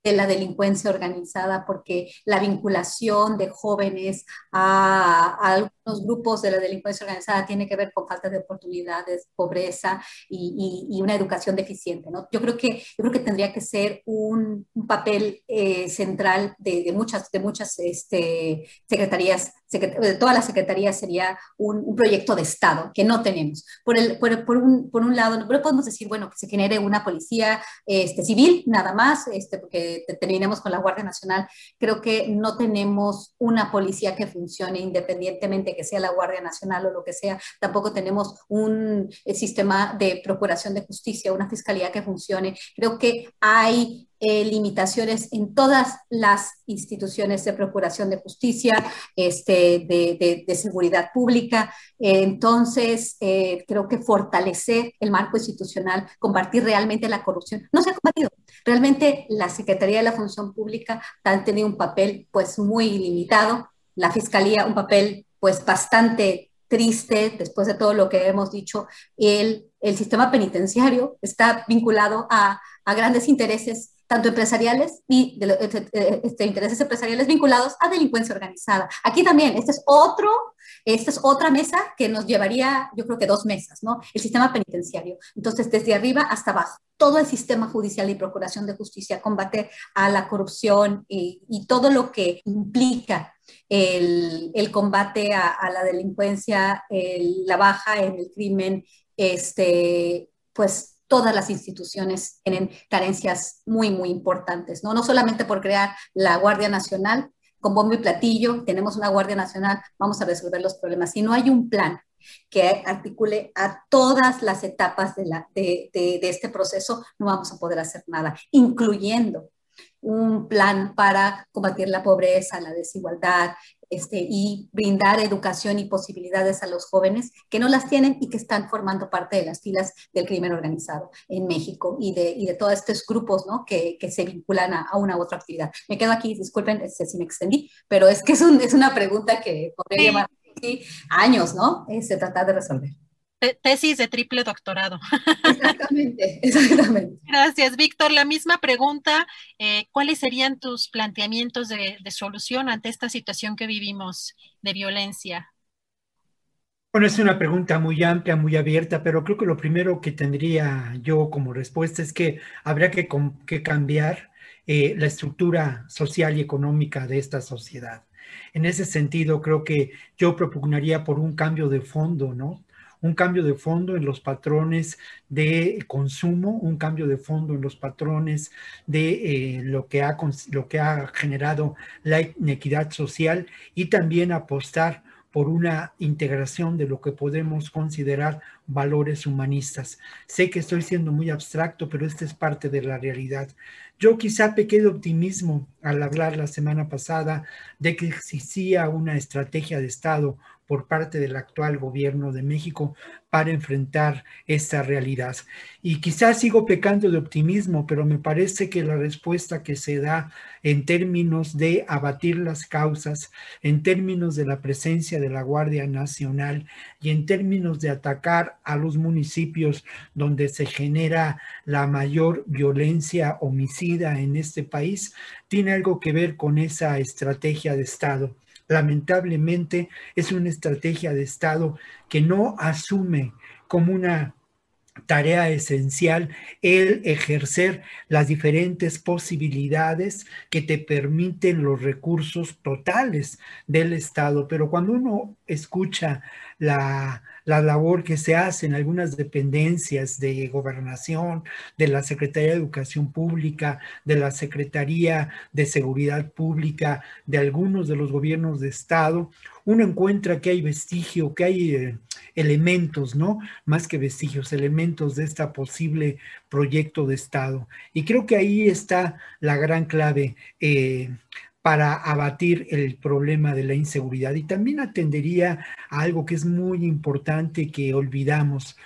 de la delincuencia organizada, porque la vinculación de jóvenes a, los grupos de la delincuencia organizada tiene que ver con falta de oportunidades, pobreza y, una educación deficiente. ¿no? Yo, creo que, yo creo que tendría que ser un, papel eh, central de, muchas, de muchas este, secretarías, de todas las secretarías sería un, un, proyecto de Estado que no tenemos. Por, el, por, por, un, por un lado, no podemos decir, bueno, que se genere una policía este, civil, nada más, este, porque terminemos con la Guardia Nacional. Creo que no tenemos una policía que funcione independientemente que sea la Guardia Nacional o lo que sea. Tampoco tenemos un eh, sistema de procuración de justicia, una fiscalía que funcione. Creo que hay eh, limitaciones en todas las instituciones de procuración de justicia, este, de, de, seguridad pública. entonces, eh, creo que fortalecer el marco institucional, combatir realmente la corrupción, no se ha combatido. Realmente la Secretaría de la Función Pública ha tenido un papel pues muy limitado, la Fiscalía un papel pues bastante triste después de todo lo que hemos dicho. El, el sistema penitenciario está vinculado a, a grandes intereses tanto empresariales y de, este, este, intereses empresariales vinculados a delincuencia organizada. Aquí también, este es otro, esta es otra mesa que nos llevaría, yo creo que dos mesas, ¿no? El sistema penitenciario. Entonces, desde arriba hasta abajo, todo el sistema judicial y procuración de justicia, combate a la corrupción y, y todo lo que implica el, combate a, la delincuencia, el, la baja en el crimen, este, pues todas las instituciones tienen carencias muy, muy importantes, ¿no? No solamente por crear la Guardia Nacional con bombo y platillo, tenemos una Guardia Nacional, vamos a resolver los problemas. Si no hay un plan que articule a todas las etapas de, de este proceso, no vamos a poder hacer nada, incluyendo un plan para combatir la pobreza, la desigualdad, este, y brindar educación y posibilidades a los jóvenes que no las tienen y que están formando parte de las filas del crimen organizado en México y de, y de todos estos grupos ¿no? que, que se vinculan a, a, una u otra actividad. Me quedo aquí, disculpen este, si me extendí, pero es que es, un, es una pregunta que podría llevar sí, años, ¿no? Se trata de resolver tesis de triple doctorado. Exactamente, exactamente. Gracias, Víctor. La misma pregunta, eh, ¿cuáles serían tus planteamientos de, de, solución ante esta situación que vivimos de violencia? Bueno, es una pregunta muy amplia, muy abierta, pero creo que lo primero que tendría yo como respuesta es que habría que, que cambiar eh, la estructura social y económica de esta sociedad. En ese sentido, creo que yo propugnaría por un cambio de fondo, ¿no? Un cambio de fondo en los patrones de consumo, un cambio de fondo en los patrones de eh, lo, que ha, lo que ha generado la inequidad social y también apostar por una integración de lo que podemos considerar valores humanistas. Sé que estoy siendo muy abstracto, pero esta es parte de la realidad. Yo quizá pequé de optimismo al hablar la semana pasada de que existía una estrategia de Estado por parte del actual gobierno de México para enfrentar esta realidad. Y quizás sigo pecando de optimismo, pero me parece que la respuesta que se da en términos de abatir las causas, en términos de la presencia de la Guardia Nacional y en términos de atacar a los municipios donde se genera la mayor violencia homicida en este país, tiene algo que ver con esa estrategia de Estado lamentablemente es una estrategia de Estado que no asume como una tarea esencial el ejercer las diferentes posibilidades que te permiten los recursos totales del Estado. Pero cuando uno escucha la, la labor que se hace en algunas dependencias de gobernación, de la Secretaría de Educación Pública, de la Secretaría de Seguridad Pública, de algunos de los gobiernos de Estado, uno encuentra que hay vestigio, que hay eh, elementos, ¿no? Más que vestigios, elementos de este posible proyecto de Estado. Y creo que ahí está la gran clave. Eh, para abatir el problema de la inseguridad. Y también atendería a algo que es muy importante que olvidamos.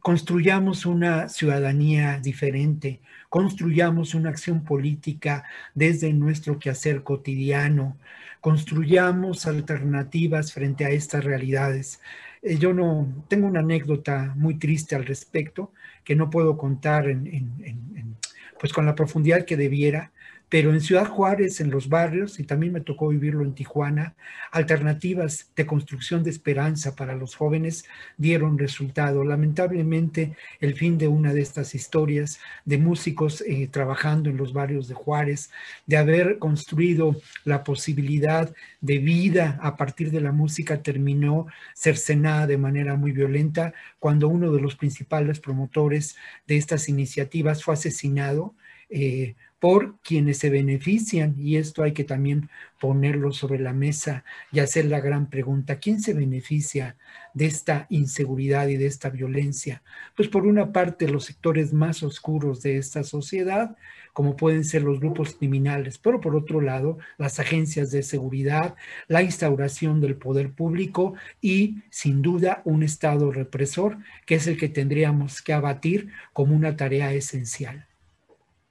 Construyamos una ciudadanía diferente, construyamos una acción política desde nuestro quehacer cotidiano, construyamos alternativas frente a estas realidades. Eh, yo no tengo una anécdota muy triste al respecto que no puedo contar en, en, en, pues con la profundidad que debiera, pero en Ciudad Juárez, en los barrios, y también me tocó vivirlo en Tijuana, alternativas de construcción de esperanza para los jóvenes dieron resultado. Lamentablemente, el fin de una de estas historias de músicos eh, trabajando en los barrios de Juárez, de haber construido la posibilidad de vida a partir de la música, terminó cercenada de manera muy violenta cuando uno de los principales promotores de estas iniciativas fue asesinado. Eh, por quienes se benefician y esto hay que también ponerlo sobre la mesa y hacer la gran pregunta, ¿quién se beneficia de esta inseguridad y de esta violencia? Pues por una parte los sectores más oscuros de esta sociedad, como pueden ser los grupos criminales, pero por otro lado las agencias de seguridad, la instauración del poder público y sin duda un Estado represor, que es el que tendríamos que abatir como una tarea esencial.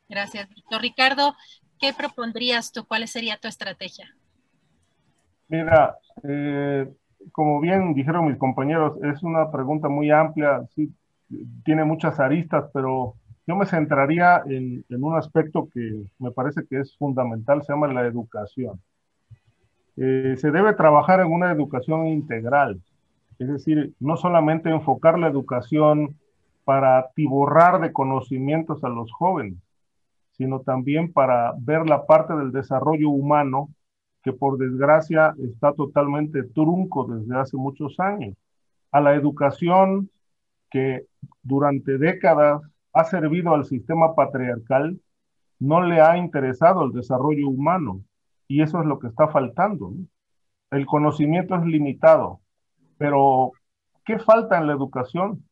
Gracias, Víctor. Ricardo, ¿qué propondrías tú? ¿Cuál sería tu estrategia? Mira, eh, como bien dijeron mis compañeros, es una pregunta muy amplia, tiene muchas aristas, pero yo me centraría en, un aspecto que me parece que es fundamental, se llama la educación. Eh, se debe trabajar en una educación integral, es decir, no solamente enfocar la educación para tiborrar de conocimientos a los jóvenes, sino también para ver la parte del desarrollo humano que por desgracia está totalmente trunco desde hace muchos años. A la educación que durante décadas ha servido al sistema patriarcal, no le ha interesado el desarrollo humano y eso es lo que está faltando. El conocimiento es limitado, pero ¿qué falta en la educación?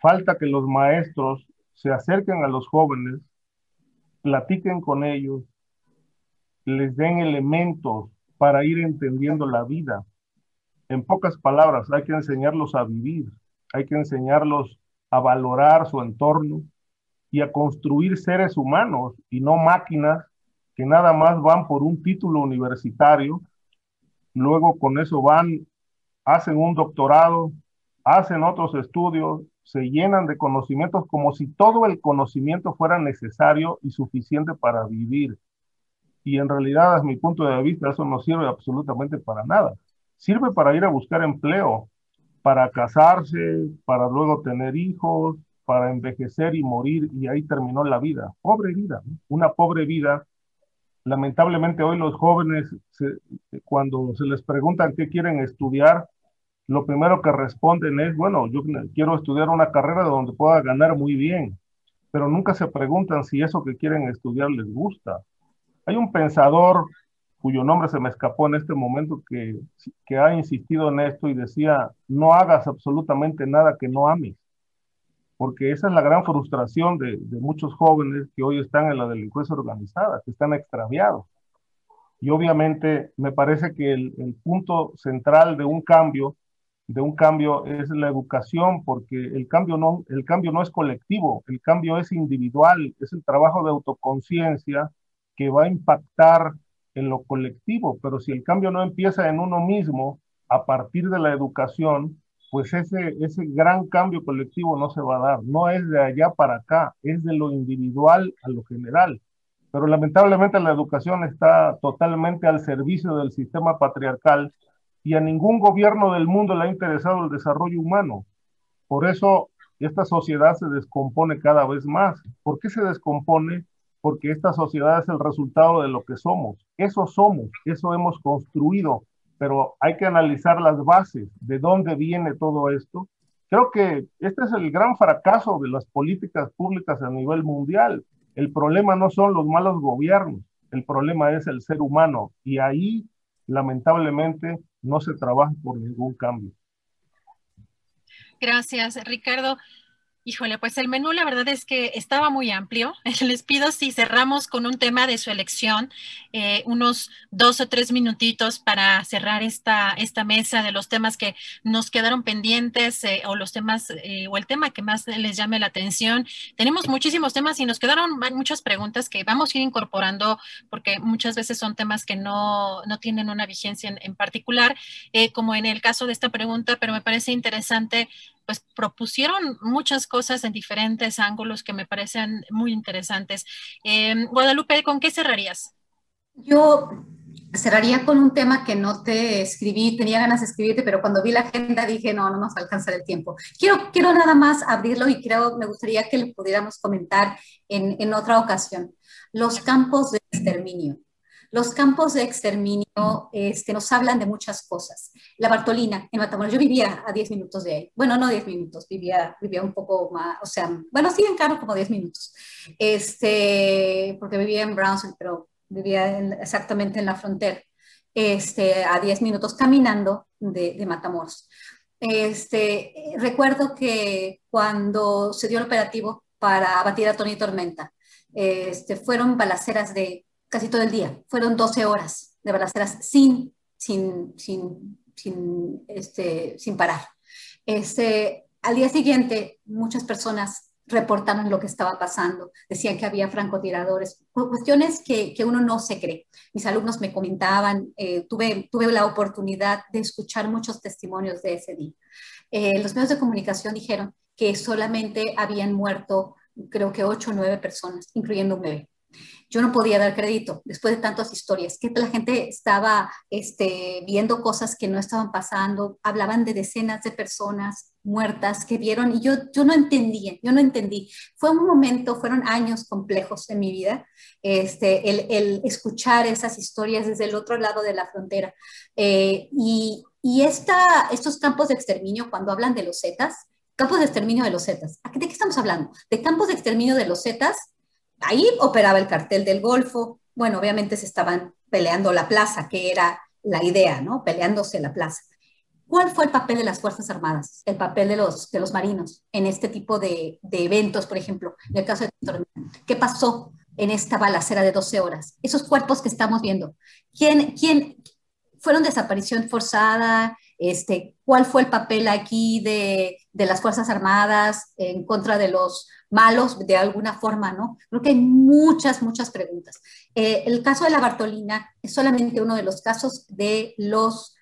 Falta que los maestros se acerquen a los jóvenes platiquen con ellos, les den elementos para ir entendiendo la vida. En pocas palabras, hay que enseñarlos a vivir, hay que enseñarlos a valorar su entorno y a construir seres humanos y no máquinas que nada más van por un título universitario, luego con eso van, hacen un doctorado, hacen otros estudios se llenan de conocimientos como si todo el conocimiento fuera necesario y suficiente para vivir. Y en realidad, desde mi punto de vista, eso no sirve absolutamente para nada. Sirve para ir a buscar empleo, para casarse, para luego tener hijos, para envejecer y morir, y ahí terminó la vida. Pobre vida, una pobre vida. Lamentablemente hoy los jóvenes, cuando se les preguntan qué quieren estudiar, lo primero que responden es, bueno, yo quiero estudiar una carrera donde pueda ganar muy bien, pero nunca se preguntan si eso que quieren estudiar les gusta. Hay un pensador cuyo nombre se me escapó en este momento que, que ha insistido en esto y decía, no hagas absolutamente nada que no ames, porque esa es la gran frustración de, muchos jóvenes que hoy están en la delincuencia organizada, que están extraviados. Y obviamente me parece que el punto central de un cambio de un cambio es la educación, porque el cambio no, el cambio no es colectivo, el cambio es individual, es el trabajo de autoconciencia que va a impactar en lo colectivo, pero si el cambio no empieza en uno mismo, a partir de la educación, pues ese, ese gran cambio colectivo no se va a dar, no es de allá para acá, es de lo individual a lo general. Pero lamentablemente la educación está totalmente al servicio del sistema patriarcal y a ningún gobierno del mundo le ha interesado el desarrollo humano. Por eso esta sociedad se descompone cada vez más. ¿Por qué se descompone? Porque esta sociedad es el resultado de lo que somos. Eso somos, eso hemos construido, pero hay que analizar las bases, de dónde viene todo esto. Creo que este es el gran fracaso de las políticas públicas a nivel mundial. El problema no son los malos gobiernos, el problema es el ser humano. Y ahí, lamentablemente, no se trabaja por ningún cambio. Gracias, Ricardo. Híjole, pues el menú la verdad es que estaba muy amplio. [LAUGHS] Les pido si cerramos con un tema de su elección, eh, unos dos o tres minutitos para cerrar esta, esta mesa de los temas que nos quedaron pendientes eh, o los temas eh, o el tema que más les llame la atención. Tenemos muchísimos temas y nos quedaron muchas preguntas que vamos a ir incorporando porque muchas veces son temas que no, no tienen una vigencia en, en particular, como en el caso de esta pregunta, pero me parece interesante pues propusieron muchas cosas en diferentes ángulos que me parecen muy interesantes. Em, Guadalupe, ¿con qué cerrarías? Yo cerraría con un tema que no te escribí, tenía ganas de escribirte, pero cuando vi la agenda dije, no, no nos va a alcanzar el tiempo. Quiero, quiero nada más abrirlo y creo, me gustaría que lo pudiéramos comentar en, en otra ocasión. Los campos de exterminio. Los campos de exterminio este, nos hablan de muchas cosas. La Bartolina, en Matamoros, yo vivía a 10 minutos de ahí. Bueno, no 10 minutos, vivía, vivía un poco más, o sea, bueno, sí en carro como 10 minutos. Este, porque vivía en Brownsville, pero vivía exactamente en la frontera, este, a 10 minutos caminando de, de Matamoros. Este, recuerdo que cuando se dio el operativo para abatir a Tony Tormenta, este, fueron balaceras de casi todo el día, fueron 12 horas de balaceras sin, sin, sin, sin, este, sin parar. Este, al día siguiente, muchas personas reportaron lo que estaba pasando, decían que había francotiradores, cuestiones que, que uno no se cree. Mis alumnos me comentaban, eh, tuve, tuve la oportunidad de escuchar muchos testimonios de ese día. Eh, los medios de comunicación dijeron que solamente habían muerto, creo que ocho o nueve personas, incluyendo un bebé yo no podía dar crédito después de tantas historias, que la gente estaba este, viendo cosas que no estaban pasando, hablaban de decenas de personas muertas que vieron y yo, yo no entendía, yo no entendí. Fue un momento, fueron años complejos en mi vida, este, el, el escuchar esas historias desde el otro lado de la frontera. Eh, y y esta, estos campos de exterminio, cuando hablan de los Zetas, campos de exterminio de los Zetas, ¿de qué estamos hablando? De campos de exterminio de los Zetas ahí operaba el cartel del Golfo. Bueno, obviamente se estaban peleando la plaza, que era la idea, ¿no? Peleándose la plaza. ¿Cuál fue el papel de las Fuerzas Armadas, el papel de los, de los marinos en este tipo de, de eventos, por ejemplo, en el caso de ¿Qué pasó en esta balacera de 12 horas? Esos cuerpos que estamos viendo, ¿quién, quién fueron desaparición forzada? Este, ¿Cuál fue el papel aquí de, de las Fuerzas Armadas en contra de los malos de alguna forma, ¿no? Creo que hay muchas, muchas preguntas. Eh, el caso de la Bartolina es solamente uno de los casos de los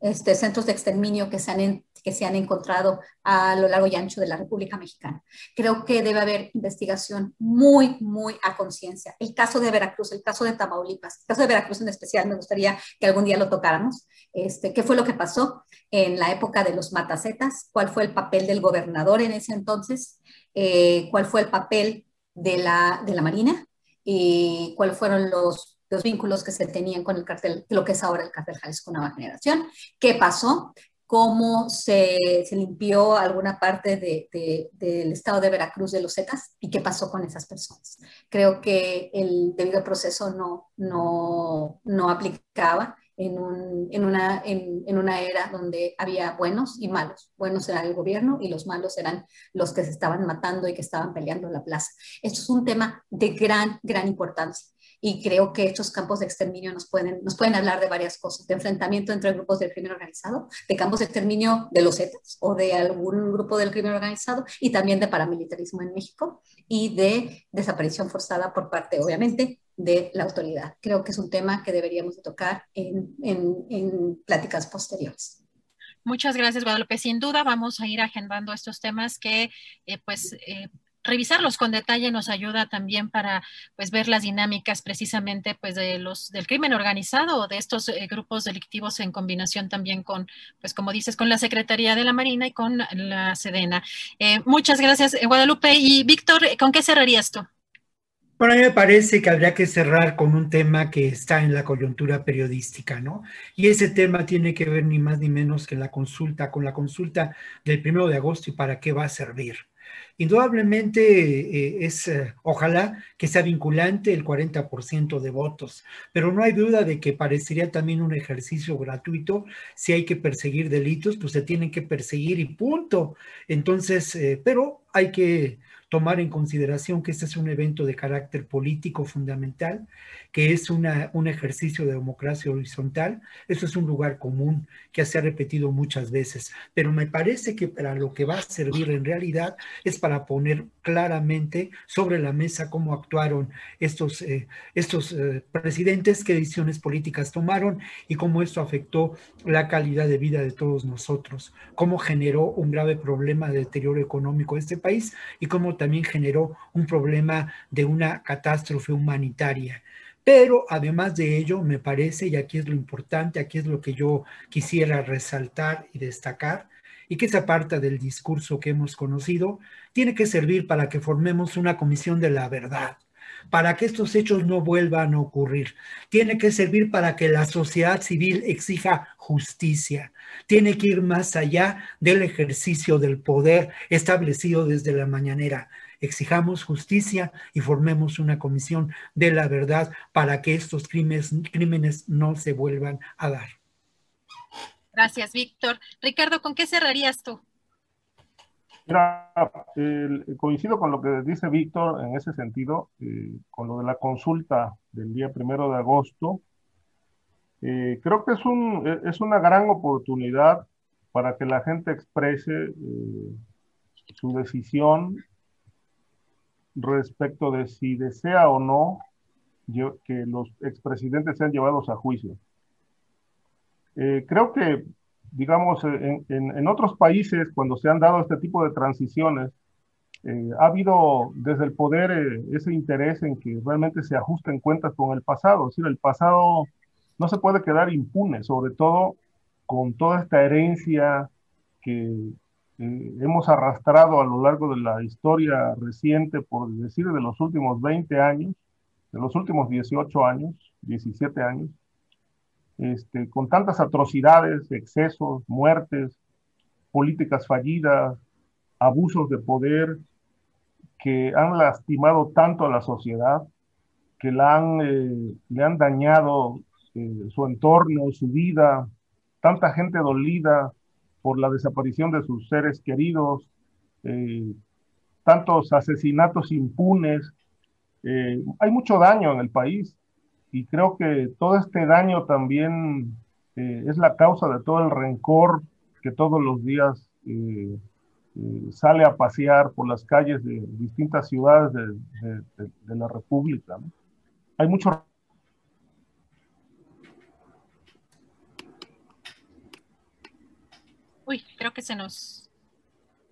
este, centros de exterminio que se, han, que se han encontrado a lo largo y ancho de la República Mexicana. Creo que debe haber investigación muy, muy a conciencia. El caso de Veracruz, el caso de Tamaulipas, el caso de Veracruz en especial, me gustaría que algún día lo tocáramos. Este, ¿Qué fue lo que pasó en la época de los matacetas? ¿Cuál fue el papel del gobernador en ese entonces? Eh, ¿Cuál fue el papel de la, de la Marina? ¿Y cuáles fueron los los vínculos que se tenían con el cartel, lo que es ahora el cartel Jalisco Nueva Generación. ¿Qué pasó? ¿Cómo se, se limpió alguna parte de, del estado de Veracruz de los Zetas? ¿Y qué pasó con esas personas? Creo que el debido proceso no, no, no aplicaba en, un, en, una, en, en, una era donde había buenos y malos. Buenos eran el gobierno y los malos eran los que se estaban matando y que estaban peleando en la plaza. Esto es un tema de gran, gran importancia y creo que estos campos de exterminio nos pueden, nos pueden hablar de varias cosas, de enfrentamiento entre grupos del crimen organizado, de campos de exterminio de los Zetas o de algún grupo del crimen organizado y también de paramilitarismo en México y de desaparición forzada por parte, obviamente, de la autoridad. Creo que es un tema que deberíamos tocar en, en, pláticas posteriores. Muchas gracias, Guadalupe. Sin duda vamos a ir agendando estos temas que, eh, pues, eh, revisarlos con detalle nos ayuda también para pues ver las dinámicas precisamente pues de los del crimen organizado o de estos eh, grupos delictivos en combinación también con pues como dices con la Secretaría de la Marina y con la Sedena. Muchas gracias Guadalupe y Víctor, ¿con qué cerrarías tú? Bueno, a mí me parece que habría que cerrar con un tema que está en la coyuntura periodística, ¿no? Y ese tema tiene que ver ni más ni menos que la consulta, con la consulta del primero de agosto y para qué va a servir. Indudablemente eh, es, eh, ojalá que sea vinculante el 40% de votos, pero no hay duda de que parecería también un ejercicio gratuito. Si hay que perseguir delitos, pues se tienen que perseguir y punto. Entonces, eh, pero hay que tomar en consideración que este es un evento de carácter político fundamental, que es un ejercicio de democracia horizontal. Eso es un lugar común que se ha repetido muchas veces, pero me parece que para lo que va a servir en realidad es para poner claramente sobre la mesa cómo actuaron estos, eh, estos eh, presidentes, qué decisiones políticas tomaron y cómo esto afectó la calidad de vida de todos nosotros, cómo generó un grave problema de deterioro económico de este país y cómo también generó un problema de una catástrofe humanitaria. Pero además de ello, me parece, y aquí es lo importante, aquí es lo que yo quisiera resaltar y destacar, y que esa parte del discurso que hemos conocido tiene que servir para que formemos una comisión de la verdad, para que estos hechos no vuelvan a ocurrir. Tiene que servir para que la sociedad civil exija justicia. Tiene que ir más allá del ejercicio del poder establecido desde la mañanera. Exijamos justicia y formemos una comisión de la verdad para que estos crímenes, no se vuelvan a dar. Gracias, Víctor. Ricardo, ¿con qué cerrarías tú? Mira, coincido con lo que dice Víctor en ese sentido, eh, con lo de la consulta del día primero de agosto. Eh, creo que es, un, es una gran oportunidad para que la gente exprese eh, su decisión respecto de si desea o no que los expresidentes sean llevados a juicio. Creo que, digamos, en, en, otros países, cuando se han dado este tipo de transiciones, eh, ha habido desde el poder eh, ese interés en que realmente se ajusten cuentas con el pasado. Es decir, el pasado no se puede quedar impune, sobre todo con toda esta herencia que hemos arrastrado a lo largo de la historia reciente, por decir, de los últimos 20 años, de los últimos 18 años, 17 años, este, con tantas atrocidades, excesos, muertes, políticas fallidas, abusos de poder que han lastimado tanto a la sociedad, que eh, le han dañado eh, su entorno, su vida, tanta gente dolida por la desaparición de sus seres queridos, eh, tantos asesinatos impunes. hay mucho daño en el país y creo que todo este daño también eh, es la causa de todo el rencor que todos los días eh, eh, sale a pasear por las calles de distintas ciudades de, la República. Hay mucho Uy, creo que se nos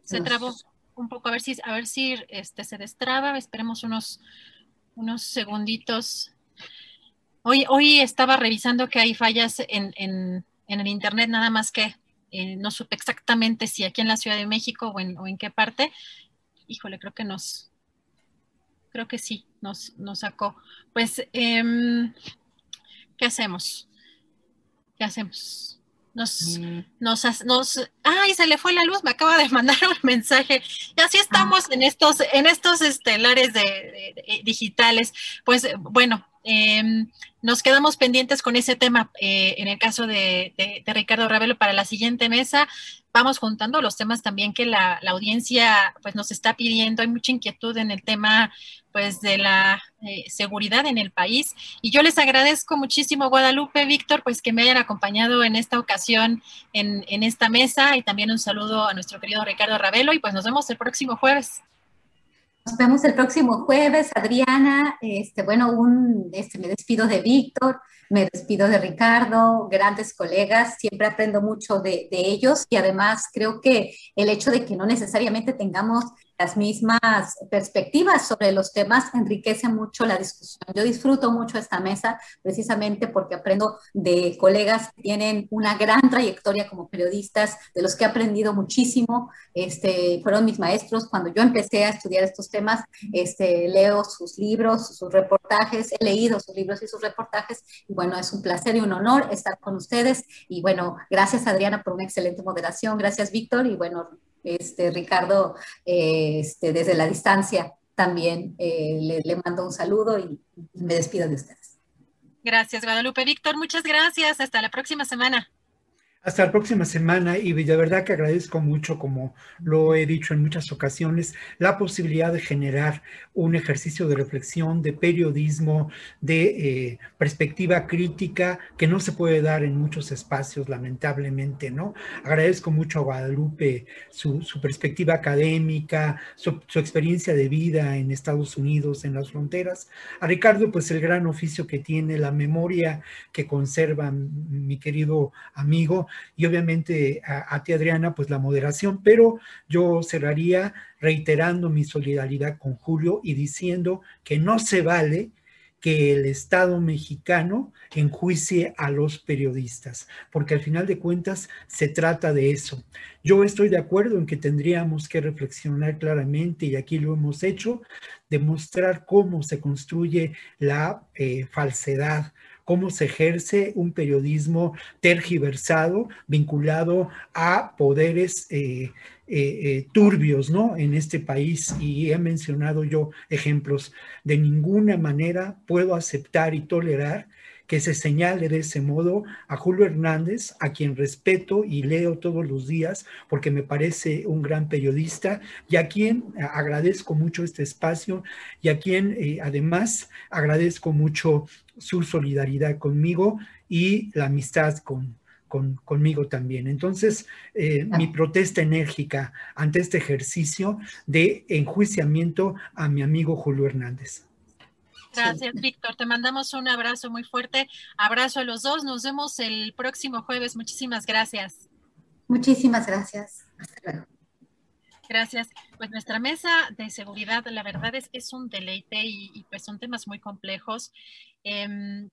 se trabó un poco a ver si a ver si este se destraba. Esperemos unos unos segunditos. Hoy, estaba revisando que hay fallas en, el Internet, nada más que eh, no supe exactamente si aquí en la Ciudad de México o en, qué parte. Híjole, creo que nos, creo que sí, nos, sacó. Pues, em, ¿qué hacemos? ¿Qué hacemos? Nos, mm. nos, nos, ay, se le fue la luz, me acaba de mandar un mensaje. Y así estamos en estos, en estos estelares de, digitales. Pues bueno, Em, nos quedamos pendientes con ese tema eh, en el caso de, Ricardo Ravelo para la siguiente mesa. Vamos juntando los temas también que la, audiencia pues, nos está pidiendo. Hay mucha inquietud en el tema pues, de la eh, seguridad en el país. Y yo les agradezco muchísimo, Guadalupe, Víctor, pues que me hayan acompañado en esta ocasión en, en esta mesa. Y también un saludo a nuestro querido Ricardo Ravelo. Y pues nos vemos el próximo jueves. Nos vemos el próximo jueves, Adriana. Este, bueno, un, este, me despido de Víctor, me despido de Ricardo, grandes colegas, siempre aprendo mucho de, de ellos y además creo que el hecho de que no necesariamente tengamos las mismas perspectivas sobre los temas enriquece mucho la discusión. Yo disfruto mucho esta mesa precisamente porque aprendo de colegas que tienen una gran trayectoria como periodistas, de los que he aprendido muchísimo. Este, fueron mis maestros cuando yo empecé a estudiar estos temas. Este, leo sus libros, sus reportajes, he leído sus libros y sus reportajes. Y bueno, es un placer y un honor estar con ustedes. Y bueno, gracias Adriana por una excelente moderación. Gracias Víctor. Y bueno, este, Ricardo, eh, este, desde la distancia también eh, le, mando un saludo y me despido de ustedes. Gracias, Guadalupe. Víctor, muchas gracias. Hasta la próxima semana. Hasta la próxima semana y de verdad que agradezco mucho, como lo he dicho en muchas ocasiones, la posibilidad de generar un ejercicio de reflexión, de periodismo, de eh, perspectiva crítica que no se puede dar en muchos espacios, lamentablemente, ¿no? Agradezco mucho a Guadalupe su, perspectiva académica, su, su, experiencia de vida en Estados Unidos, en las fronteras. A Ricardo, pues el gran oficio que tiene, la memoria que conserva mi querido amigo y obviamente a, ti Adriana, pues la moderación, pero yo cerraría reiterando mi solidaridad con Julio y diciendo que no se vale que el Estado mexicano enjuicie a los periodistas, porque al final de cuentas se trata de eso. Yo estoy de acuerdo en que tendríamos que reflexionar claramente, y aquí lo hemos hecho, demostrar cómo se construye la eh, falsedad, cómo se ejerce un periodismo tergiversado vinculado a poderes eh, eh, eh, turbios ¿no? en este país. Y he mencionado yo ejemplos. De ninguna manera puedo aceptar y tolerar que se señale de ese modo a Julio Hernández, a quien respeto y leo todos los días porque me parece un gran periodista y a quien agradezco mucho este espacio y a quien además agradezco mucho su solidaridad conmigo y la amistad con, conmigo también. Entonces, eh, mi protesta enérgica ante este ejercicio de enjuiciamiento a mi amigo Julio Hernández. Gracias, Víctor. Te mandamos un abrazo muy fuerte. Abrazo a los dos. Nos vemos el próximo jueves. Muchísimas gracias. Muchísimas gracias. Hasta luego. Gracias. Pues nuestra mesa de seguridad, la verdad es que es un deleite y, y pues son temas muy complejos. Em,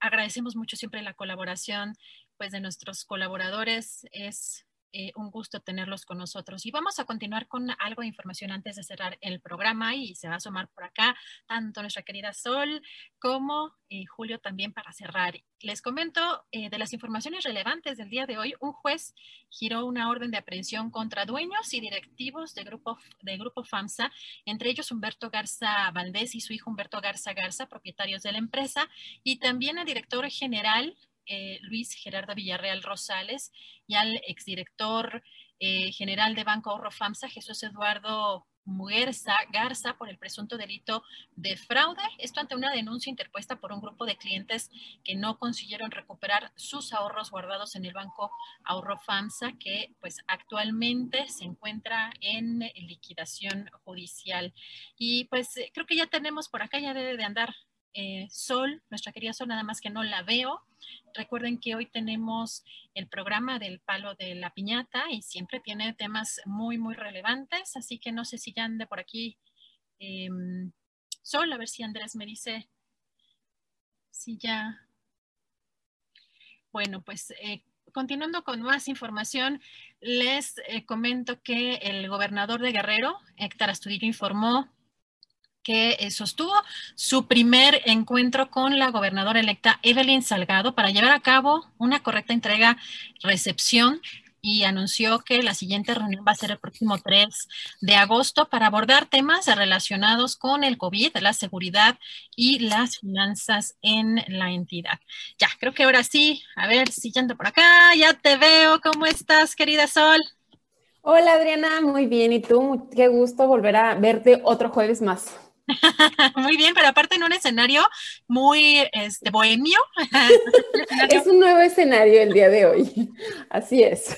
agradecemos mucho siempre la colaboración pues, de nuestros colaboradores. Es eh, un gusto tenerlos con nosotros. Y vamos a continuar con algo de información antes de cerrar el programa y se va a sumar por acá tanto nuestra querida Sol como eh, Julio también para cerrar. Les comento eh, de las informaciones relevantes del día de hoy. Un juez giró una orden de aprehensión contra dueños y directivos de grupo, de grupo FAMSA, entre ellos Humberto Garza Valdés y su hijo Humberto Garza Garza, propietarios de la empresa, y también el director general eh, Luis Gerardo Villarreal Rosales y al exdirector eh, general de Banco Ahorro FAMSA, Jesús Eduardo Muguerza Garza, por el presunto delito de fraude. Esto ante una denuncia interpuesta por un grupo de clientes que no consiguieron recuperar sus ahorros guardados en el Banco Ahorro FAMSA, que pues actualmente se encuentra en liquidación judicial. Y pues creo que ya tenemos por acá, ya debe de andar eh, Sol, nuestra querida Sol, nada más que no la veo. Recuerden que hoy tenemos el programa del palo de la piñata y siempre tiene temas muy, muy relevantes, así que no sé si ya ande por aquí em, Sol, a ver si Andrés me dice si ya. Bueno, pues eh, continuando con más información, les eh, comento que el gobernador de Guerrero, Héctor Astudillo, informó que eh, sostuvo su primer encuentro con la gobernadora electa Evelyn Salgado para llevar a cabo una correcta entrega, recepción y anunció que la siguiente reunión va a ser el próximo 3 de agosto para abordar temas relacionados con el COVID, la seguridad y las finanzas en la entidad. Ya, creo que ahora sí, a ver si por acá, ya te veo, ¿cómo estás, querida Sol? Hola Adriana, muy bien, ¿y tú? Qué gusto volver a verte otro jueves más. [LAUGHS] Muy bien, pero aparte en un escenario muy este, bohemio. [LAUGHS] es un nuevo escenario el día de hoy. [LAUGHS] Así es.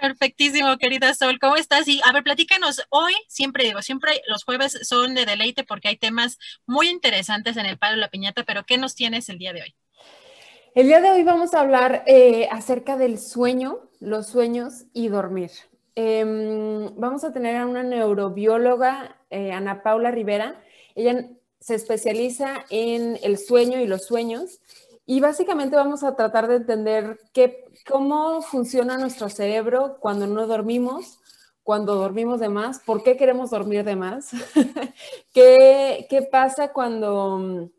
Perfectísimo, querida Sol. ¿Cómo estás? Y a ver, platícanos. Hoy, siempre digo, siempre los jueves son de deleite porque hay temas muy interesantes en el palo de la piñata, pero ¿qué nos tienes el día de hoy? El día de hoy vamos a hablar eh, acerca del sueño, los sueños y dormir. Em, vamos a tener a una neurobióloga, eh, Ana Paula Rivera, ella se especializa en el sueño y los sueños y básicamente vamos a tratar de entender qué, cómo funciona nuestro cerebro cuando no dormimos, cuando dormimos de más, por qué queremos dormir de más, [LAUGHS] ¿Qué, qué pasa cuando,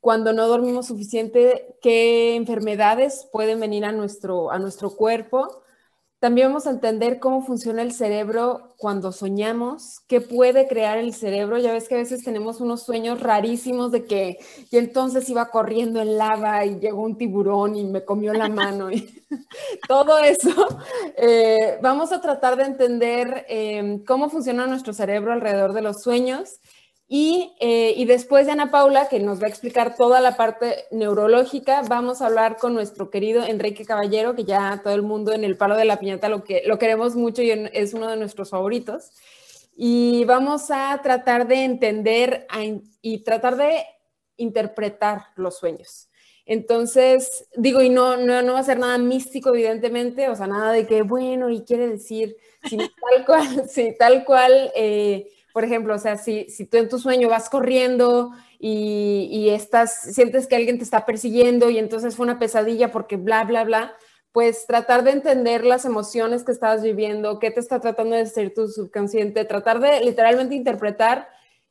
cuando no dormimos suficiente, qué enfermedades pueden venir a nuestro, a nuestro cuerpo También vamos a entender cómo funciona el cerebro cuando soñamos, qué puede crear el cerebro. Ya ves que a veces tenemos unos sueños rarísimos de que y entonces iba corriendo en lava y llegó un tiburón y me comió la mano y [LAUGHS] todo eso. Eh, vamos a tratar de entender eh, cómo funciona nuestro cerebro alrededor de los sueños eh, y, después de Ana Paula, que nos va a explicar toda la parte neurológica, vamos a hablar con nuestro querido Enrique Caballero, que ya todo el mundo en el palo de la piñata lo, que, lo queremos mucho y es uno de nuestros favoritos. Y vamos a tratar de entender y tratar de interpretar los sueños. Entonces, digo, y no, no, no, va a ser nada místico, evidentemente, o sea, nada de que, bueno, y quiere decir, si tal cual, [LAUGHS] sí, tal cual. Eh, por ejemplo, o sea, si, si tú en tu sueño vas corriendo y, y, estás, sientes que alguien te está persiguiendo y entonces fue una pesadilla porque bla, bla, bla, pues tratar de entender las emociones que estabas viviendo, qué te está tratando de decir tu subconsciente, tratar de literalmente interpretar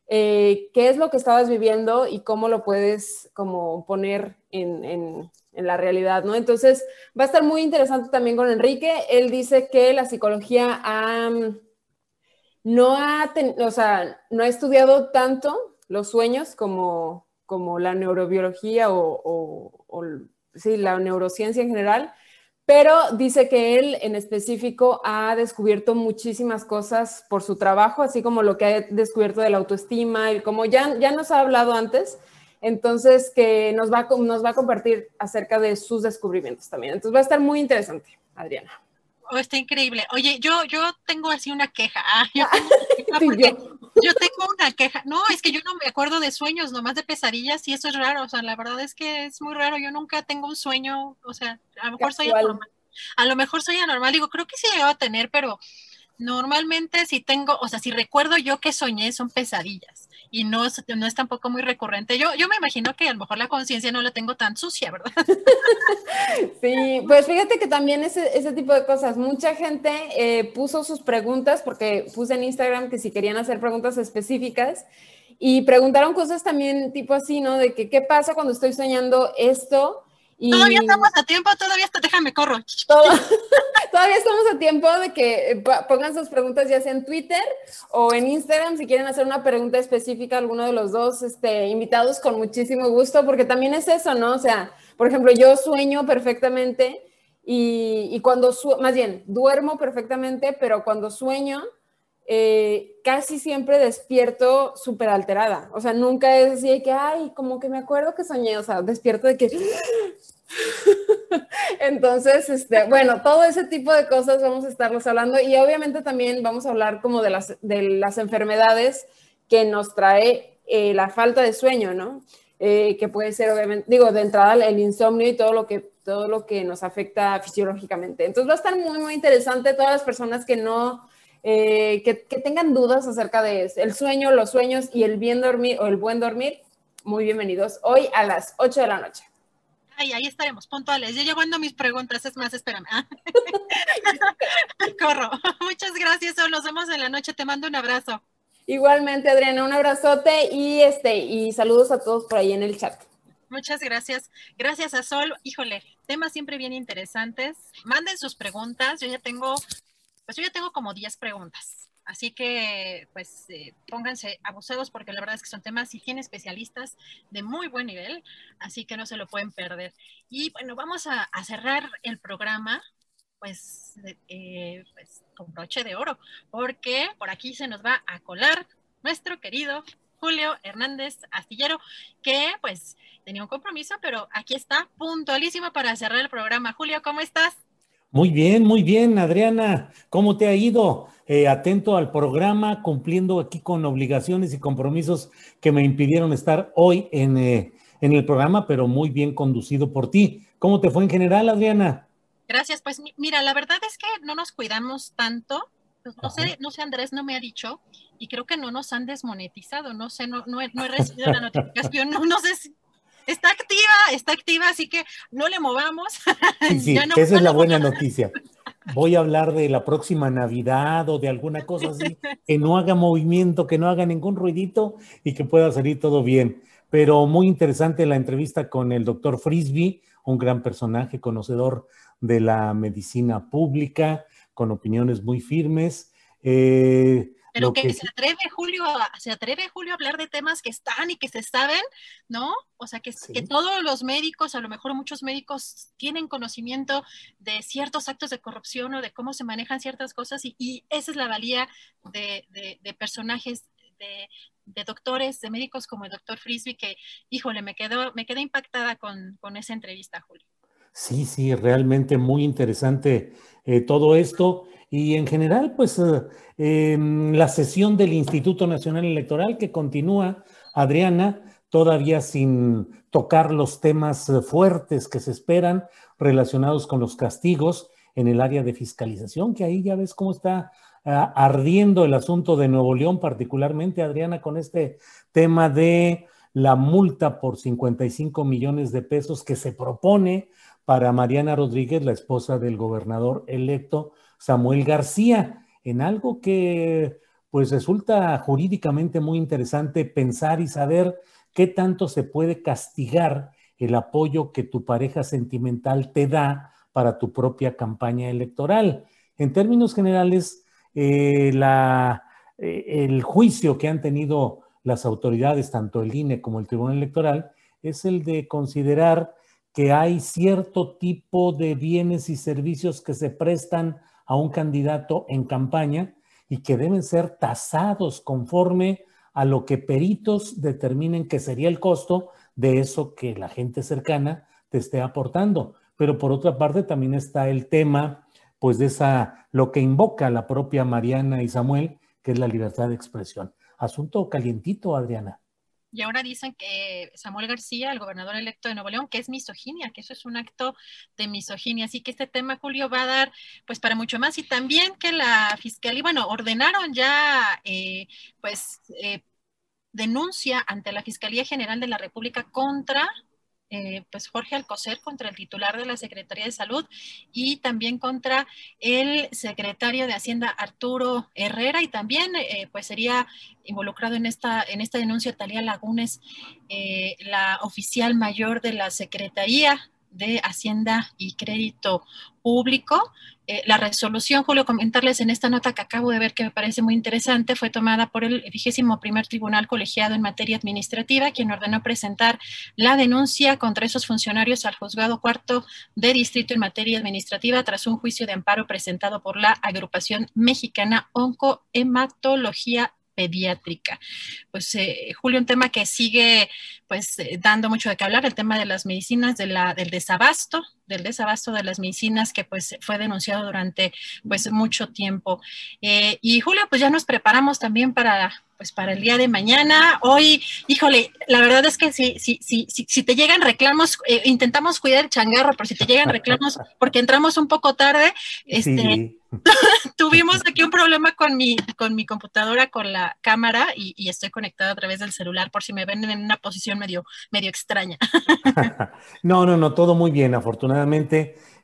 eh, qué es lo que estabas viviendo y cómo lo puedes como poner en, en, en, la realidad, ¿no? Entonces va a estar muy interesante también con Enrique. Él dice que la psicología ha no ha, o sea, no ha estudiado tanto los sueños como, como la neurobiología o, sí, la neurociencia en general, pero dice que él en específico ha descubierto muchísimas cosas por su trabajo, así como lo que ha descubierto de la autoestima y como ya, ya nos ha hablado antes, entonces que nos va, nos va a compartir acerca de sus descubrimientos también. Entonces va a estar muy interesante, Adriana. Oh, está increíble. Oye, yo, yo tengo así una queja. Ah, [LAUGHS] [LAUGHS] yo, tengo una queja No, es que yo no me acuerdo de sueños, nomás de pesadillas, y eso es raro. O sea, la verdad es que es muy raro. Yo nunca tengo un sueño, o sea, a lo mejor soy anormal. A lo mejor soy anormal, digo, creo que sí llegado a tener, pero normalmente si tengo, o sea, si recuerdo yo que soñé, son pesadillas y no es, no es tampoco muy recurrente. Yo, yo me imagino que a lo mejor la conciencia no la tengo tan sucia, ¿verdad? [LAUGHS] Sí, pues fíjate que también ese, ese tipo de cosas, mucha gente eh, puso sus preguntas, porque puse en Instagram que si querían hacer preguntas específicas, y preguntaron cosas también tipo así, ¿no? De que qué pasa cuando estoy soñando esto Todavía estamos a tiempo, todavía está, déjame corro. [LAUGHS] todavía estamos a tiempo de que eh, pongan sus preguntas ya sea en Twitter o en Instagram si quieren hacer una pregunta específica a alguno de los dos este, invitados con muchísimo gusto, porque también es eso, ¿no? O sea, por ejemplo, yo sueño perfectamente y, y cuando, más bien, duermo perfectamente, pero cuando sueño, eh, casi siempre despierto súper alterada. O sea, nunca es así de que, ay, como que me acuerdo que soñé, o sea, despierto de que... [LAUGHS] Entonces, este, bueno, todo ese tipo de cosas vamos a estarlos hablando y obviamente también vamos a hablar como de las, de las enfermedades que nos trae eh, la falta de sueño, ¿no? Eh, que puede ser, obviamente, digo, de entrada el insomnio y todo lo que todo lo que nos afecta fisiológicamente. Entonces va a estar muy, muy interesante. Todas las personas que no eh, que, tengan dudas acerca de el sueño, los sueños y el bien dormir o el buen dormir, muy bienvenidos hoy a las 8 de la noche. Ay, ahí estaremos, puntuales. Yo llevando mis preguntas, es más, espérame. [LAUGHS] Corro. Muchas gracias, nos vemos en la noche. Te mando un abrazo. Igualmente, Adriana, un abrazote y este y saludos a todos por ahí en el chat. Muchas gracias. Gracias a Sol. Híjole, temas siempre bien interesantes. Manden sus preguntas. Yo ya tengo pues yo ya tengo como 10 preguntas. Así que, pues, eh, pónganse abusados porque la verdad es que son temas y tiene especialistas de muy buen nivel, así que no se lo pueden perder. Y bueno, vamos a, cerrar el programa, pues, eh, pues, con broche de oro, porque por aquí se nos va a colar nuestro querido Julio Hernández Astillero, que pues tenía un compromiso, pero aquí está puntualísimo para cerrar el programa. Julio, ¿cómo estás? Muy bien, muy bien, Adriana. ¿Cómo te ha ido? Eh, atento al programa, cumpliendo aquí con obligaciones y compromisos que me impidieron estar hoy en, eh, en el programa, pero muy bien conducido por ti. ¿Cómo te fue en general, Adriana? Gracias, pues mira, la verdad es que no nos cuidamos tanto. Pues, no sé, no sé, Andrés no me ha dicho y creo que no nos han desmonetizado. No sé, no, no, he, recibido la notificación. [LAUGHS] No, no sé si, está activa, está activa, así que no le movamos. Sí, [LAUGHS] esa es la buena noticia. Voy a hablar de la próxima Navidad o de alguna cosa así, que no haga movimiento, que no haga ningún ruidito y que pueda salir todo bien. Pero muy interesante la entrevista con el doctor Frisby, un gran personaje, conocedor de la medicina pública, con opiniones muy firmes. Eh, pero que, se atreve Julio, a, se atreve Julio a hablar de temas que están y que se saben, ¿no? O sea, que, que todos los médicos, a lo mejor muchos médicos tienen conocimiento de ciertos actos de corrupción o de cómo se manejan ciertas cosas y, esa es la valía de, personajes de, de, doctores, de médicos como el doctor Frisby, que, híjole, me, quedó, me quedé impactada con, con esa entrevista, Julio. Sí, sí, realmente muy interesante eh, todo esto. Y en general, pues eh, em, la sesión del Instituto Nacional Electoral que continúa, Adriana, todavía sin tocar los temas eh, fuertes que se esperan relacionados con los castigos en el área de fiscalización, que ahí ya ves cómo está ah, ardiendo el asunto de Nuevo León, particularmente, Adriana, con este tema de la multa por 55 millones de pesos que se propone para Mariana Rodríguez, la esposa del gobernador electo Samuel García, en algo que pues resulta jurídicamente muy interesante pensar y saber qué tanto se puede castigar el apoyo que tu pareja sentimental te da para tu propia campaña electoral. En términos generales, eh, eh, el juicio que han tenido las autoridades, tanto el INE como el Tribunal Electoral, es el de considerar que hay cierto tipo de bienes y servicios que se prestan a un candidato en campaña y que deben ser tasados conforme a lo que peritos determinen que sería el costo de eso que la gente cercana te esté aportando. Pero por otra parte también está el tema, pues de esa, lo que invoca la propia Mariana y Samuel, que es la libertad de expresión. Asunto calientito, Adriana. Y ahora dicen que Samuel García, el gobernador electo de Nuevo León, que es misoginia, que eso es un acto de misoginia. Así que este tema, Julio, va a dar pues para mucho más. Y también que la fiscalía, bueno, ordenaron ya eh, pues eh, denuncia ante la Fiscalía General de la República contra eh, pues Jorge Alcocer contra el titular de la Secretaría de Salud y también contra el secretario de Hacienda Arturo Herrera y también eh, pues sería involucrado en esta, en esta denuncia Talía Lagunes, eh, la oficial mayor de la Secretaría de Hacienda y Crédito Público. Eh, la resolución, Julio, comentarles en esta nota que acabo de ver que me parece muy interesante, fue tomada por el vigésimo primer tribunal colegiado en materia administrativa, quien ordenó presentar la denuncia contra esos funcionarios al juzgado cuarto de distrito en materia administrativa tras un juicio de amparo presentado por la agrupación mexicana Oncohematología pediátrica. Pues eh, Julio, un tema que sigue pues eh, dando mucho de qué hablar, el tema de las medicinas, de la, del desabasto, del desabasto de las medicinas que pues fue denunciado durante pues mucho tiempo. Eh, y Julio, pues ya nos preparamos también para pues para el día de mañana. Hoy, híjole, la verdad es que si, si, si, si, te llegan reclamos, intentamos cuidar el changarro, pero si te llegan reclamos porque entramos un poco tarde, este, [LAUGHS] tuvimos aquí un problema con mi, con mi computadora, con la cámara y, estoy conectada a través del celular por si me ven en una posición medio, medio extraña. [LAUGHS] no, no, no, todo muy bien. Afortunadamente,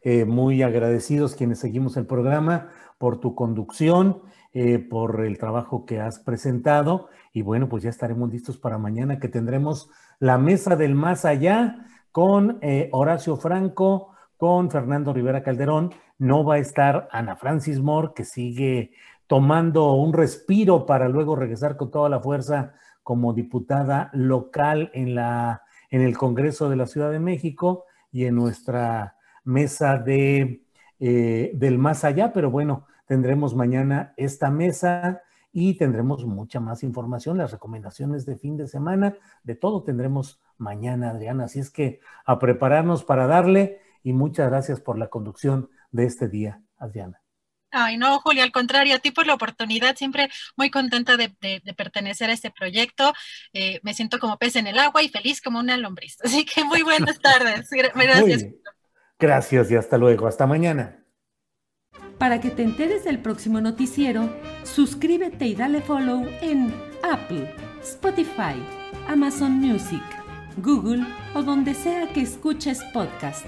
eh, muy agradecidos quienes seguimos el programa por tu conducción, eh, por el trabajo que has presentado. Y bueno, pues ya estaremos listos para mañana que tendremos la mesa del más allá con eh, Horacio Franco, con Fernando Rivera Calderón no va a estar Ana Francis Moore, que sigue tomando un respiro para luego regresar con toda la fuerza como diputada local en, la, en el Congreso de la Ciudad de México y en nuestra mesa de, eh, del más allá, pero bueno, tendremos mañana esta mesa y tendremos mucha más información, las recomendaciones de fin de semana, de todo tendremos mañana, Adriana. Así es que a prepararnos para darle y muchas gracias por la conducción de este día, Adriana. Ay, no, Julia, al contrario, a ti por la oportunidad, siempre muy contenta de, pertenecer a este proyecto. Eh, me siento como pez en el agua y feliz como una lombriz. [LAUGHS] Así que muy buenas tardes. Gracias. Gracias y hasta luego. Hasta mañana. Para que te enteres del próximo noticiero, suscríbete y dale follow en Apple, Spotify, Amazon Music, Google o donde sea que escuches podcast